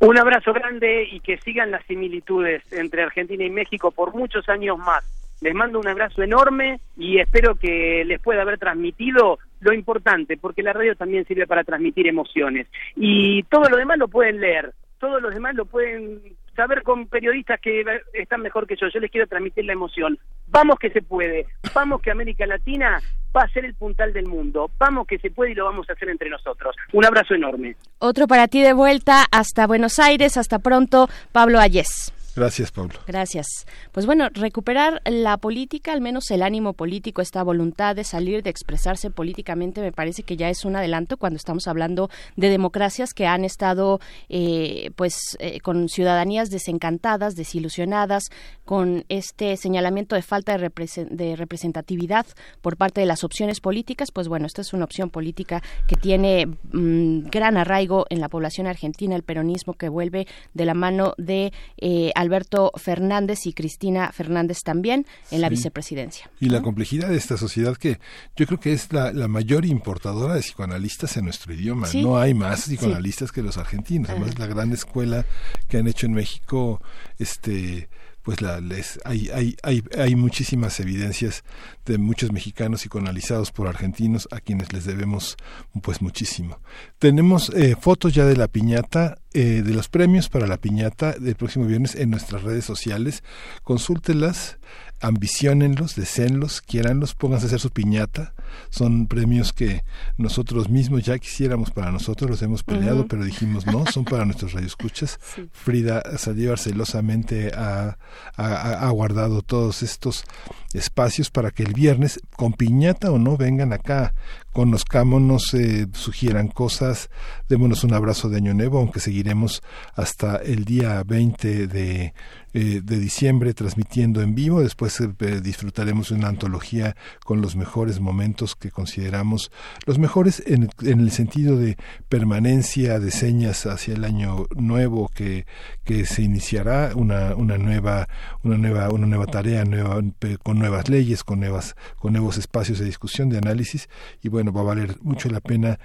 Un abrazo grande y que sigan las similitudes entre Argentina y México por muchos años más. Les mando un abrazo enorme y espero que les pueda haber transmitido lo importante, porque la radio también sirve para transmitir emociones. Y todo lo demás lo pueden leer todos los demás lo pueden saber con periodistas que están mejor que yo. Yo les quiero transmitir la emoción. Vamos que se puede. Vamos que América Latina va a ser el puntal del mundo. Vamos que se puede y lo vamos a hacer entre nosotros. Un abrazo enorme. Otro para ti de vuelta hasta Buenos Aires. Hasta pronto, Pablo Ayés. Gracias, Pablo. Gracias. Pues bueno, recuperar la política, al menos el ánimo político, esta voluntad de salir, de expresarse políticamente, me parece que ya es un adelanto cuando estamos hablando de democracias que han estado, eh, pues, eh, con ciudadanías desencantadas, desilusionadas, con este señalamiento de falta de, de, representatividad por parte de las opciones políticas. Pues bueno, esta es una opción política que tiene mmm, gran arraigo en la población argentina, el peronismo que vuelve de la mano de eh, Alberto Fernández y Cristina Fernández también en la vicepresidencia. Y la complejidad de esta sociedad que yo creo que es la, la mayor importadora de psicoanalistas en nuestro idioma. Sí. No hay más psicoanalistas sí. que los argentinos. Además, la gran escuela que han hecho en México, este pues la, les, hay, hay, hay, hay muchísimas evidencias de muchos mexicanos psicoanalizados por argentinos a quienes les debemos pues muchísimo. Tenemos eh, fotos ya de la piñata, eh, de los premios para la piñata del próximo viernes en nuestras redes sociales. Consúltelas, ambiciónenlos, deseenlos, quiéranlos, pónganse a hacer su piñata. Son premios que nosotros mismos ya quisiéramos para nosotros, los hemos peleado, uh -huh. pero dijimos no, son para nuestros radioescuchas. Sí. Frida Saldívar celosamente ha, ha, ha, guardado todos estos espacios para que el viernes, con piñata o no, vengan acá, conozcámonos, eh, sugieran cosas, démonos un abrazo de Año Nuevo, aunque seguiremos hasta el día 20 de, eh, de diciembre transmitiendo en vivo. Después eh, disfrutaremos una antología con los mejores momentos que consideramos los mejores en, en, el sentido de permanencia de señas hacia el año nuevo que, que se iniciará una, una nueva una nueva una nueva tarea nueva, con nuevas leyes con nuevas con nuevos espacios de discusión de análisis y va a valer mucho la pena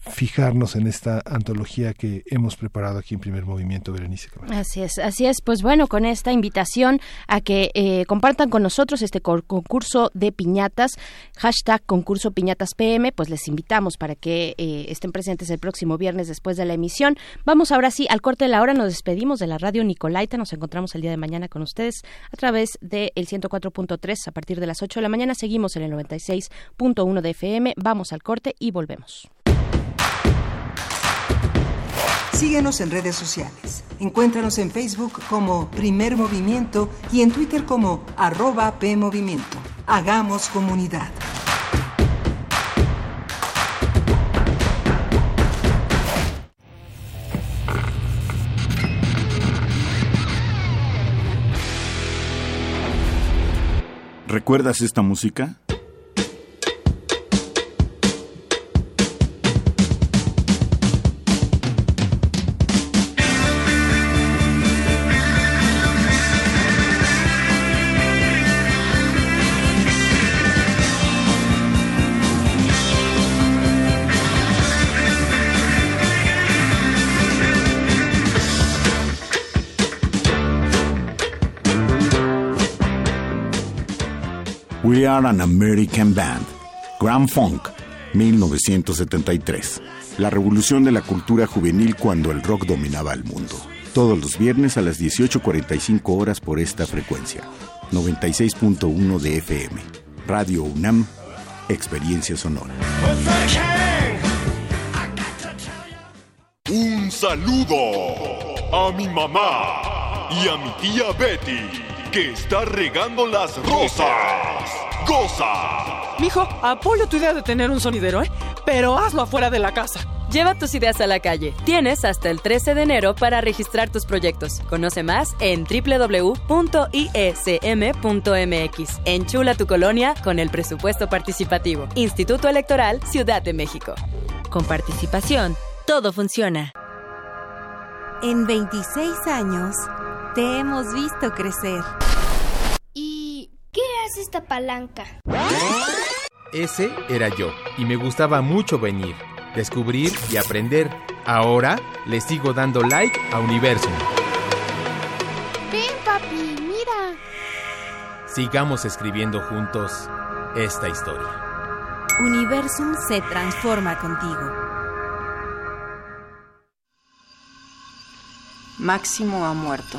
fijarnos en esta antología que hemos preparado aquí en Primer Movimiento, Berenice. Así es, así es. Pues bueno, con esta invitación a que eh, compartan con nosotros este concurso de piñatas, hashtag concurso piñatas PM, pues les invitamos para que eh, estén presentes el próximo viernes después de la emisión. Vamos ahora sí al corte de la hora, nos despedimos de la radio Nicolaita, nos encontramos el día de mañana con ustedes a través del de 104.3 a partir de las 8 de la mañana, seguimos en el 96.1 de FM, vamos al corte y volvemos. Síguenos en redes sociales. Encuéntranos en Facebook como Primer Movimiento y en Twitter como arroba PMovimiento. Hagamos comunidad. ¿Recuerdas esta música? We Are an American Band. Grand Funk, 1973. La revolución de la cultura juvenil cuando el rock dominaba el mundo. Todos los viernes a las 18.45 horas por esta frecuencia. 96.1 de FM. Radio UNAM, Experiencia Sonora. Un saludo a mi mamá y a mi tía Betty, que está regando las rosas. ¡Goza! Mijo, apoyo tu idea de tener un sonidero, ¿eh? Pero hazlo afuera de la casa. Lleva tus ideas a la calle. Tienes hasta el 13 de enero para registrar tus proyectos. Conoce más en www.ism.mx. Enchula tu colonia con el presupuesto participativo. Instituto Electoral Ciudad de México. Con participación, todo funciona. En 26 años, te hemos visto crecer. ¿Y qué hace esta palanca? Ese era yo, y me gustaba mucho venir, descubrir y aprender. Ahora le sigo dando like a Universum. Ven, papi, mira. Sigamos escribiendo juntos esta historia. Universum se transforma contigo. Máximo ha muerto.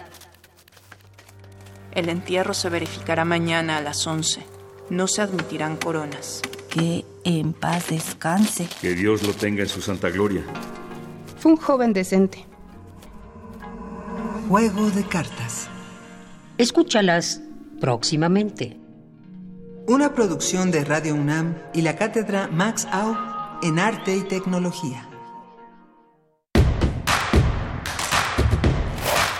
El entierro se verificará mañana a las 11. No se admitirán coronas. Que en paz descanse. Que Dios lo tenga en su santa gloria. Fue un joven decente. Juego de cartas. Escúchalas próximamente. Una producción de Radio UNAM y la cátedra Max Au en Arte y Tecnología.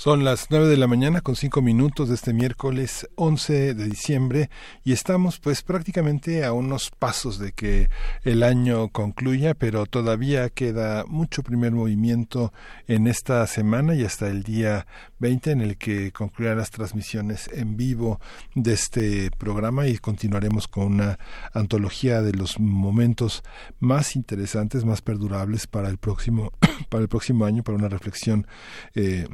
Son las 9 de la mañana con 5 minutos de este miércoles 11 de diciembre y estamos pues prácticamente a unos pasos de que el año concluya, pero todavía queda mucho primer movimiento en esta semana y hasta el día 20 en el que concluirán las transmisiones en vivo de este programa y continuaremos con una antología de los momentos más interesantes, más perdurables para el próximo para el próximo año, para una reflexión eh,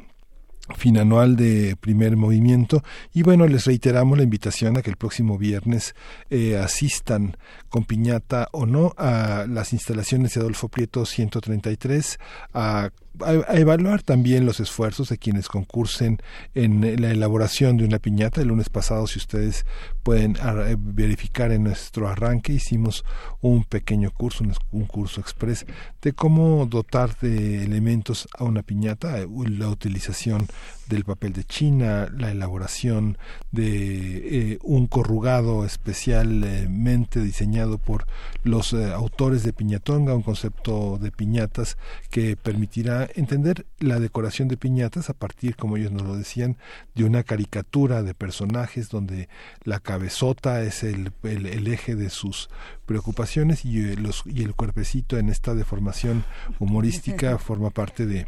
fin anual de primer movimiento. Y bueno les reiteramos la invitación a que el próximo viernes eh, asistan con piñata o no a las instalaciones de Adolfo Prieto 133 a a, evaluar también los esfuerzos de quienes concursen en la elaboración de una piñata. El lunes pasado, si ustedes pueden verificar en nuestro arranque, hicimos un pequeño curso, un, curso express de cómo dotar de elementos a una piñata, la utilización del papel de China, la elaboración de eh, un corrugado especialmente diseñado por los eh, autores de Piñatonga, un concepto de piñatas que permitirá entender la decoración de piñatas a partir, como ellos nos lo decían, de una caricatura de personajes donde la cabezota es el, el, eje de sus preocupaciones y, eh, los, y el cuerpecito en esta deformación humorística forma parte de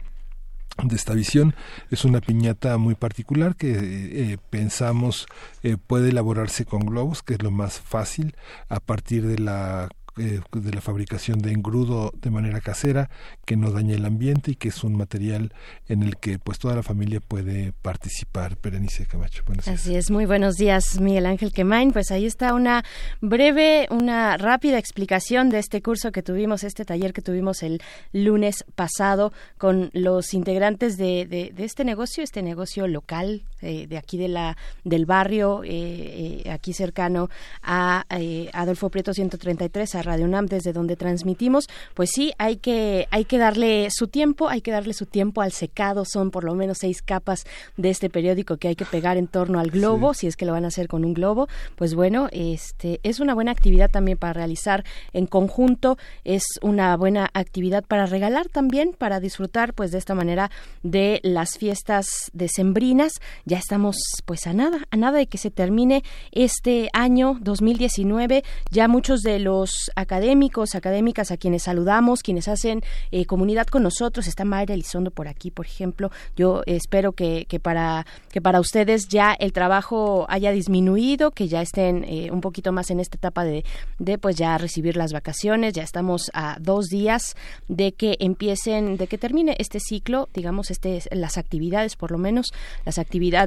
de esta visión. Es una piñata muy particular que eh, pensamos eh, puede elaborarse con globos, que es lo más fácil, a partir de la eh, de la fabricación de engrudo de manera casera que no daña el ambiente y que es un material en el que pues toda la familia puede participar. Berenice Camacho. Así es, muy buenos días Miguel Ángel Quemain. Pues ahí está una breve, una rápida explicación de este curso que tuvimos, este taller que tuvimos el lunes pasado con los integrantes de, de, este negocio, este negocio local eh, de aquí de la del barrio, eh, aquí cercano a Adolfo Prieto 133 a Radio UNAM desde donde transmitimos, pues sí, hay que, hay que darle su tiempo, hay que darle su tiempo al secado, son por lo menos seis capas de este periódico que hay que pegar en torno al globo, si es que lo van a hacer con un globo, pues bueno, este es una buena actividad también para realizar en conjunto, es una buena actividad para regalar también, para disfrutar pues de esta manera de las fiestas decembrinas. Ya estamos pues a nada, a nada de que se termine este año 2019, ya muchos de los académicos, académicas a quienes saludamos, quienes hacen eh, comunidad con nosotros. Está Mayra Elizondo por aquí, por ejemplo. Yo espero que, que, para, que para ustedes ya el trabajo haya disminuido, que ya estén eh, un poquito más en esta etapa de, de pues ya recibir las vacaciones. Ya estamos a dos días de que empiecen, de que termine este ciclo, digamos, este, las actividades, por lo menos, las actividades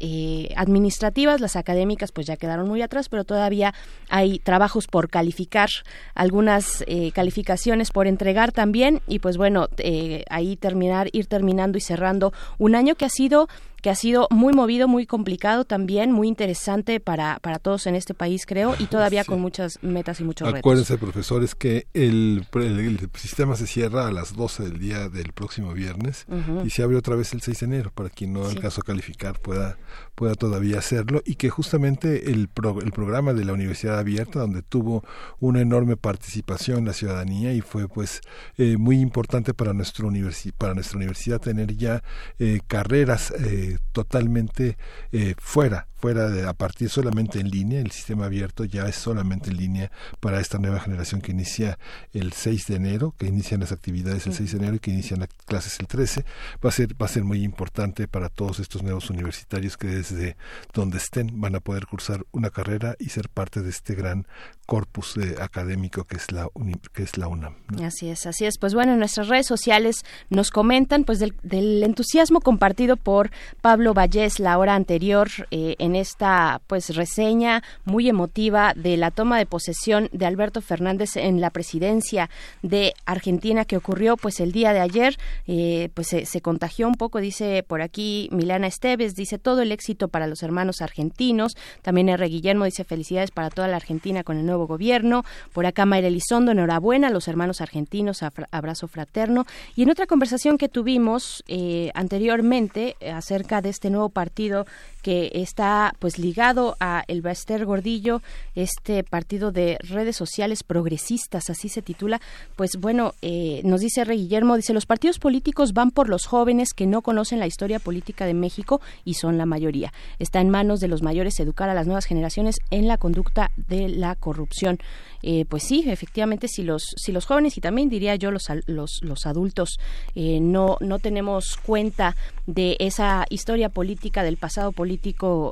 eh, administrativas, las académicas, pues ya quedaron muy atrás, pero todavía hay trabajos por calificar algunas eh, calificaciones por entregar también y pues bueno, eh, ahí terminar, ir terminando y cerrando un año que ha sido que ha sido muy movido, muy complicado también, muy interesante para, para todos en este país, creo, y todavía con muchas metas y muchos Acuérdense, profesores, que el, el, sistema se cierra a las 12 del día del próximo viernes y se abre otra vez el 6 de enero, para quien no sí. caso calificar pueda, pueda todavía hacerlo, y que justamente el, el programa de la Universidad Abierta, donde tuvo una enorme participación la ciudadanía y fue pues eh, muy importante para, nuestro universi para nuestra universidad tener ya eh, carreras eh, totalmente eh, fuera fuera de a partir solamente en línea, el sistema abierto ya es solamente en línea para esta nueva generación que inicia el 6 de enero, que inician las actividades el 6 de enero y que inician las clases el 13, va a ser va a ser muy importante para todos estos nuevos universitarios que desde donde estén van a poder cursar una carrera y ser parte de este gran corpus eh, académico que es la que es la UNAM. Así es, así es. Pues bueno, en nuestras redes sociales nos comentan pues del, del entusiasmo compartido por Pablo Vallés la hora anterior eh, en esta pues reseña muy emotiva de la toma de posesión de Alberto Fernández en la presidencia de Argentina que ocurrió pues el día de ayer eh, pues se, se, contagió un poco dice por aquí Milana Esteves dice todo el éxito para los hermanos argentinos. También R. Guillermo dice felicidades para toda la Argentina con el nuevo gobierno por acá Mayra Elizondo enhorabuena a los hermanos argentinos abrazo fraterno y en otra conversación que tuvimos eh, anteriormente acerca de este nuevo partido que está pues ligado a el Baster Gordillo, este partido de redes sociales progresistas, así se titula. Pues bueno, eh, nos dice Rey Guillermo, dice los partidos políticos van por los jóvenes que no conocen la historia política de México y son la mayoría. Está en manos de los mayores educar a las nuevas generaciones en la conducta de la corrupción. Eh, pues sí, efectivamente, si los si los jóvenes y también diría yo los los, los adultos eh, no no tenemos cuenta de esa historia política del pasado político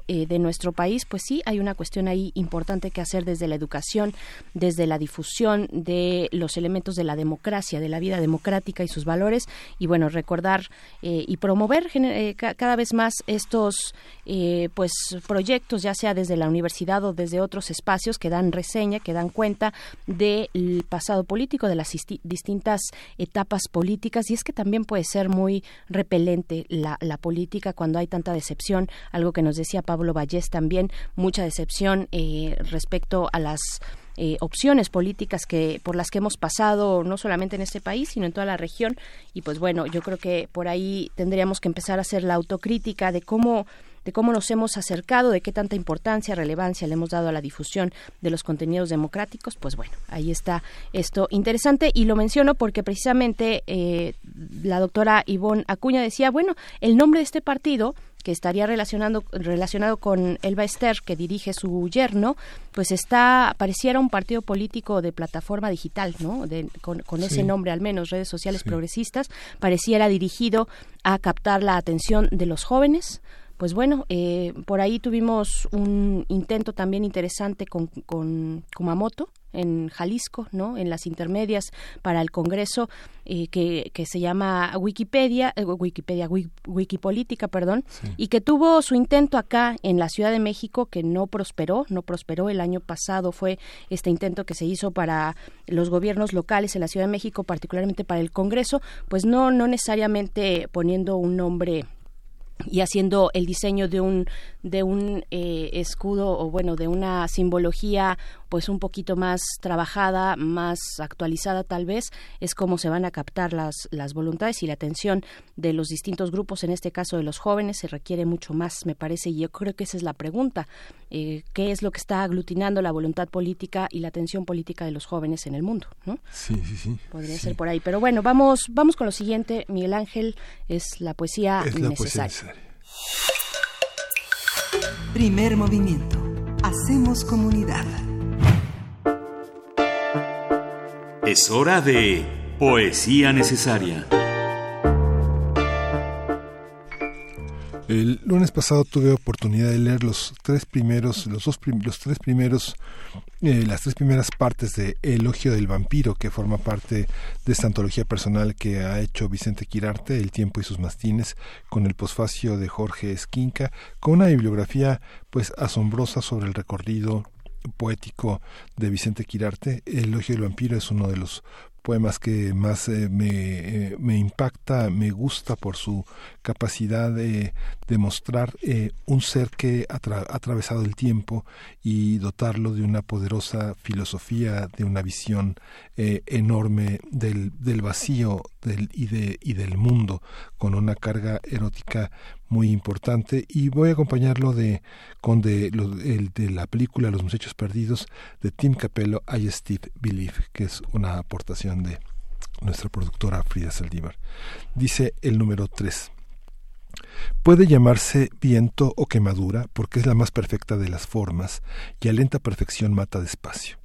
eh, de nuestro país, pues sí hay una cuestión ahí importante que hacer desde la educación, desde la difusión de los elementos de la democracia, de la vida democrática y sus valores, y bueno recordar eh, y promover eh, cada vez más estos eh, pues proyectos, ya sea desde la universidad o desde otros espacios que dan reseña, que dan cuenta del pasado político, de las distintas etapas políticas, y es que también puede ser muy repelente la, la política cuando hay tanta decepción, algo que nos decía Pablo Vallés también, mucha decepción eh, respecto a las eh, opciones políticas que por las que hemos pasado no solamente en este país sino en toda la región. Y pues bueno yo creo que por ahí tendríamos que empezar a hacer la autocrítica de cómo de cómo nos hemos acercado, de qué tanta importancia, relevancia le hemos dado a la difusión de los contenidos democráticos, pues bueno, ahí está esto interesante. Y lo menciono porque precisamente eh, la doctora Ivonne Acuña decía, bueno, el nombre de este partido que estaría relacionando, relacionado con Elba Ester, que dirige su yerno, pues está, pareciera un partido político de plataforma digital, ¿no? con, ese nombre al menos, redes sociales progresistas, pareciera dirigido a captar la atención de los jóvenes, pues bueno, eh, por ahí tuvimos un intento también interesante con, con Kumamoto, en Jalisco, ¿no? En las intermedias para el Congreso eh, que, que, se llama Wikipedia, eh, Wikipedia, Wikipolítica, perdón, y que tuvo su intento acá en la Ciudad de México que no prosperó, no prosperó el año pasado fue este intento que se hizo para los gobiernos locales en la Ciudad de México, particularmente para el Congreso, pues no no necesariamente poniendo un nombre y haciendo el diseño de un de un eh, escudo o bueno de una simbología pues un poquito más trabajada más actualizada tal vez es como se van a captar las las voluntades y la atención de los distintos grupos en este caso de los jóvenes se requiere mucho más me parece y yo creo que esa es la pregunta eh, qué es lo que está aglutinando la voluntad política y la atención política de los jóvenes en el mundo no sí sí sí. Podría ser por ahí. Pero bueno vamos vamos con lo siguiente Miguel Ángel es la poesía necesaria. Primer movimiento. Hacemos comunidad. Es hora de poesía necesaria. El lunes pasado tuve oportunidad de leer los tres primeros, los dos los tres primeros, eh, las tres primeras partes de Elogio del vampiro, que forma parte de esta antología personal que ha hecho Vicente Quirarte, El tiempo y sus mastines, con el posfacio de Jorge Esquinca, con una bibliografía pues asombrosa sobre el recorrido poético de Vicente Quirarte. El elogio del vampiro es uno de los poemas que más eh, me, eh, me, impacta, me gusta por su capacidad de, demostrar eh, un ser que ha atravesado el tiempo y dotarlo de una poderosa filosofía, de una visión enorme del, del vacío del, de, y del mundo, con una carga erótica muy importante y voy a acompañarlo de con de, el, de la película Los muchachos perdidos de Tim Capello I Steve Believe que es una aportación de nuestra productora Frida Saldívar dice el número 3 Puede llamarse viento o quemadura porque es la más perfecta de las formas y a lenta perfección mata despacio.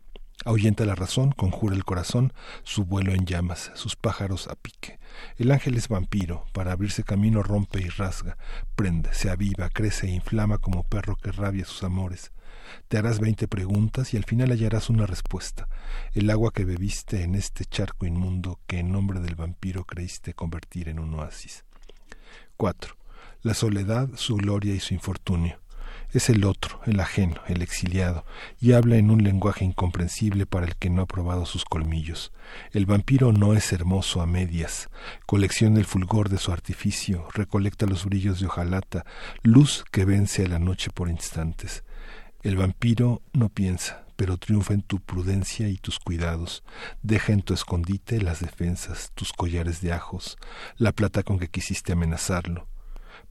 Ahuyenta la razón, conjura el corazón, su vuelo en llamas, sus pájaros a pique. El ángel es vampiro, para abrirse camino rompe y rasga, prende, se aviva, crece e inflama como perro que rabia sus amores. Te harás veinte preguntas y al final hallarás una respuesta. El agua que bebiste en este charco inmundo que en nombre del vampiro creíste convertir en un oasis. 4. La soledad, su gloria y su infortunio es el otro, el ajeno, el exiliado, y habla en un lenguaje incomprensible para el que no ha probado sus colmillos. El vampiro no es hermoso a medias, colecciona el fulgor de su artificio, recolecta los brillos de hojalata, luz que vence a la noche por instantes. El vampiro no piensa, pero triunfa en tu prudencia y tus cuidados. Deja en tu escondite las defensas, tus collares de ajos, la plata con que quisiste amenazarlo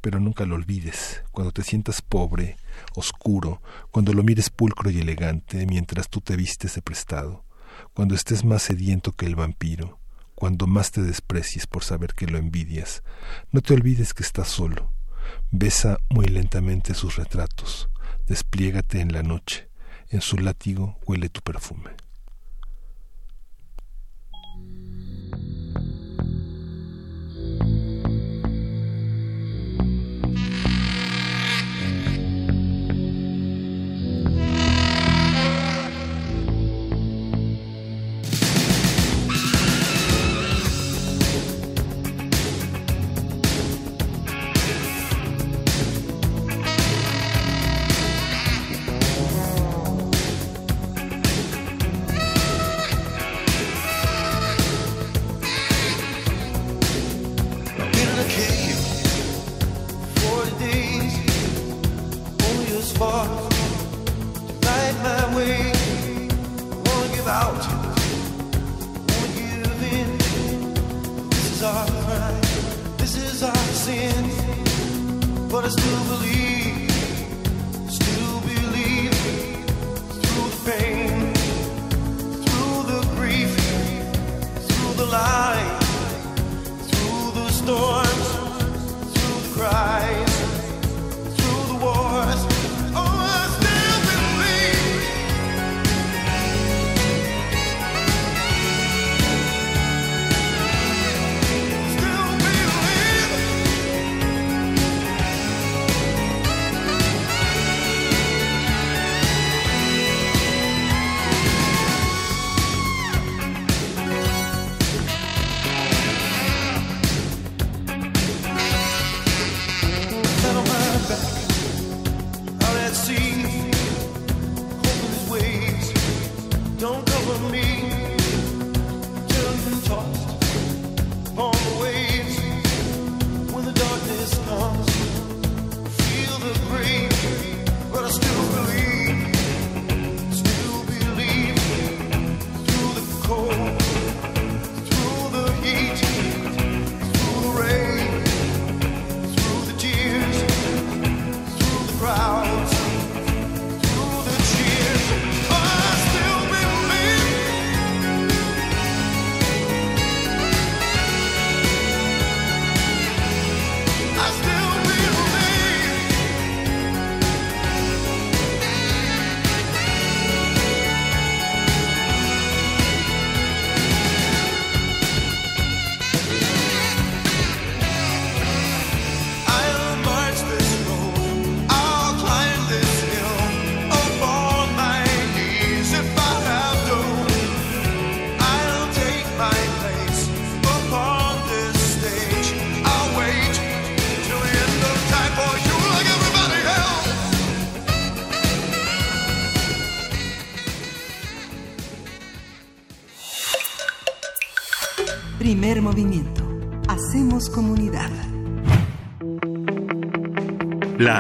pero nunca lo olvides, cuando te sientas pobre, oscuro, cuando lo mires pulcro y elegante, mientras tú te vistes de prestado, cuando estés más sediento que el vampiro, cuando más te desprecies por saber que lo envidias, no te olvides que estás solo. Besa muy lentamente sus retratos, despliégate en la noche, en su látigo huele tu perfume.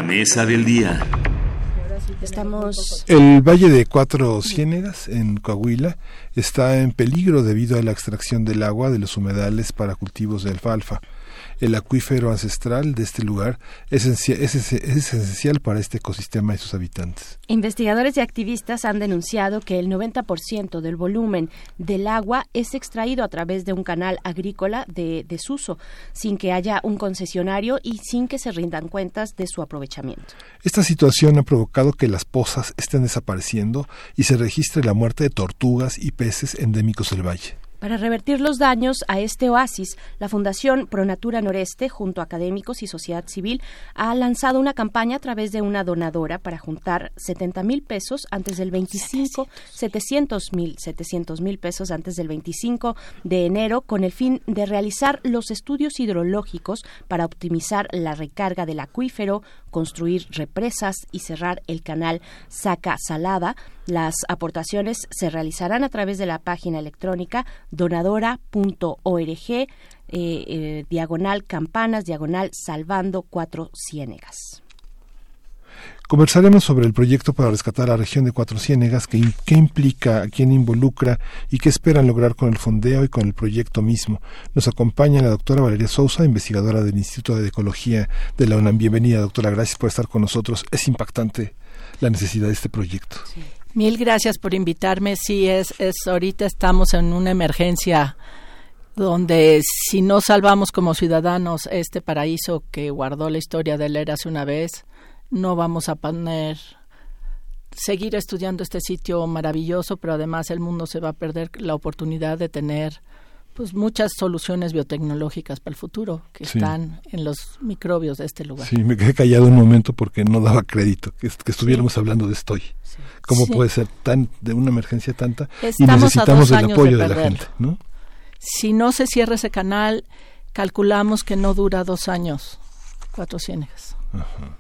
Mesa del día. Estamos. El Valle de Cuatro Ciénegas, en Coahuila, está en peligro debido a la extracción del agua de los humedales para cultivos de alfalfa. El acuífero ancestral de este lugar es, esencial, es, es esencial para este ecosistema y sus habitantes. Investigadores y activistas han denunciado que el 90% del volumen del agua es extraído a través de un canal agrícola de desuso, sin que haya un concesionario y sin que se rindan cuentas de su aprovechamiento. Esta situación ha provocado que las pozas estén desapareciendo y se registre la muerte de tortugas y peces endémicos del valle. Para revertir los daños a este oasis, la Fundación Pronatura Noreste, junto a académicos y sociedad civil, ha lanzado una campaña a través de una donadora para juntar 70 mil pesos antes del 25, 700 mil, 700 mil pesos antes del 25 de enero, con el fin de realizar los estudios hidrológicos para optimizar la recarga del acuífero, construir represas y cerrar el canal Saca Salada. Las aportaciones se realizarán a través de la página electrónica donadora.org eh, eh, diagonal campanas diagonal salvando cuatro ciénegas. Conversaremos sobre el proyecto para rescatar la región de Cuatro Ciénegas, qué, qué implica, quién involucra y qué esperan lograr con el fondeo y con el proyecto mismo. Nos acompaña la doctora Valeria Sousa, investigadora del Instituto de Ecología de la UNAM. Bienvenida, doctora. Gracias por estar con nosotros. Es impactante la necesidad de este proyecto. Sí. Mil gracias por invitarme. Sí, es, es ahorita estamos en una emergencia donde si no salvamos como ciudadanos este paraíso que guardó la historia de leer hace una vez, no vamos a poner seguir estudiando este sitio maravilloso, pero además el mundo se va a perder la oportunidad de tener pues muchas soluciones biotecnológicas para el futuro que sí. están en los microbios de este lugar. Sí, me quedé callado un momento porque no daba crédito que, que estuviéramos sí. hablando de estoy. Sí. ¿Cómo puede ser tan de una emergencia tanta Estamos y necesitamos el apoyo de, de, la gente, ¿no? Si no se cierra ese canal, calculamos que no dura dos años, cuatro ciénegas. Ajá.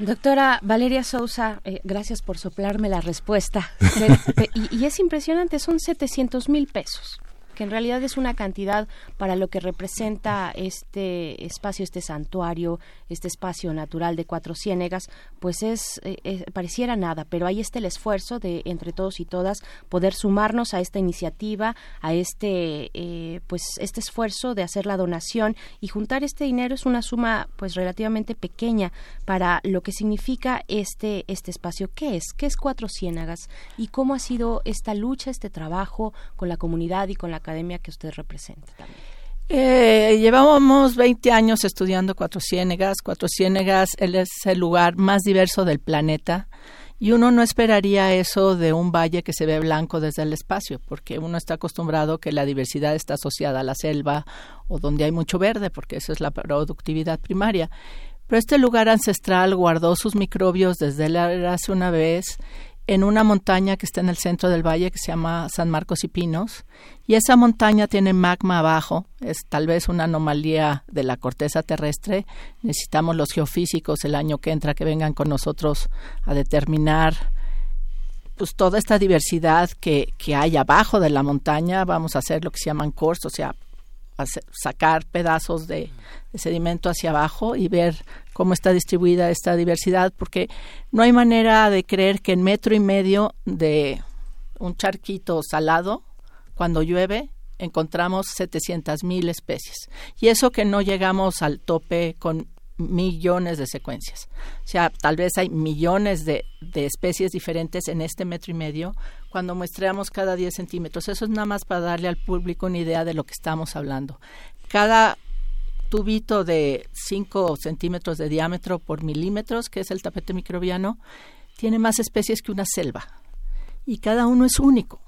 Doctora Valeria Sousa, eh, gracias por soplarme la respuesta. y, y, es impresionante, son 700 mil pesos que en realidad es una cantidad para lo que representa este espacio, este santuario, este espacio natural de Cuatro Ciénegas, pues es, eh, pareciera nada, pero ahí está el esfuerzo de entre todos y todas poder sumarnos a esta iniciativa, a este, eh, pues este esfuerzo de hacer la donación y juntar este dinero es una suma pues relativamente pequeña para lo que significa este, este espacio. ¿Qué es? ¿Qué es Cuatro Ciénegas? ¿Y cómo ha sido esta lucha, este trabajo con la comunidad y con la academia que usted representa también. Eh, llevábamos 20 años estudiando Cuatro Ciénegas. Cuatro Ciénegas es el lugar más diverso del planeta y uno no esperaría eso de un valle que se ve blanco desde el espacio, porque uno está acostumbrado que la diversidad está asociada a la selva o donde hay mucho verde, porque eso es la productividad primaria. Pero este lugar ancestral guardó sus microbios desde la, hace una vez en una montaña que está en el centro del valle que se llama San Marcos y Pinos y esa montaña tiene magma abajo, es tal vez una anomalía de la corteza terrestre. Necesitamos los geofísicos el año que entra que vengan con nosotros a determinar pues toda esta diversidad que, que hay abajo de la montaña. Vamos a hacer lo que se llaman cores, o sea, sacar pedazos de, de sedimento hacia abajo y ver cómo está distribuida esta diversidad, porque no hay manera de creer que en metro y medio de un charquito salado, cuando llueve, encontramos 700 mil especies. Y eso que no llegamos al tope con millones de secuencias. O sea, tal vez hay millones de, de especies diferentes en este metro y medio cuando muestreamos cada 10 centímetros. Eso es nada más para darle al público una idea de lo que estamos hablando. Cada tubito de 5 centímetros de diámetro por milímetros, que es el tapete microbiano, tiene más especies que una selva. Y cada uno es único.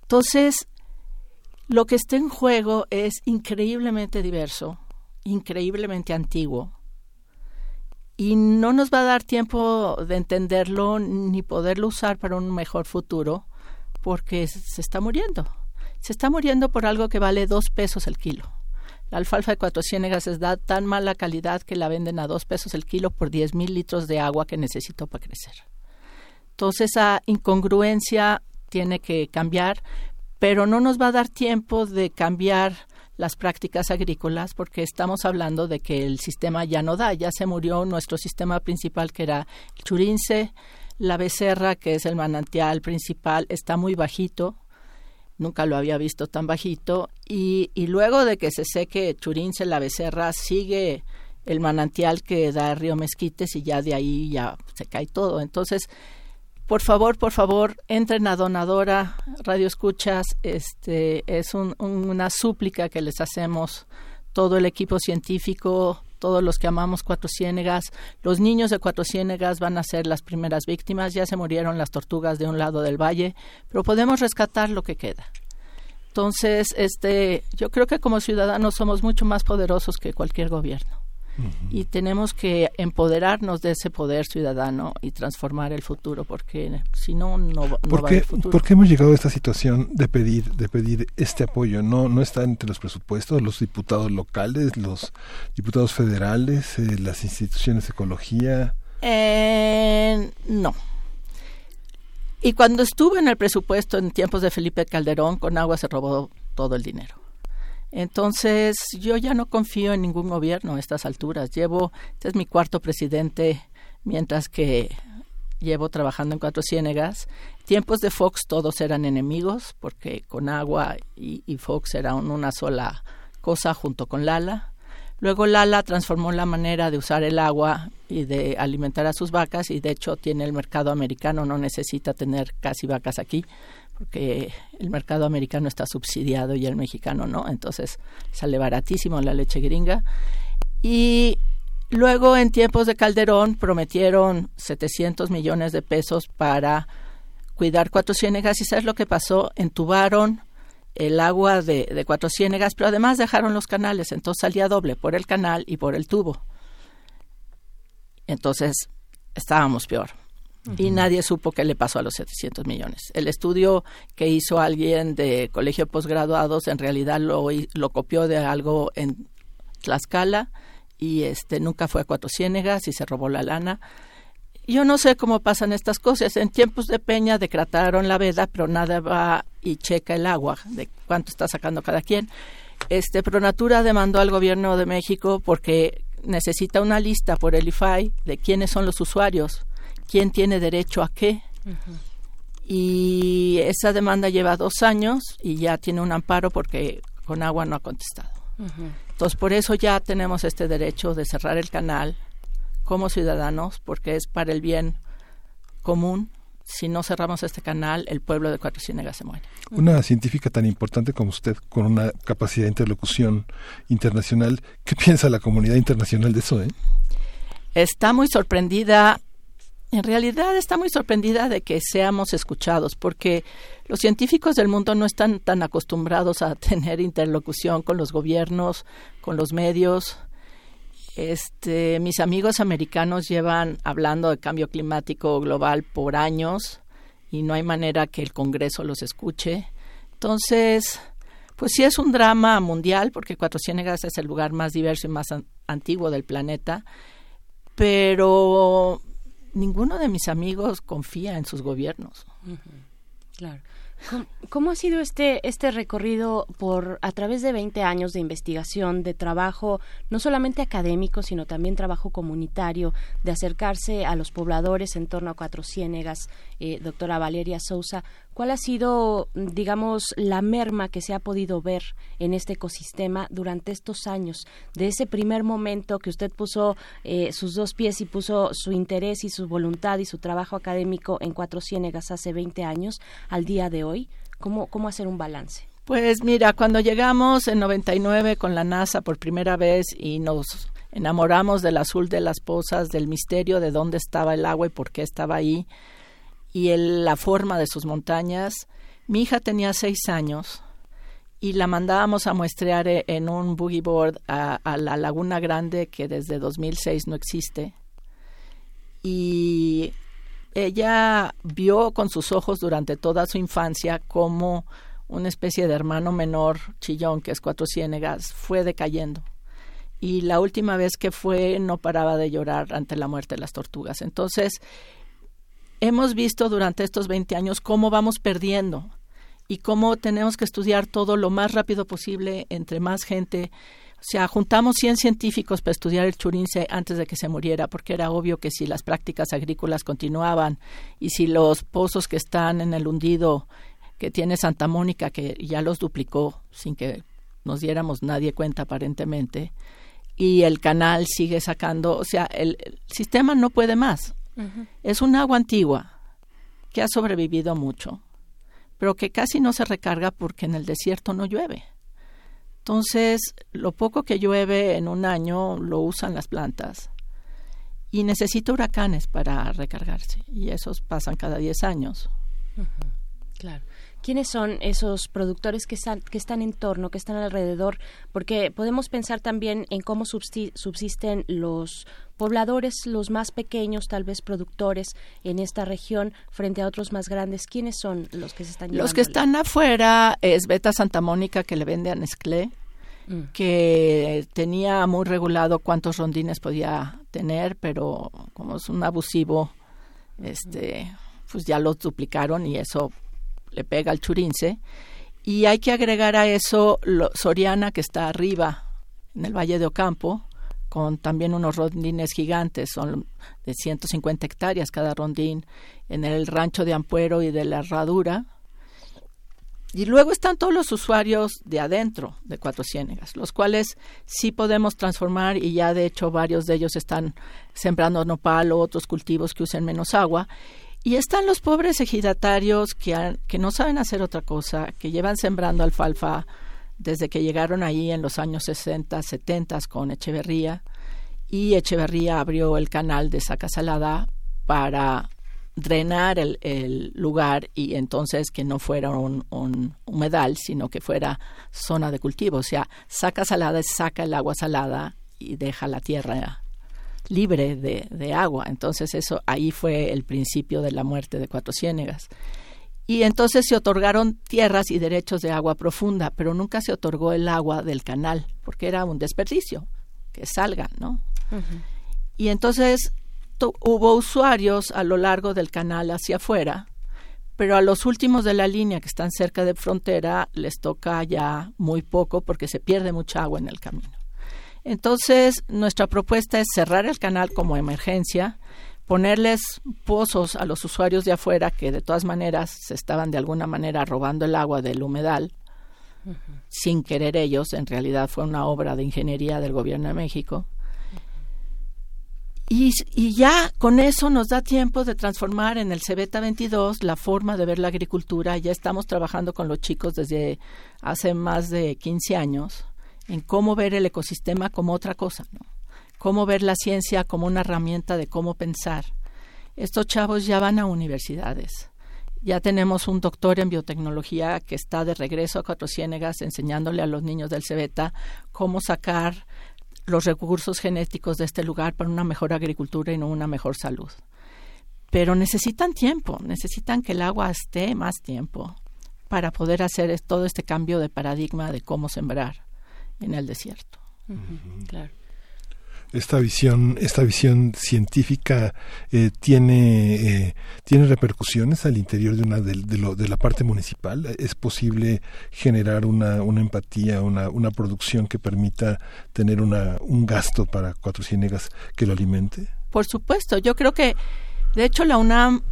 Entonces, lo que está en juego es increíblemente diverso, increíblemente antiguo. Y no nos va a dar tiempo de entenderlo ni poderlo usar para un mejor futuro, porque se está muriendo. Se está muriendo por algo que vale dos pesos el kilo. La alfalfa de cuatro ciénegas es da tan mala calidad que la venden a dos pesos el kilo por diez mil litros de agua que necesito para crecer. Entonces esa incongruencia tiene que cambiar, pero no nos va a dar tiempo de cambiar las prácticas agrícolas porque estamos hablando de que el sistema ya no da, ya se murió nuestro sistema principal que era el churince, la becerra, que es el manantial principal, está muy bajito, nunca lo había visto tan bajito, y, y luego de que se seque churince, la becerra, sigue el manantial que da río Mezquites y ya de ahí ya se cae todo. Entonces, por favor, por favor, entren a Donadora, Radio Escuchas, este es una súplica que les hacemos todo el equipo científico, todos los que amamos Cuatro Ciénegas, los niños de Cuatro Ciénegas van a ser las primeras víctimas, ya se murieron las tortugas de un lado del valle, pero podemos rescatar lo que queda. Entonces, este, yo creo que como ciudadanos somos mucho más poderosos que cualquier gobierno y tenemos que empoderarnos de ese poder ciudadano y transformar el futuro porque si no no, va a haber futuro. ¿Por qué hemos llegado a esta situación de pedir de pedir este apoyo? No no está entre los presupuestos los diputados locales, los diputados federales, eh, las instituciones de ecología. Eh, no. Y cuando estuve en el presupuesto en tiempos de Felipe Calderón, con agua se robó todo el dinero. Entonces, yo ya no confío en ningún gobierno a estas alturas. Llevo, este es mi cuarto presidente, mientras que llevo trabajando en Cuatro Ciénegas. Tiempos de Fox todos eran enemigos, porque con agua y, y Fox eran una sola cosa junto con Lala. Luego Lala transformó la manera de usar el agua y de alimentar a sus vacas y de hecho tiene el mercado americano, no necesita tener casi vacas aquí porque el mercado americano está subsidiado y el mexicano no, entonces sale baratísimo la leche gringa. Y luego en tiempos de Calderón prometieron 700 millones de pesos para cuidar Cuatro Ciénegas y ¿sabes lo que pasó? Entubaron el agua de, de Cuatro Ciénegas, pero además dejaron los canales, entonces salía doble por el canal y por el tubo. Entonces estábamos peor y nadie supo qué le pasó a los 700 millones. El estudio que hizo alguien de colegio posgraduados en realidad lo, lo copió de algo en Tlaxcala y este nunca fue a Cuatro Ciénegas y se robó la lana. Yo no sé cómo pasan estas cosas. En tiempos de Peña decretaron la veda, pero nada va y checa el agua de cuánto está sacando cada quien. Este Pronatura demandó al gobierno de México porque necesita una lista por el IFAI de quiénes son los usuarios quién tiene derecho a qué. Y esa demanda lleva dos años y ya tiene un amparo porque con agua no ha contestado. Entonces, por eso ya tenemos este derecho de cerrar el canal como ciudadanos, porque es para el bien común. Si no cerramos este canal, el pueblo de Cuatro Ciénegas se muere. Una científica tan importante como usted, con una capacidad de interlocución internacional, ¿qué piensa la comunidad internacional de eso? Eh? Está muy sorprendida en realidad está muy sorprendida de que seamos escuchados, porque los científicos del mundo no están tan acostumbrados a tener interlocución con los gobiernos, con los medios. Este, mis amigos americanos llevan hablando de cambio climático global por años y no hay manera que el Congreso los escuche. Entonces, pues sí es un drama mundial, porque Cuatro Ciénegas es el lugar más diverso y más antiguo del planeta, pero ninguno de mis amigos confía en sus gobiernos. Claro. ¿Cómo, ha sido este, este recorrido por a través de 20 años de investigación, de trabajo, no solamente académico, sino también trabajo comunitario, de acercarse a los pobladores en torno a Cuatro Ciénegas, eh, doctora Valeria Sousa? ¿Cuál ha sido, digamos, la merma que se ha podido ver en este ecosistema durante estos años? De ese primer momento que usted puso eh, sus dos pies y puso su interés y su voluntad y su trabajo académico en Cuatro Ciénegas hace 20 años al día de hoy, ¿cómo, cómo hacer un balance? Pues mira, cuando llegamos en 99 con la NASA por primera vez y nos enamoramos del azul de las pozas, del misterio de dónde estaba el agua y por qué estaba ahí, y el, la forma de sus montañas. Mi hija tenía seis años y la mandábamos a muestrear e, en un boogie board a, a, la Laguna Grande que desde 2006 no existe. Y ella vio con sus ojos durante toda su infancia cómo una especie de hermano menor chillón, que es Cuatro Ciénegas, fue decayendo. Y la última vez que fue no paraba de llorar ante la muerte de las tortugas. Entonces, hemos visto durante estos 20 años cómo vamos perdiendo y cómo tenemos que estudiar todo lo más rápido posible entre más gente. O sea, juntamos 100 científicos para estudiar el churince antes de que se muriera, porque era obvio que si las prácticas agrícolas continuaban y si los pozos que están en el hundido que tiene Santa Mónica, que ya los duplicó sin que nos diéramos nadie cuenta aparentemente, y el canal sigue sacando, o sea, el, sistema no puede más. Es un agua antigua que ha sobrevivido mucho, pero que casi no se recarga porque en el desierto no llueve. Entonces, lo poco que llueve en un año lo usan las plantas y necesita huracanes para recargarse y esos pasan cada 10 años. Claro. ¿Quiénes son esos productores que están, que están en torno, que están alrededor? Porque podemos pensar también en cómo subsisten los pobladores, los más pequeños, tal vez productores en esta región, frente a otros más grandes. ¿Quiénes son los que se están Los que están afuera es Beta Santa Mónica, que le vende a Nestlé, mm. que tenía muy regulado cuántos rondines podía tener, pero como es un abusivo, este pues ya los duplicaron y eso le pega al churince. Y hay que agregar a eso Soriana, que está arriba, en el Valle de Ocampo, con también unos rondines gigantes, son de 150 hectáreas cada rondín, en el rancho de Ampuero y de la Herradura. Y luego están todos los usuarios de adentro de Cuatro Ciénegas, los cuales sí podemos transformar y ya de hecho varios de ellos están sembrando nopal o otros cultivos que usen menos agua. Y están los pobres ejidatarios que, que no saben hacer otra cosa, que llevan sembrando alfalfa desde que llegaron ahí en los años 60, 70 con Echeverría. Y Echeverría abrió el canal de Saca Salada para drenar el, el, lugar y entonces que no fuera un, un, humedal, sino que fuera zona de cultivo. O sea, saca salada saca el agua salada y deja la tierra libre de, de, agua. Entonces eso ahí fue el principio de la muerte de Cuatro Ciénegas. Y entonces se otorgaron tierras y derechos de agua profunda, pero nunca se otorgó el agua del canal, porque era un desperdicio, que salga, ¿no? Y entonces hubo usuarios a lo largo del canal hacia afuera, pero a los últimos de la línea que están cerca de frontera les toca ya muy poco porque se pierde mucha agua en el camino. Entonces, nuestra propuesta es cerrar el canal como emergencia, ponerles pozos a los usuarios de afuera que de todas maneras se estaban de alguna manera robando el agua del humedal, sin querer ellos, en realidad fue una obra de ingeniería del gobierno de México. Y, y, ya con eso nos da tiempo de transformar en el Cebeta 22 la forma de ver la agricultura. Ya estamos trabajando con los chicos desde hace más de 15 años en cómo ver el ecosistema como otra cosa, cómo ver la ciencia como una herramienta de cómo pensar. Estos chavos ya van a universidades. Ya tenemos un doctor en biotecnología que está de regreso a Cuatro Ciénegas enseñándole a los niños del Cebeta cómo sacar los recursos genéticos de este lugar para una mejor agricultura y no una mejor salud. Pero necesitan tiempo, necesitan que el agua esté más tiempo para poder hacer todo este cambio de paradigma de cómo sembrar en el desierto. Claro. Esta visión esta visión científica eh, tiene eh, tiene repercusiones al interior de una de, lo, de, la parte municipal. Es posible generar una, una empatía una, una producción que permita tener una un gasto para Cuatro Ciénegas que lo alimente. Por supuesto yo creo que de hecho la UNAM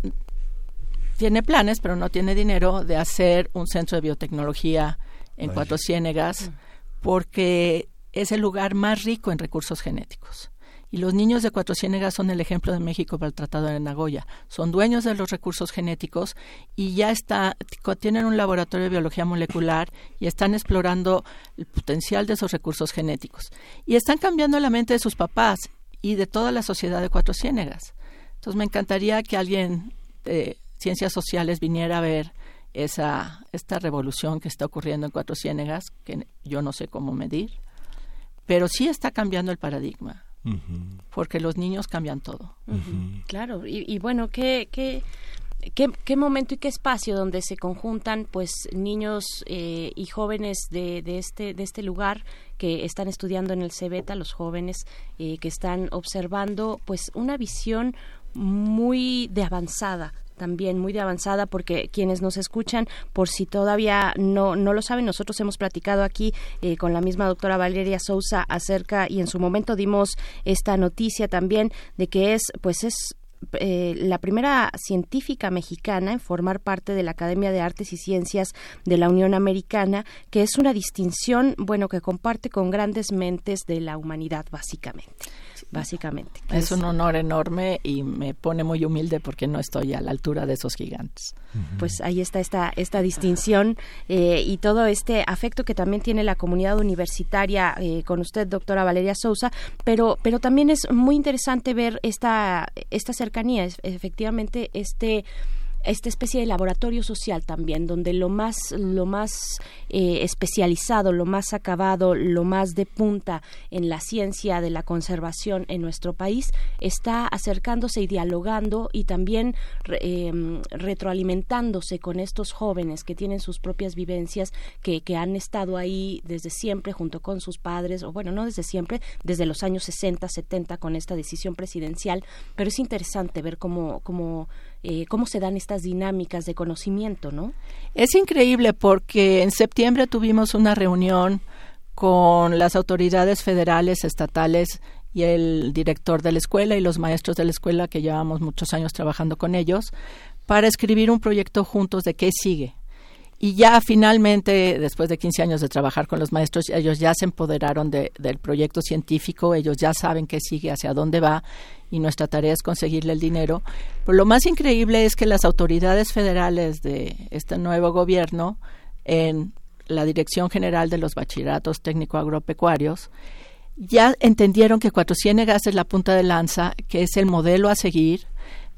tiene planes pero no tiene dinero de hacer un centro de biotecnología en Cuatro Ciénegas. Mm porque es el lugar más rico en recursos genéticos. Y los niños de Cuatro Ciénegas son el ejemplo de México para el Tratado de Nagoya. Son dueños de los recursos genéticos y ya está, tienen un laboratorio de biología molecular y están explorando el potencial de esos recursos genéticos. Y están cambiando la mente de sus papás y de toda la sociedad de Cuatro Ciénegas. Entonces me encantaría que alguien de ciencias sociales viniera a ver esa, esta revolución que está ocurriendo en Cuatro Ciénegas, que yo no sé cómo medir, pero sí está cambiando el paradigma. Porque los niños cambian todo. Claro, y, bueno, ¿qué, qué, qué, momento y qué espacio donde se conjuntan pues niños eh, y jóvenes de, de, este, de este lugar que están estudiando en el CEBETA, los jóvenes eh, que están observando pues una visión muy de avanzada también muy de avanzada, porque quienes nos escuchan, por si todavía no, no lo saben, nosotros hemos platicado aquí eh, con la misma doctora Valeria Sousa acerca, y en su momento dimos esta noticia también de que es, pues es eh, la primera científica mexicana en formar parte de la Academia de Artes y Ciencias de la Unión Americana, que es una distinción, bueno, que comparte con grandes mentes de la humanidad, básicamente básicamente. Es, un honor enorme y me pone muy humilde porque no estoy a la altura de esos gigantes. Pues ahí está esta, esta distinción eh, y todo este afecto que también tiene la comunidad universitaria eh, con usted, doctora Valeria Sousa, pero, pero también es muy interesante ver esta, esta cercanía, efectivamente, este esta especie de laboratorio social también, donde lo más, lo más eh, especializado, lo más acabado, lo más de punta en la ciencia de la conservación en nuestro país está acercándose y dialogando y también em, retroalimentándose con estos jóvenes que tienen sus propias vivencias, que, que han estado ahí desde siempre junto con sus padres, o bueno, no desde siempre, desde los años 60, 70 con esta decisión presidencial, pero es interesante ver cómo, cómo eh, cómo se dan estas dinámicas de conocimiento, ¿no? Es increíble porque en septiembre tuvimos una reunión con las autoridades federales, estatales y el director de la escuela y los maestros de la escuela que llevamos muchos años trabajando con ellos para escribir un proyecto juntos de qué sigue. Y ya finalmente, después de 15 años de trabajar con los maestros, ellos ya se empoderaron de, del proyecto científico, ellos ya saben qué sigue, hacia dónde va, y nuestra tarea es conseguirle el dinero. Pero lo más increíble es que las autoridades federales de este nuevo gobierno, en la Dirección General de los Bachilleratos Técnico Agropecuarios, ya entendieron que Cuatro Ciénegas es la punta de lanza, que es el modelo a seguir.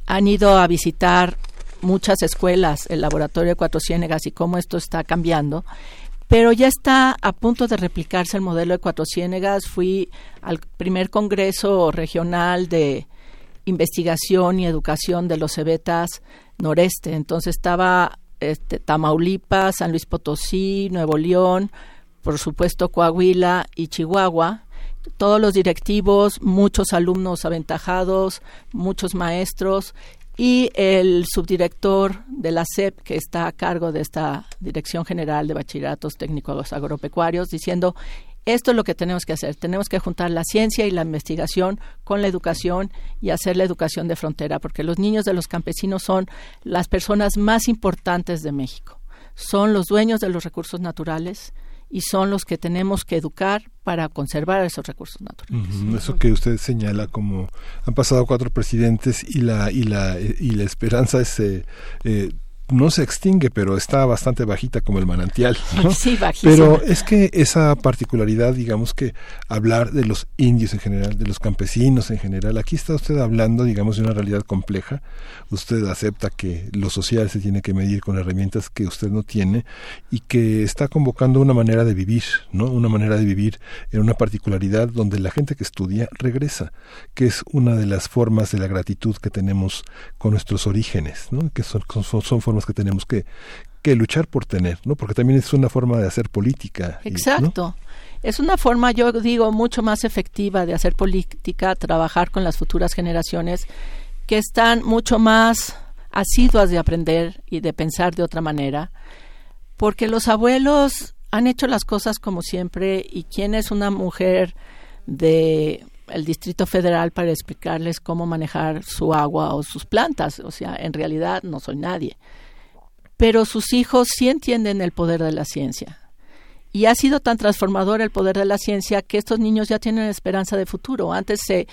Han ido a visitar muchas escuelas, el laboratorio de Cuatro Ciénegas y cómo esto está cambiando, pero ya está a punto de replicarse el modelo de Cuatro Ciénegas. Fui al primer congreso regional de investigación y educación de los Cebetas Noreste, entonces estaba este, Tamaulipas, San Luis Potosí, Nuevo León, por supuesto Coahuila y Chihuahua. Todos los directivos, muchos alumnos aventajados, muchos maestros y el subdirector de la SEP, que está a cargo de esta Dirección General de Bachilleratos Técnicos Agropecuarios, diciendo esto es lo que tenemos que hacer. Tenemos que juntar la ciencia y la investigación con la educación y hacer la educación de frontera, porque los niños de los campesinos son las personas más importantes de México. Son los dueños de los recursos naturales y son los que tenemos que educar para conservar esos recursos naturales. Eso que usted señala como han pasado cuatro presidentes y la y la y la esperanza es eh, eh no se extingue, pero está bastante bajita como el manantial. Sí, Pero es que esa particularidad, digamos que hablar de los indios en general, de los campesinos en general, aquí está usted hablando, digamos, de una realidad compleja. Usted acepta que lo social se tiene que medir con herramientas que usted no tiene y que está convocando una manera de vivir, ¿no? Una manera de vivir en una particularidad donde la gente que estudia regresa, que es una de las formas de la gratitud que tenemos con nuestros orígenes, ¿no? Que son, son, son formas que tenemos que, luchar por tener, ¿no? Porque también es una forma de hacer política. Exacto. Es una forma, yo digo, mucho más efectiva de hacer política, trabajar con las futuras generaciones que están mucho más asiduas de aprender y de pensar de otra manera, porque los abuelos han hecho las cosas como siempre y quién es una mujer de Distrito Federal para explicarles cómo manejar su agua o sus plantas, o sea, en realidad no soy nadie pero sus hijos sí entienden el poder de la ciencia. Y ha sido tan transformador el poder de la ciencia que estos niños ya tienen esperanza de futuro. Antes se,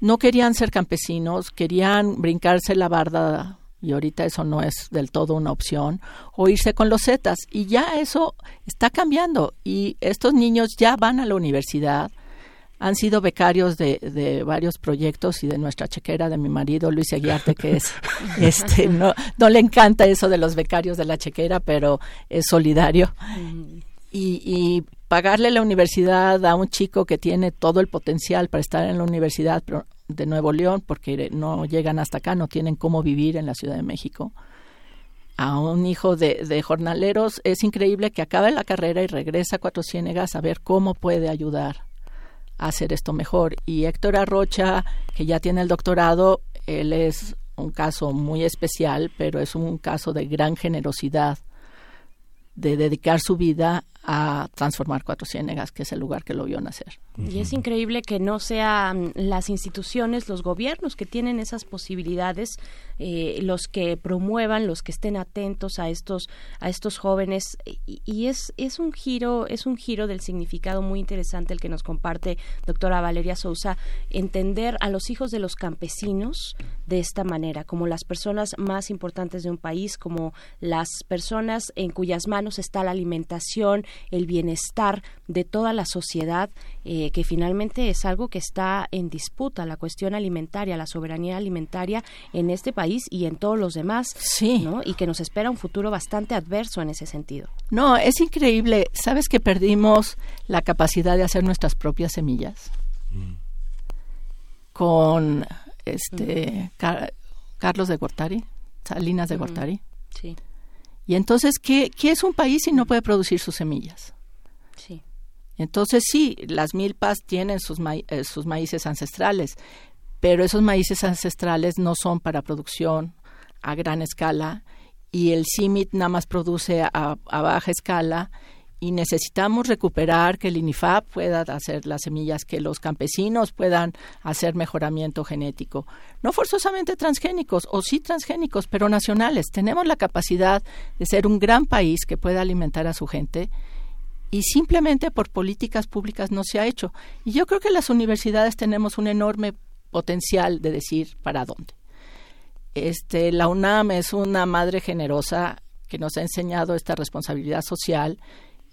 no querían ser campesinos, querían brincarse la barda y ahorita eso no es del todo una opción, o irse con los Zetas. Y ya eso está cambiando y estos niños ya van a la universidad, han sido becarios de, de, varios proyectos y de nuestra chequera de mi marido Luis Aguiarte que es este no no le encanta eso de los becarios de la chequera pero es solidario. Y, y pagarle la universidad a un chico que tiene todo el potencial para estar en la universidad de Nuevo León porque no llegan hasta acá no tienen cómo vivir en la Ciudad de México a un hijo de, de jornaleros es increíble que acabe la carrera y regresa a Cuatro Ciénegas a ver cómo puede ayudar hacer esto mejor. Y Héctor Arrocha, que ya tiene el doctorado, él es un caso muy especial, pero es un caso de gran generosidad de dedicar su vida a transformar Cuatro Ciénegas, que es el lugar que lo vio nacer. Y es increíble que no sean las instituciones, los gobiernos que tienen esas posibilidades, eh, los que promuevan, los que estén atentos a estos a estos jóvenes. Y, es es un giro es un giro del significado muy interesante el que nos comparte doctora Valeria Sousa, entender a los hijos de los campesinos de esta manera, como las personas más importantes de un país, como las personas en cuyas manos está la alimentación, el bienestar de toda la sociedad, eh, que finalmente es algo que está en disputa, la cuestión alimentaria, la soberanía alimentaria en este país y en todos los demás, sí. ¿no? Y que nos espera un futuro bastante adverso en ese sentido. No, es increíble. ¿Sabes que perdimos la capacidad de hacer nuestras propias semillas? Mm. Con este Carlos de Gortari, Salinas de Gortari. Sí. Y entonces, ¿qué, ¿qué, es un país si no puede producir sus semillas? Sí. Entonces, sí, las milpas tienen sus, eh, sus maíces ancestrales, pero esos maíces ancestrales no son para producción a gran escala y el CIMIT nada más produce a, a baja escala y necesitamos recuperar que el INIFAP pueda hacer las semillas, que los campesinos puedan hacer mejoramiento genético. No forzosamente transgénicos, o sí transgénicos, pero nacionales. Tenemos la capacidad de ser un gran país que pueda alimentar a su gente y simplemente por políticas públicas no se ha hecho. Y yo creo que las universidades tenemos un enorme potencial de decir para dónde. Este, la UNAM es una madre generosa que nos ha enseñado esta responsabilidad social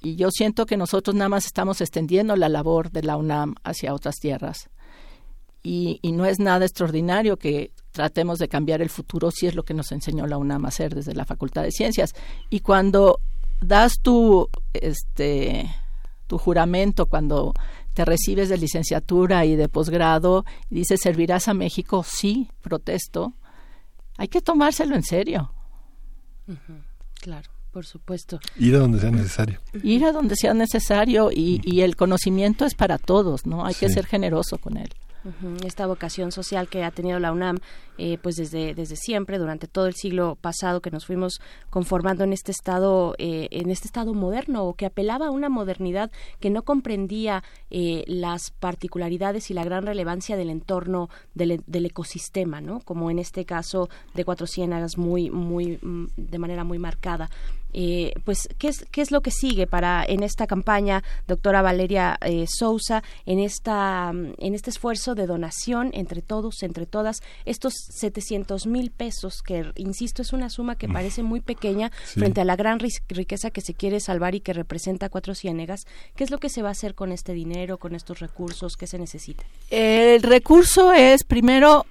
y yo siento que nosotros nada más estamos extendiendo la labor de la UNAM hacia otras tierras. Y, no es nada extraordinario que tratemos de cambiar el futuro si es lo que nos enseñó la UNAM a hacer desde la Facultad de Ciencias. Y cuando das tu, este, tu juramento, cuando te recibes de licenciatura y de posgrado y dices, ¿servirás a México? Sí, protesto. Hay que tomárselo en serio. Claro. Por supuesto. Ir a donde sea necesario. Ir a donde sea necesario y, y el conocimiento es para todos, ¿no? Hay que ser generoso con él. Esta vocación social que ha tenido la UNAM, eh, pues desde, desde siempre, durante todo el siglo pasado, que nos fuimos conformando en este estado, eh, en este estado moderno, o que apelaba a una modernidad que no comprendía eh, las particularidades y la gran relevancia del entorno del, del, ecosistema, ¿no? Como en este caso de Cuatro Ciénagas, muy, muy, mm, de manera muy marcada. Eh, pues ¿qué es, qué es lo que sigue para en esta campaña, doctora Valeria eh, Sousa, en esta mm, en este esfuerzo de donación entre todos, entre todas, estos 700 mil pesos que insisto es una suma que parece muy pequeña frente a la gran riqueza que se quiere salvar y que representa Cuatro Ciénegas. ¿Qué es lo que se va a hacer con este dinero, con estos recursos? ¿Qué se necesita? El recurso es primero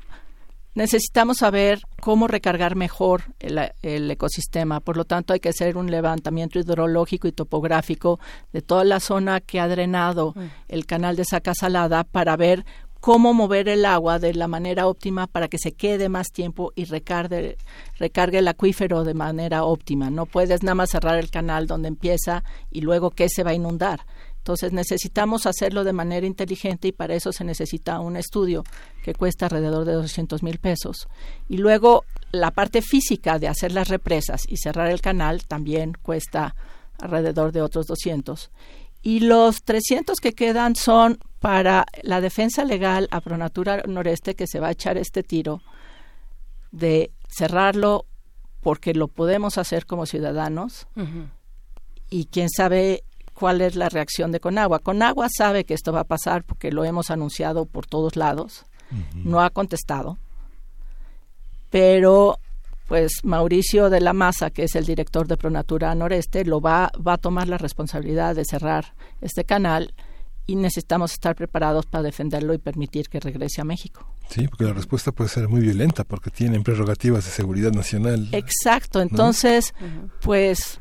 necesitamos saber cómo recargar mejor el, ecosistema. Por lo tanto, hay que hacer un levantamiento hidrológico y topográfico de toda la zona que ha drenado mm. el canal de Saca Salada para ver cómo mover el agua de la manera óptima para que se quede más tiempo y recargue, recargue el acuífero de manera óptima. No puedes nada más cerrar el canal donde empieza y luego que se va a inundar. Entonces necesitamos hacerlo de manera inteligente y para eso se necesita un estudio que cuesta alrededor de 200 mil pesos. Y luego la parte física de hacer las represas y cerrar el canal también cuesta alrededor de otros 200. Y los 300 que quedan son para la defensa legal a Pronatura Noreste que se va a echar este tiro de cerrarlo porque lo podemos hacer como ciudadanos y quién sabe cuál es la reacción de Conagua. Conagua sabe que esto va a pasar porque lo hemos anunciado por todos lados. No ha contestado. Pero pues Mauricio de la Maza, que es el director de Pronatura Noreste, lo va, va a tomar la responsabilidad de cerrar este canal y necesitamos estar preparados para defenderlo y permitir que regrese a México. Sí, porque la respuesta puede ser muy violenta porque tienen prerrogativas de seguridad nacional. Exacto, entonces, pues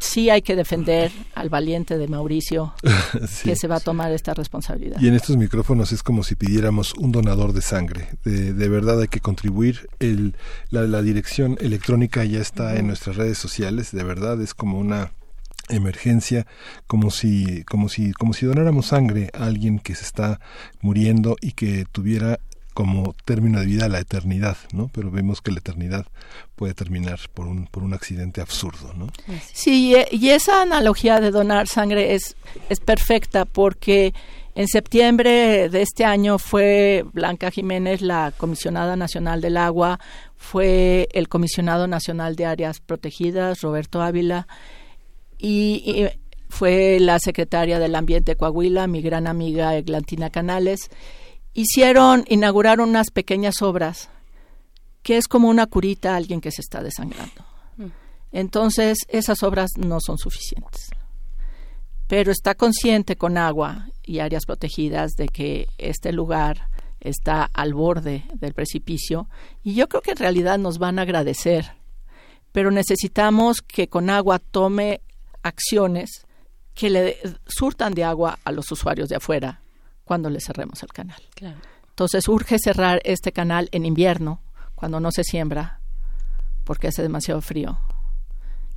sí hay que defender al valiente de Mauricio que se va a tomar esta responsabilidad. Y en estos micrófonos es como si pidiéramos un donador de sangre. De, de verdad hay que contribuir. El, la, dirección electrónica ya está en nuestras redes sociales. De verdad es como una emergencia como si como si como si donáramos sangre a alguien que se está muriendo y que tuviera como término de vida la eternidad, ¿no? Pero vemos que la eternidad puede terminar por un, por un accidente absurdo, ¿no? Sí, y esa analogía de donar sangre es, es perfecta porque en septiembre de este año fue Blanca Jiménez, la comisionada nacional del agua, fue el comisionado nacional de áreas protegidas, Roberto Ávila, y, fue la secretaria del Ambiente Coahuila, mi gran amiga Eglantina Canales. Hicieron, inauguraron unas pequeñas obras que es como una curita a alguien que se está desangrando. Mm. Entonces, esas obras no son suficientes. Pero está consciente con agua y áreas protegidas de que este lugar está al borde del precipicio y yo creo que en realidad nos van a agradecer, pero necesitamos que con agua tome acciones que le surtan de agua a los usuarios de afuera cuando le cerremos el canal. Entonces urge cerrar este canal en invierno, cuando no se siembra, porque hace demasiado frío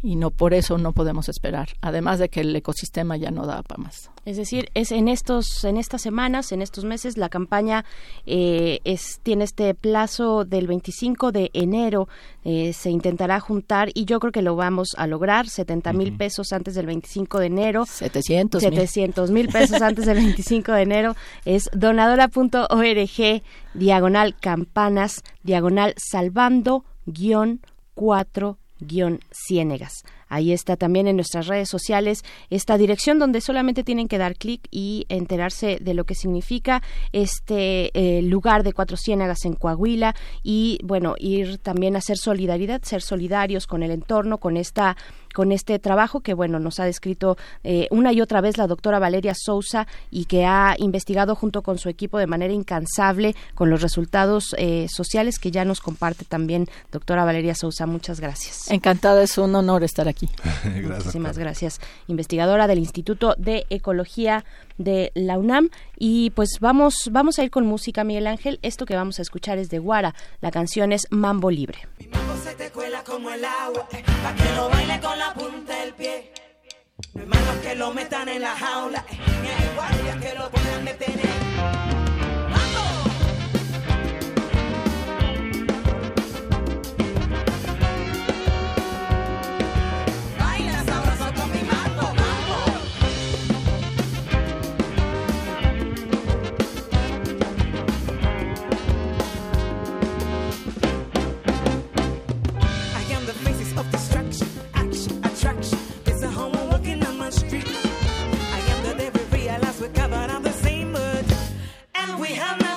y no por eso no podemos esperar. Además de que el ecosistema ya no da para más. Es decir, es en estos, en estas semanas, en estos meses, la campaña eh, es, tiene este plazo del 25 de enero. Eh, se intentará juntar y yo creo que lo vamos a lograr. 70 mil pesos antes del 25 de enero. 700 700 mil pesos antes del 25 de enero. Es donadora.org, diagonal campanas, diagonal salvando guion 4 guion Ciénegas. Ahí está también en nuestras redes sociales esta dirección donde solamente tienen que dar clic y enterarse de lo que significa este eh, lugar de Cuatro Ciénegas en Coahuila y bueno, ir también a hacer solidaridad, ser solidarios con el entorno, con esta con este trabajo que bueno nos ha descrito eh, una y otra vez la doctora Valeria Sousa y que ha investigado junto con su equipo de manera incansable con los resultados eh, sociales que ya nos comparte también doctora Valeria Sousa. Muchas gracias. Encantada, es un honor estar aquí. gracias, Muchísimas gracias. Investigadora del Instituto de Ecología de la UNAM y pues vamos vamos a ir con música Miguel Ángel. Esto que vamos a escuchar es de Guara. La canción es Mambo Libre. Mi mambo se te cuela como el agua, eh, pa que lo baile con la punta del pie. No hay manos que lo metan en la jaula, eh, ni hay guardias que lo puedan detener. we have.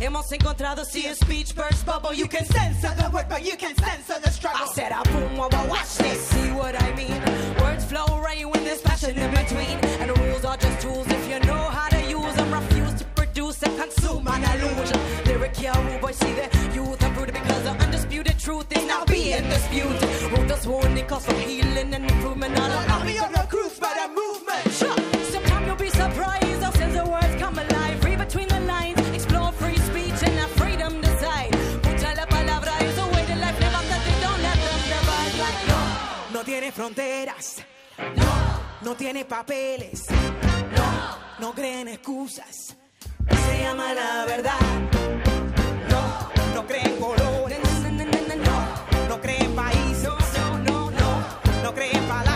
Hemos encontrado see a speech burst bubble. You can censor the word, but you can censor the struggle. I said, I boom, wow, watch this. See what I mean? Words flow right when there's passion in between. And the rules are just tools if you know how to use them. Refuse to produce and consume an illusion. Lyric here, oh boy, see the youth brutal because the undisputed truth is now being disputed. Who just won't hustle, healing and improvement. All allow tiene fronteras. No, no tiene papeles. No, no creen excusas. Se llama la verdad. No, no creen colores. No, no creen países. No, no, no, no creen palabras.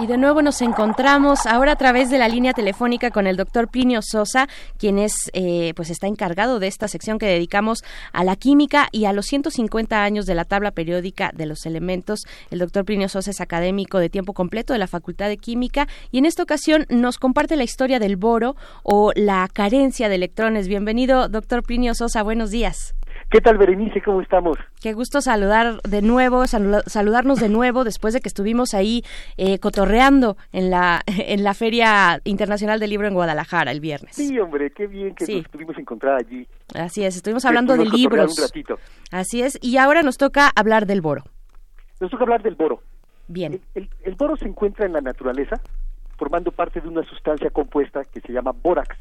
Y de nuevo nos encontramos ahora a través de la línea telefónica con el doctor Plinio Sosa, quien es, eh, pues está encargado de esta sección que dedicamos a la química y a los 150 años de la tabla periódica de los elementos. El doctor Plinio Sosa es académico de tiempo completo de la Facultad de Química y en esta ocasión nos comparte la historia del boro o la carencia de electrones. Bienvenido, doctor Plinio Sosa. Buenos días. ¿Qué tal, Berenice? ¿Cómo estamos? Qué gusto saludar de nuevo, salu- saludarnos de nuevo después de que estuvimos ahí eh, cotorreando en la, en la Feria Internacional del Libro en Guadalajara el viernes. Sí, hombre, qué bien que Sí. nos pudimos encontrar allí. Así es, estuvimos hablando de libros. Un ratito. Así es, y ahora nos toca hablar del boro. Nos toca hablar del boro. Bien. El, el boro se encuentra en la naturaleza formando parte de una sustancia compuesta que se llama bórax.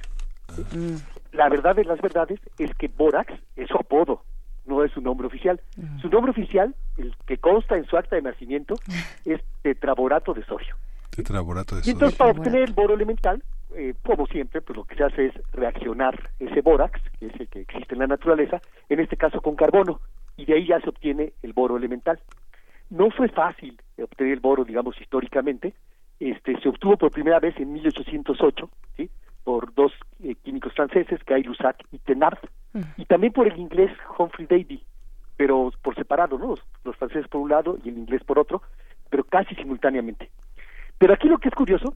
Mm. La verdad de las verdades es que bórax es su apodo, no es su nombre oficial. Su nombre oficial, el que consta en su acta de nacimiento, es tetraborato de sodio. Tetraborato de Y entonces sodio. para obtener el boro elemental, eh, como siempre, pues lo que se hace es reaccionar ese bórax, que es el que existe en la naturaleza, en este caso con carbono, y de ahí ya se obtiene el boro elemental. No fue fácil obtener el boro, digamos, históricamente. Este, se obtuvo por primera vez en 1808, ¿sí? Por dos eh, químicos franceses, Guy Lussac y Thenard, y también por el inglés Humphrey Davy, pero por separado, ¿no? Los, los franceses por un lado y el inglés por otro, pero casi simultáneamente. Pero aquí lo que es curioso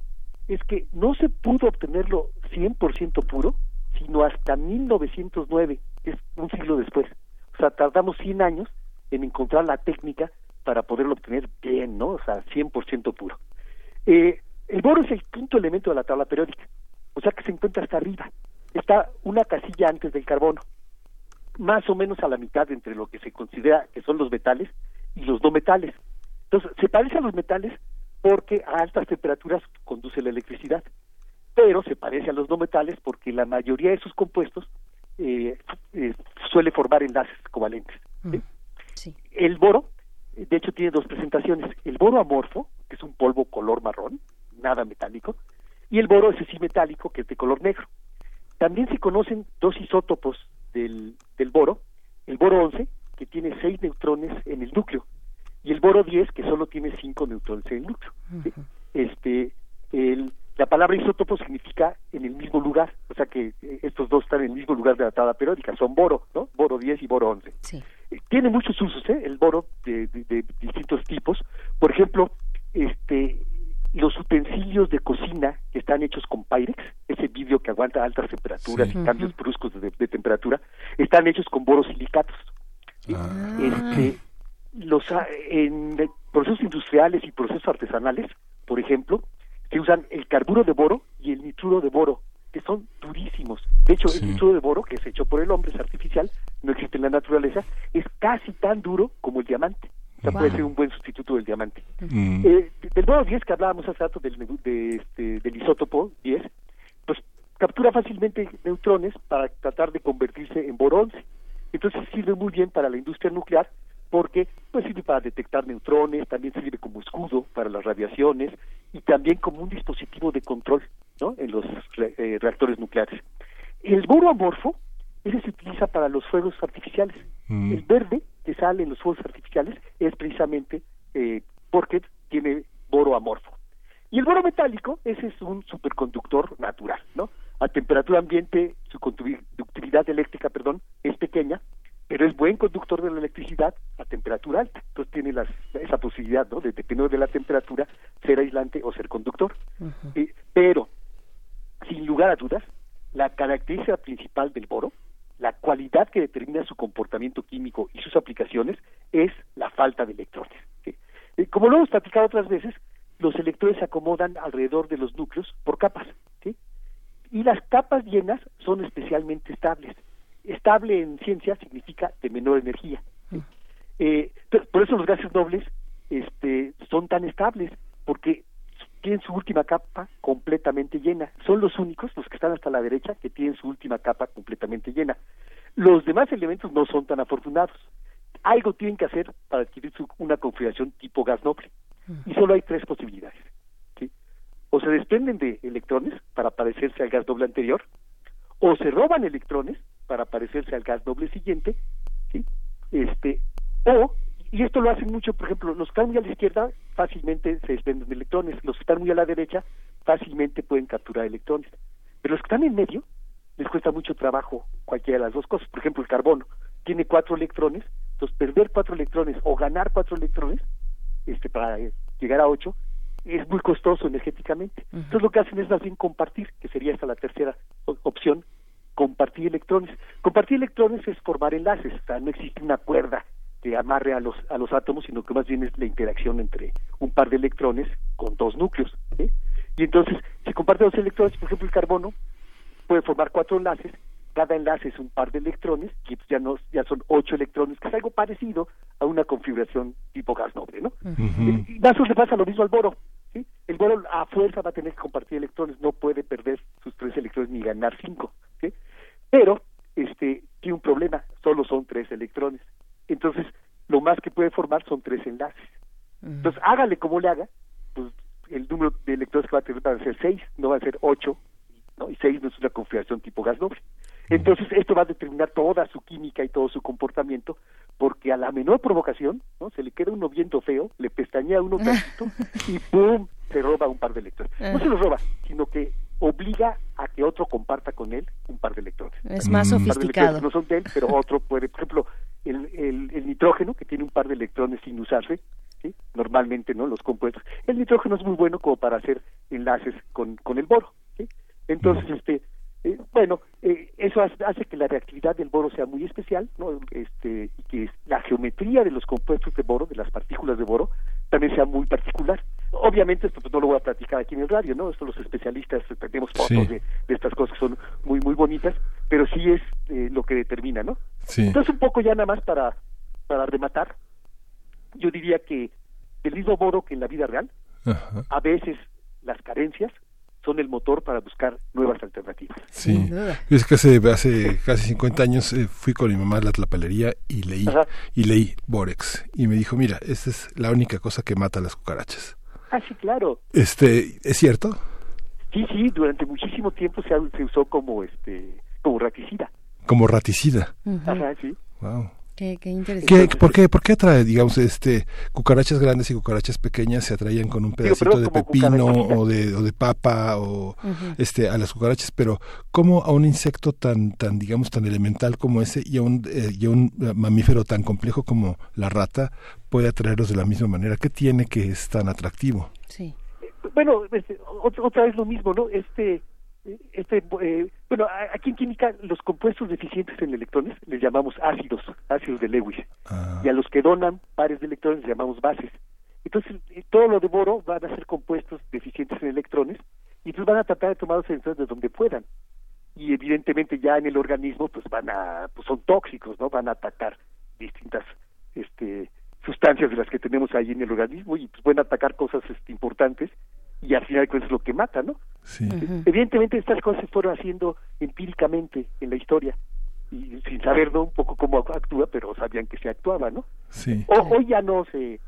es que no se pudo obtenerlo 100% puro, sino hasta 1909, que es un siglo después. O sea, tardamos 100 años en encontrar la técnica para poderlo obtener bien, ¿no? O sea, 100% puro. Eh, el boro es el quinto elemento de la tabla periódica, o sea que se encuentra hasta arriba. Está una casilla antes del carbono, más o menos a la mitad entre lo que se considera que son los metales y los no metales. Entonces, se parece a los metales porque a altas temperaturas conduce la electricidad, pero se parece a los no metales porque la mayoría de sus compuestos eh, eh, suele formar enlaces covalentes. ¿sí? El boro, de hecho, tiene dos presentaciones. El boro amorfo, que es un polvo color marrón, nada metálico, y el boro ese sí metálico, que es de color negro. También se conocen dos isótopos del, del boro, el boro 11, que tiene seis neutrones en el núcleo, y el boro 10, que solo tiene cinco neutrones en el núcleo. ¿sí? Este, el, la palabra isótopo significa en el mismo lugar, o sea que eh, estos dos están en el mismo lugar de la tabla periódica, son boro, ¿no? Boro 10 y boro 11. Eh, Tiene muchos usos, ¿eh? El boro de, de- de distintos tipos. Por ejemplo, este, los utensilios de cocina que están hechos con Pyrex, ese vidrio que aguanta altas temperaturas Sí. y cambios bruscos de, de temperatura, están hechos con borosilicatos. Este, los en procesos industriales y procesos artesanales, por ejemplo, se usan el carburo de boro y el nitruro de boro, que son durísimos. De hecho, el nitruro de boro, que es hecho por el hombre, es artificial, no existe en la naturaleza, es casi tan duro como el diamante. O sea, puede ser un buen sustituto del diamante. Mm. Eh, del boro 10 que hablábamos hace rato del, de, este, del isótopo 10, pues captura fácilmente neutrones para tratar de convertirse en boro 11. Entonces sirve muy bien para la industria nuclear porque pues sirve para detectar neutrones, también sirve como escudo para las radiaciones y también como un dispositivo de control ¿no? en los re- eh, reactores nucleares. El boro amorfo, ese se utiliza para los fuegos artificiales. Mm. El verde que sale en los fuegos artificiales es precisamente eh, porque tiene boro amorfo. Y el boro metálico, ese es un superconductor natural, ¿no? A temperatura ambiente, su conductividad eléctrica, perdón, es pequeña, pero es buen conductor de la electricidad a temperatura alta. Entonces tiene las, esa posibilidad, ¿no? De dependiendo de la temperatura, ser aislante o ser conductor. Eh, pero, sin lugar a dudas, la característica principal del boro, la cualidad que determina su comportamiento químico y sus aplicaciones, es la falta de electrones. ¿sí? Como lo hemos platicado otras veces, los electrones se acomodan alrededor de los núcleos por capas, ¿sí? Y las capas llenas son especialmente estables. Estable en ciencia significa de menor energía. ¿sí? Eh, por eso los gases nobles este, son tan estables, porque tienen su última capa completamente llena. Son los únicos, los que están hasta la derecha, que tienen su última capa completamente llena. Los demás elementos no son tan afortunados. Algo tienen que hacer para adquirir su- una configuración tipo gas noble. Y solo hay tres posibilidades. O se desprenden de electrones para parecerse al gas noble anterior, o se roban electrones para parecerse al gas noble siguiente, ¿sí? este, o, y esto lo hacen mucho, por ejemplo, los que están muy a la izquierda fácilmente se desprenden de electrones, los que están muy a la derecha fácilmente pueden capturar electrones, pero los que están en medio les cuesta mucho trabajo cualquiera de las dos cosas. Por ejemplo, el carbono tiene cuatro electrones, entonces perder cuatro electrones o ganar cuatro electrones este, para eh, llegar a ocho es muy costoso energéticamente. Entonces lo que hacen es más bien compartir, que sería esta la tercera opción, compartir electrones. Compartir electrones es formar enlaces, o sea, no existe una cuerda que amarre a los, a los átomos, sino que más bien es la interacción entre un par de electrones con dos núcleos. Y entonces, si comparte dos electrones, por ejemplo, el carbono puede formar cuatro enlaces, cada enlace es un par de electrones, y entonces ya, no, ya son ocho electrones, que es algo parecido a una configuración tipo gas noble, ¿no? Y más o menos le pasa lo mismo al boro. ¿sí? El boro a fuerza va a tener que compartir electrones, no puede perder sus tres electrones ni ganar cinco. ¿sí? Pero este tiene un problema, solo son tres electrones. Entonces, lo más que puede formar son tres enlaces. Entonces, hágale como le haga, pues el número de electrones que va a tener van a ser seis, no van a ser ocho, ¿no? y seis no es una configuración tipo gas noble. Entonces, esto va a determinar toda su química y todo su comportamiento, porque a la menor provocación, ¿no? Se le queda uno viendo feo, le pestañea uno tantito y ¡pum! se roba un par de electrones. No se los roba, sino que obliga a que otro comparta con él un par de electrones. Es más Un par de sofisticado. no son de él, pero otro puede, por ejemplo, el, el, el nitrógeno, que tiene un par de electrones sin usarse, ¿sí? normalmente no los compuestos. El nitrógeno es muy bueno como para hacer enlaces con, con el boro. ¿sí? Entonces, este, eh, bueno, eh, eso hace, hace que la reactividad del boro sea muy especial, ¿no? Este, y que la geometría de los compuestos de boro, de las partículas de boro, también sea muy particular. Obviamente esto pues, no lo voy a platicar aquí en el radio, ¿no? Esto los especialistas eh, tenemos fotos Sí. de, de estas cosas que son muy muy bonitas, pero sí es eh, lo que determina, ¿no? Sí. Entonces un poco ya nada más para para rematar, yo diría que el mismo boro que en la vida real, Ajá. a veces las carencias son el motor para buscar nuevas alternativas. Sí, es que hace, hace casi 50 años eh, fui con mi mamá a la tlapalería y leí, Ajá. y leí Borex y me dijo, mira, esta es la única cosa que mata a las cucarachas. Ah, sí, claro. Este, ¿es cierto? Sí, sí, durante muchísimo tiempo se, se usó como este como raticida. Como raticida. Ajá, sí. Wow. Qué, qué interesante. ¿Qué, por, qué, ¿Por qué atrae, digamos, este, cucarachas grandes y cucarachas pequeñas se atraían con un pedacito de pepino o de, o de papa o este, a las cucarachas? Pero ¿cómo a un insecto tan, tan digamos, tan elemental como ese y a un, eh, y a un eh, mamífero tan complejo como la rata puede atraerlos de la misma manera? ¿Qué tiene que es tan atractivo? Sí. Bueno, este, ot- otra vez lo mismo, ¿no? Este, este, eh, bueno, aquí en química los compuestos deficientes en electrones les llamamos ácidos, ácidos de Lewis, y a los que donan pares de electrones les llamamos bases. Entonces, eh, todo lo de boro van a ser compuestos deficientes en electrones y pues van a tratar de tomar los electrones de donde puedan. Y evidentemente ya en el organismo pues van a, pues son tóxicos, ¿no? Van a atacar distintas, este, sustancias de las que tenemos ahí en el organismo y pues pueden atacar cosas este, importantes y al final de cuentas es lo que mata, ¿no? Sí. Evidentemente estas cosas se fueron haciendo empíricamente en la historia y sin saber ¿no? un poco cómo actúa, pero sabían que se actuaba, ¿no? Sí. O- hoy ya no se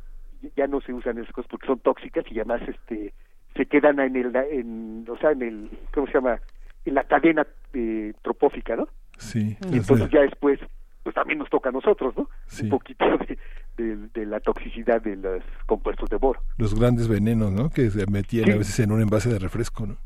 ya no se usan esas cosas porque son tóxicas y además este se quedan en el en o sea en el cómo se llama en la cadena eh, tropófica, ¿no? Sí. Y entonces ya después pues también nos toca a nosotros, ¿no? Sí. Un poquito de, de, la toxicidad de los compuestos de boro. Los grandes venenos, ¿no? Que se metían a veces en un envase de refresco, ¿no?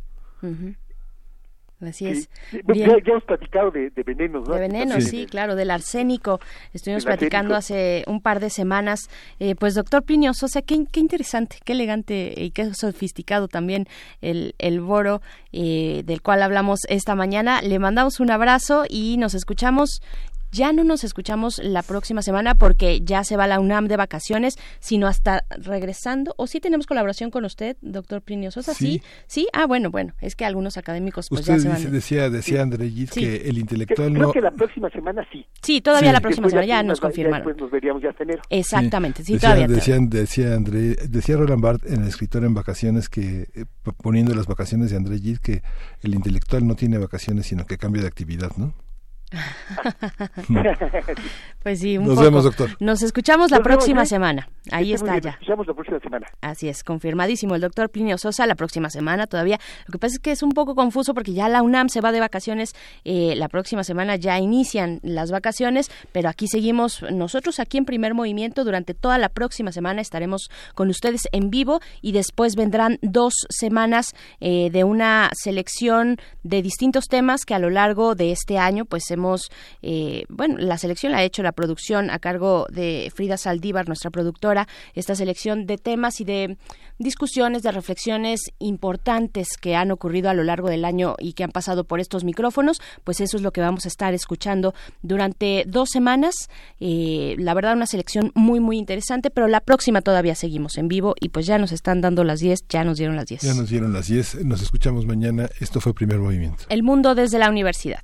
Así es. Ya, hemos platicado de, venenos, ¿no? De venenos, sí, claro, del arsénico. Estuvimos platicando hace un par de semanas. Eh, pues, doctor Plinio Sosa, qué, qué interesante, qué elegante y qué sofisticado también el, el boro eh, del cual hablamos esta mañana. Le mandamos un abrazo y nos escuchamos ya no nos escuchamos la próxima semana porque ya se va la UNAM de vacaciones, sino hasta regresando. ¿O sí tenemos colaboración con usted, doctor Plinio Sosa? Sí. sí. Ah, bueno, bueno. Es que algunos académicos pues usted ya se van. decía, decía André que el intelectual Creo no... que la próxima semana sí. Sí, todavía la próxima semana ya nos confirmaron. Después nos veríamos ya hasta enero. Exactamente, sí, decía, todavía. Decían, decía André, decía Roland Barthes en el escritor en vacaciones que, eh, poniendo las vacaciones de André Gide, que el intelectual no tiene vacaciones, sino que cambia de actividad, ¿no? pues sí, un Nos poco. vemos, doctor. Nos escuchamos la próxima semana. Ahí está ya. Nos escuchamos la próxima semana. Así es, confirmadísimo el doctor Plinio Sosa la próxima semana todavía. Lo que pasa es que es un poco confuso porque ya la UNAM se va de vacaciones. Eh, la próxima semana ya inician las vacaciones, pero aquí seguimos nosotros aquí en Primer Movimiento. Durante toda la próxima semana estaremos con ustedes en vivo y después vendrán dos semanas eh, de una selección de distintos temas que a lo largo de este año pues hemos eh, bueno, la selección la ha hecho la producción a cargo de Frida Saldívar, nuestra productora, esta selección de temas y de discusiones, de reflexiones importantes que han ocurrido a lo largo del año y que han pasado por estos micrófonos, pues eso es lo que vamos a estar escuchando durante dos semanas. Eh, la verdad, una selección muy, muy interesante, pero la próxima todavía seguimos en vivo y pues ya nos están dando las 10, ya nos dieron las 10. Ya nos dieron las 10, nos escuchamos mañana. Esto fue Primer Movimiento. El mundo desde la universidad.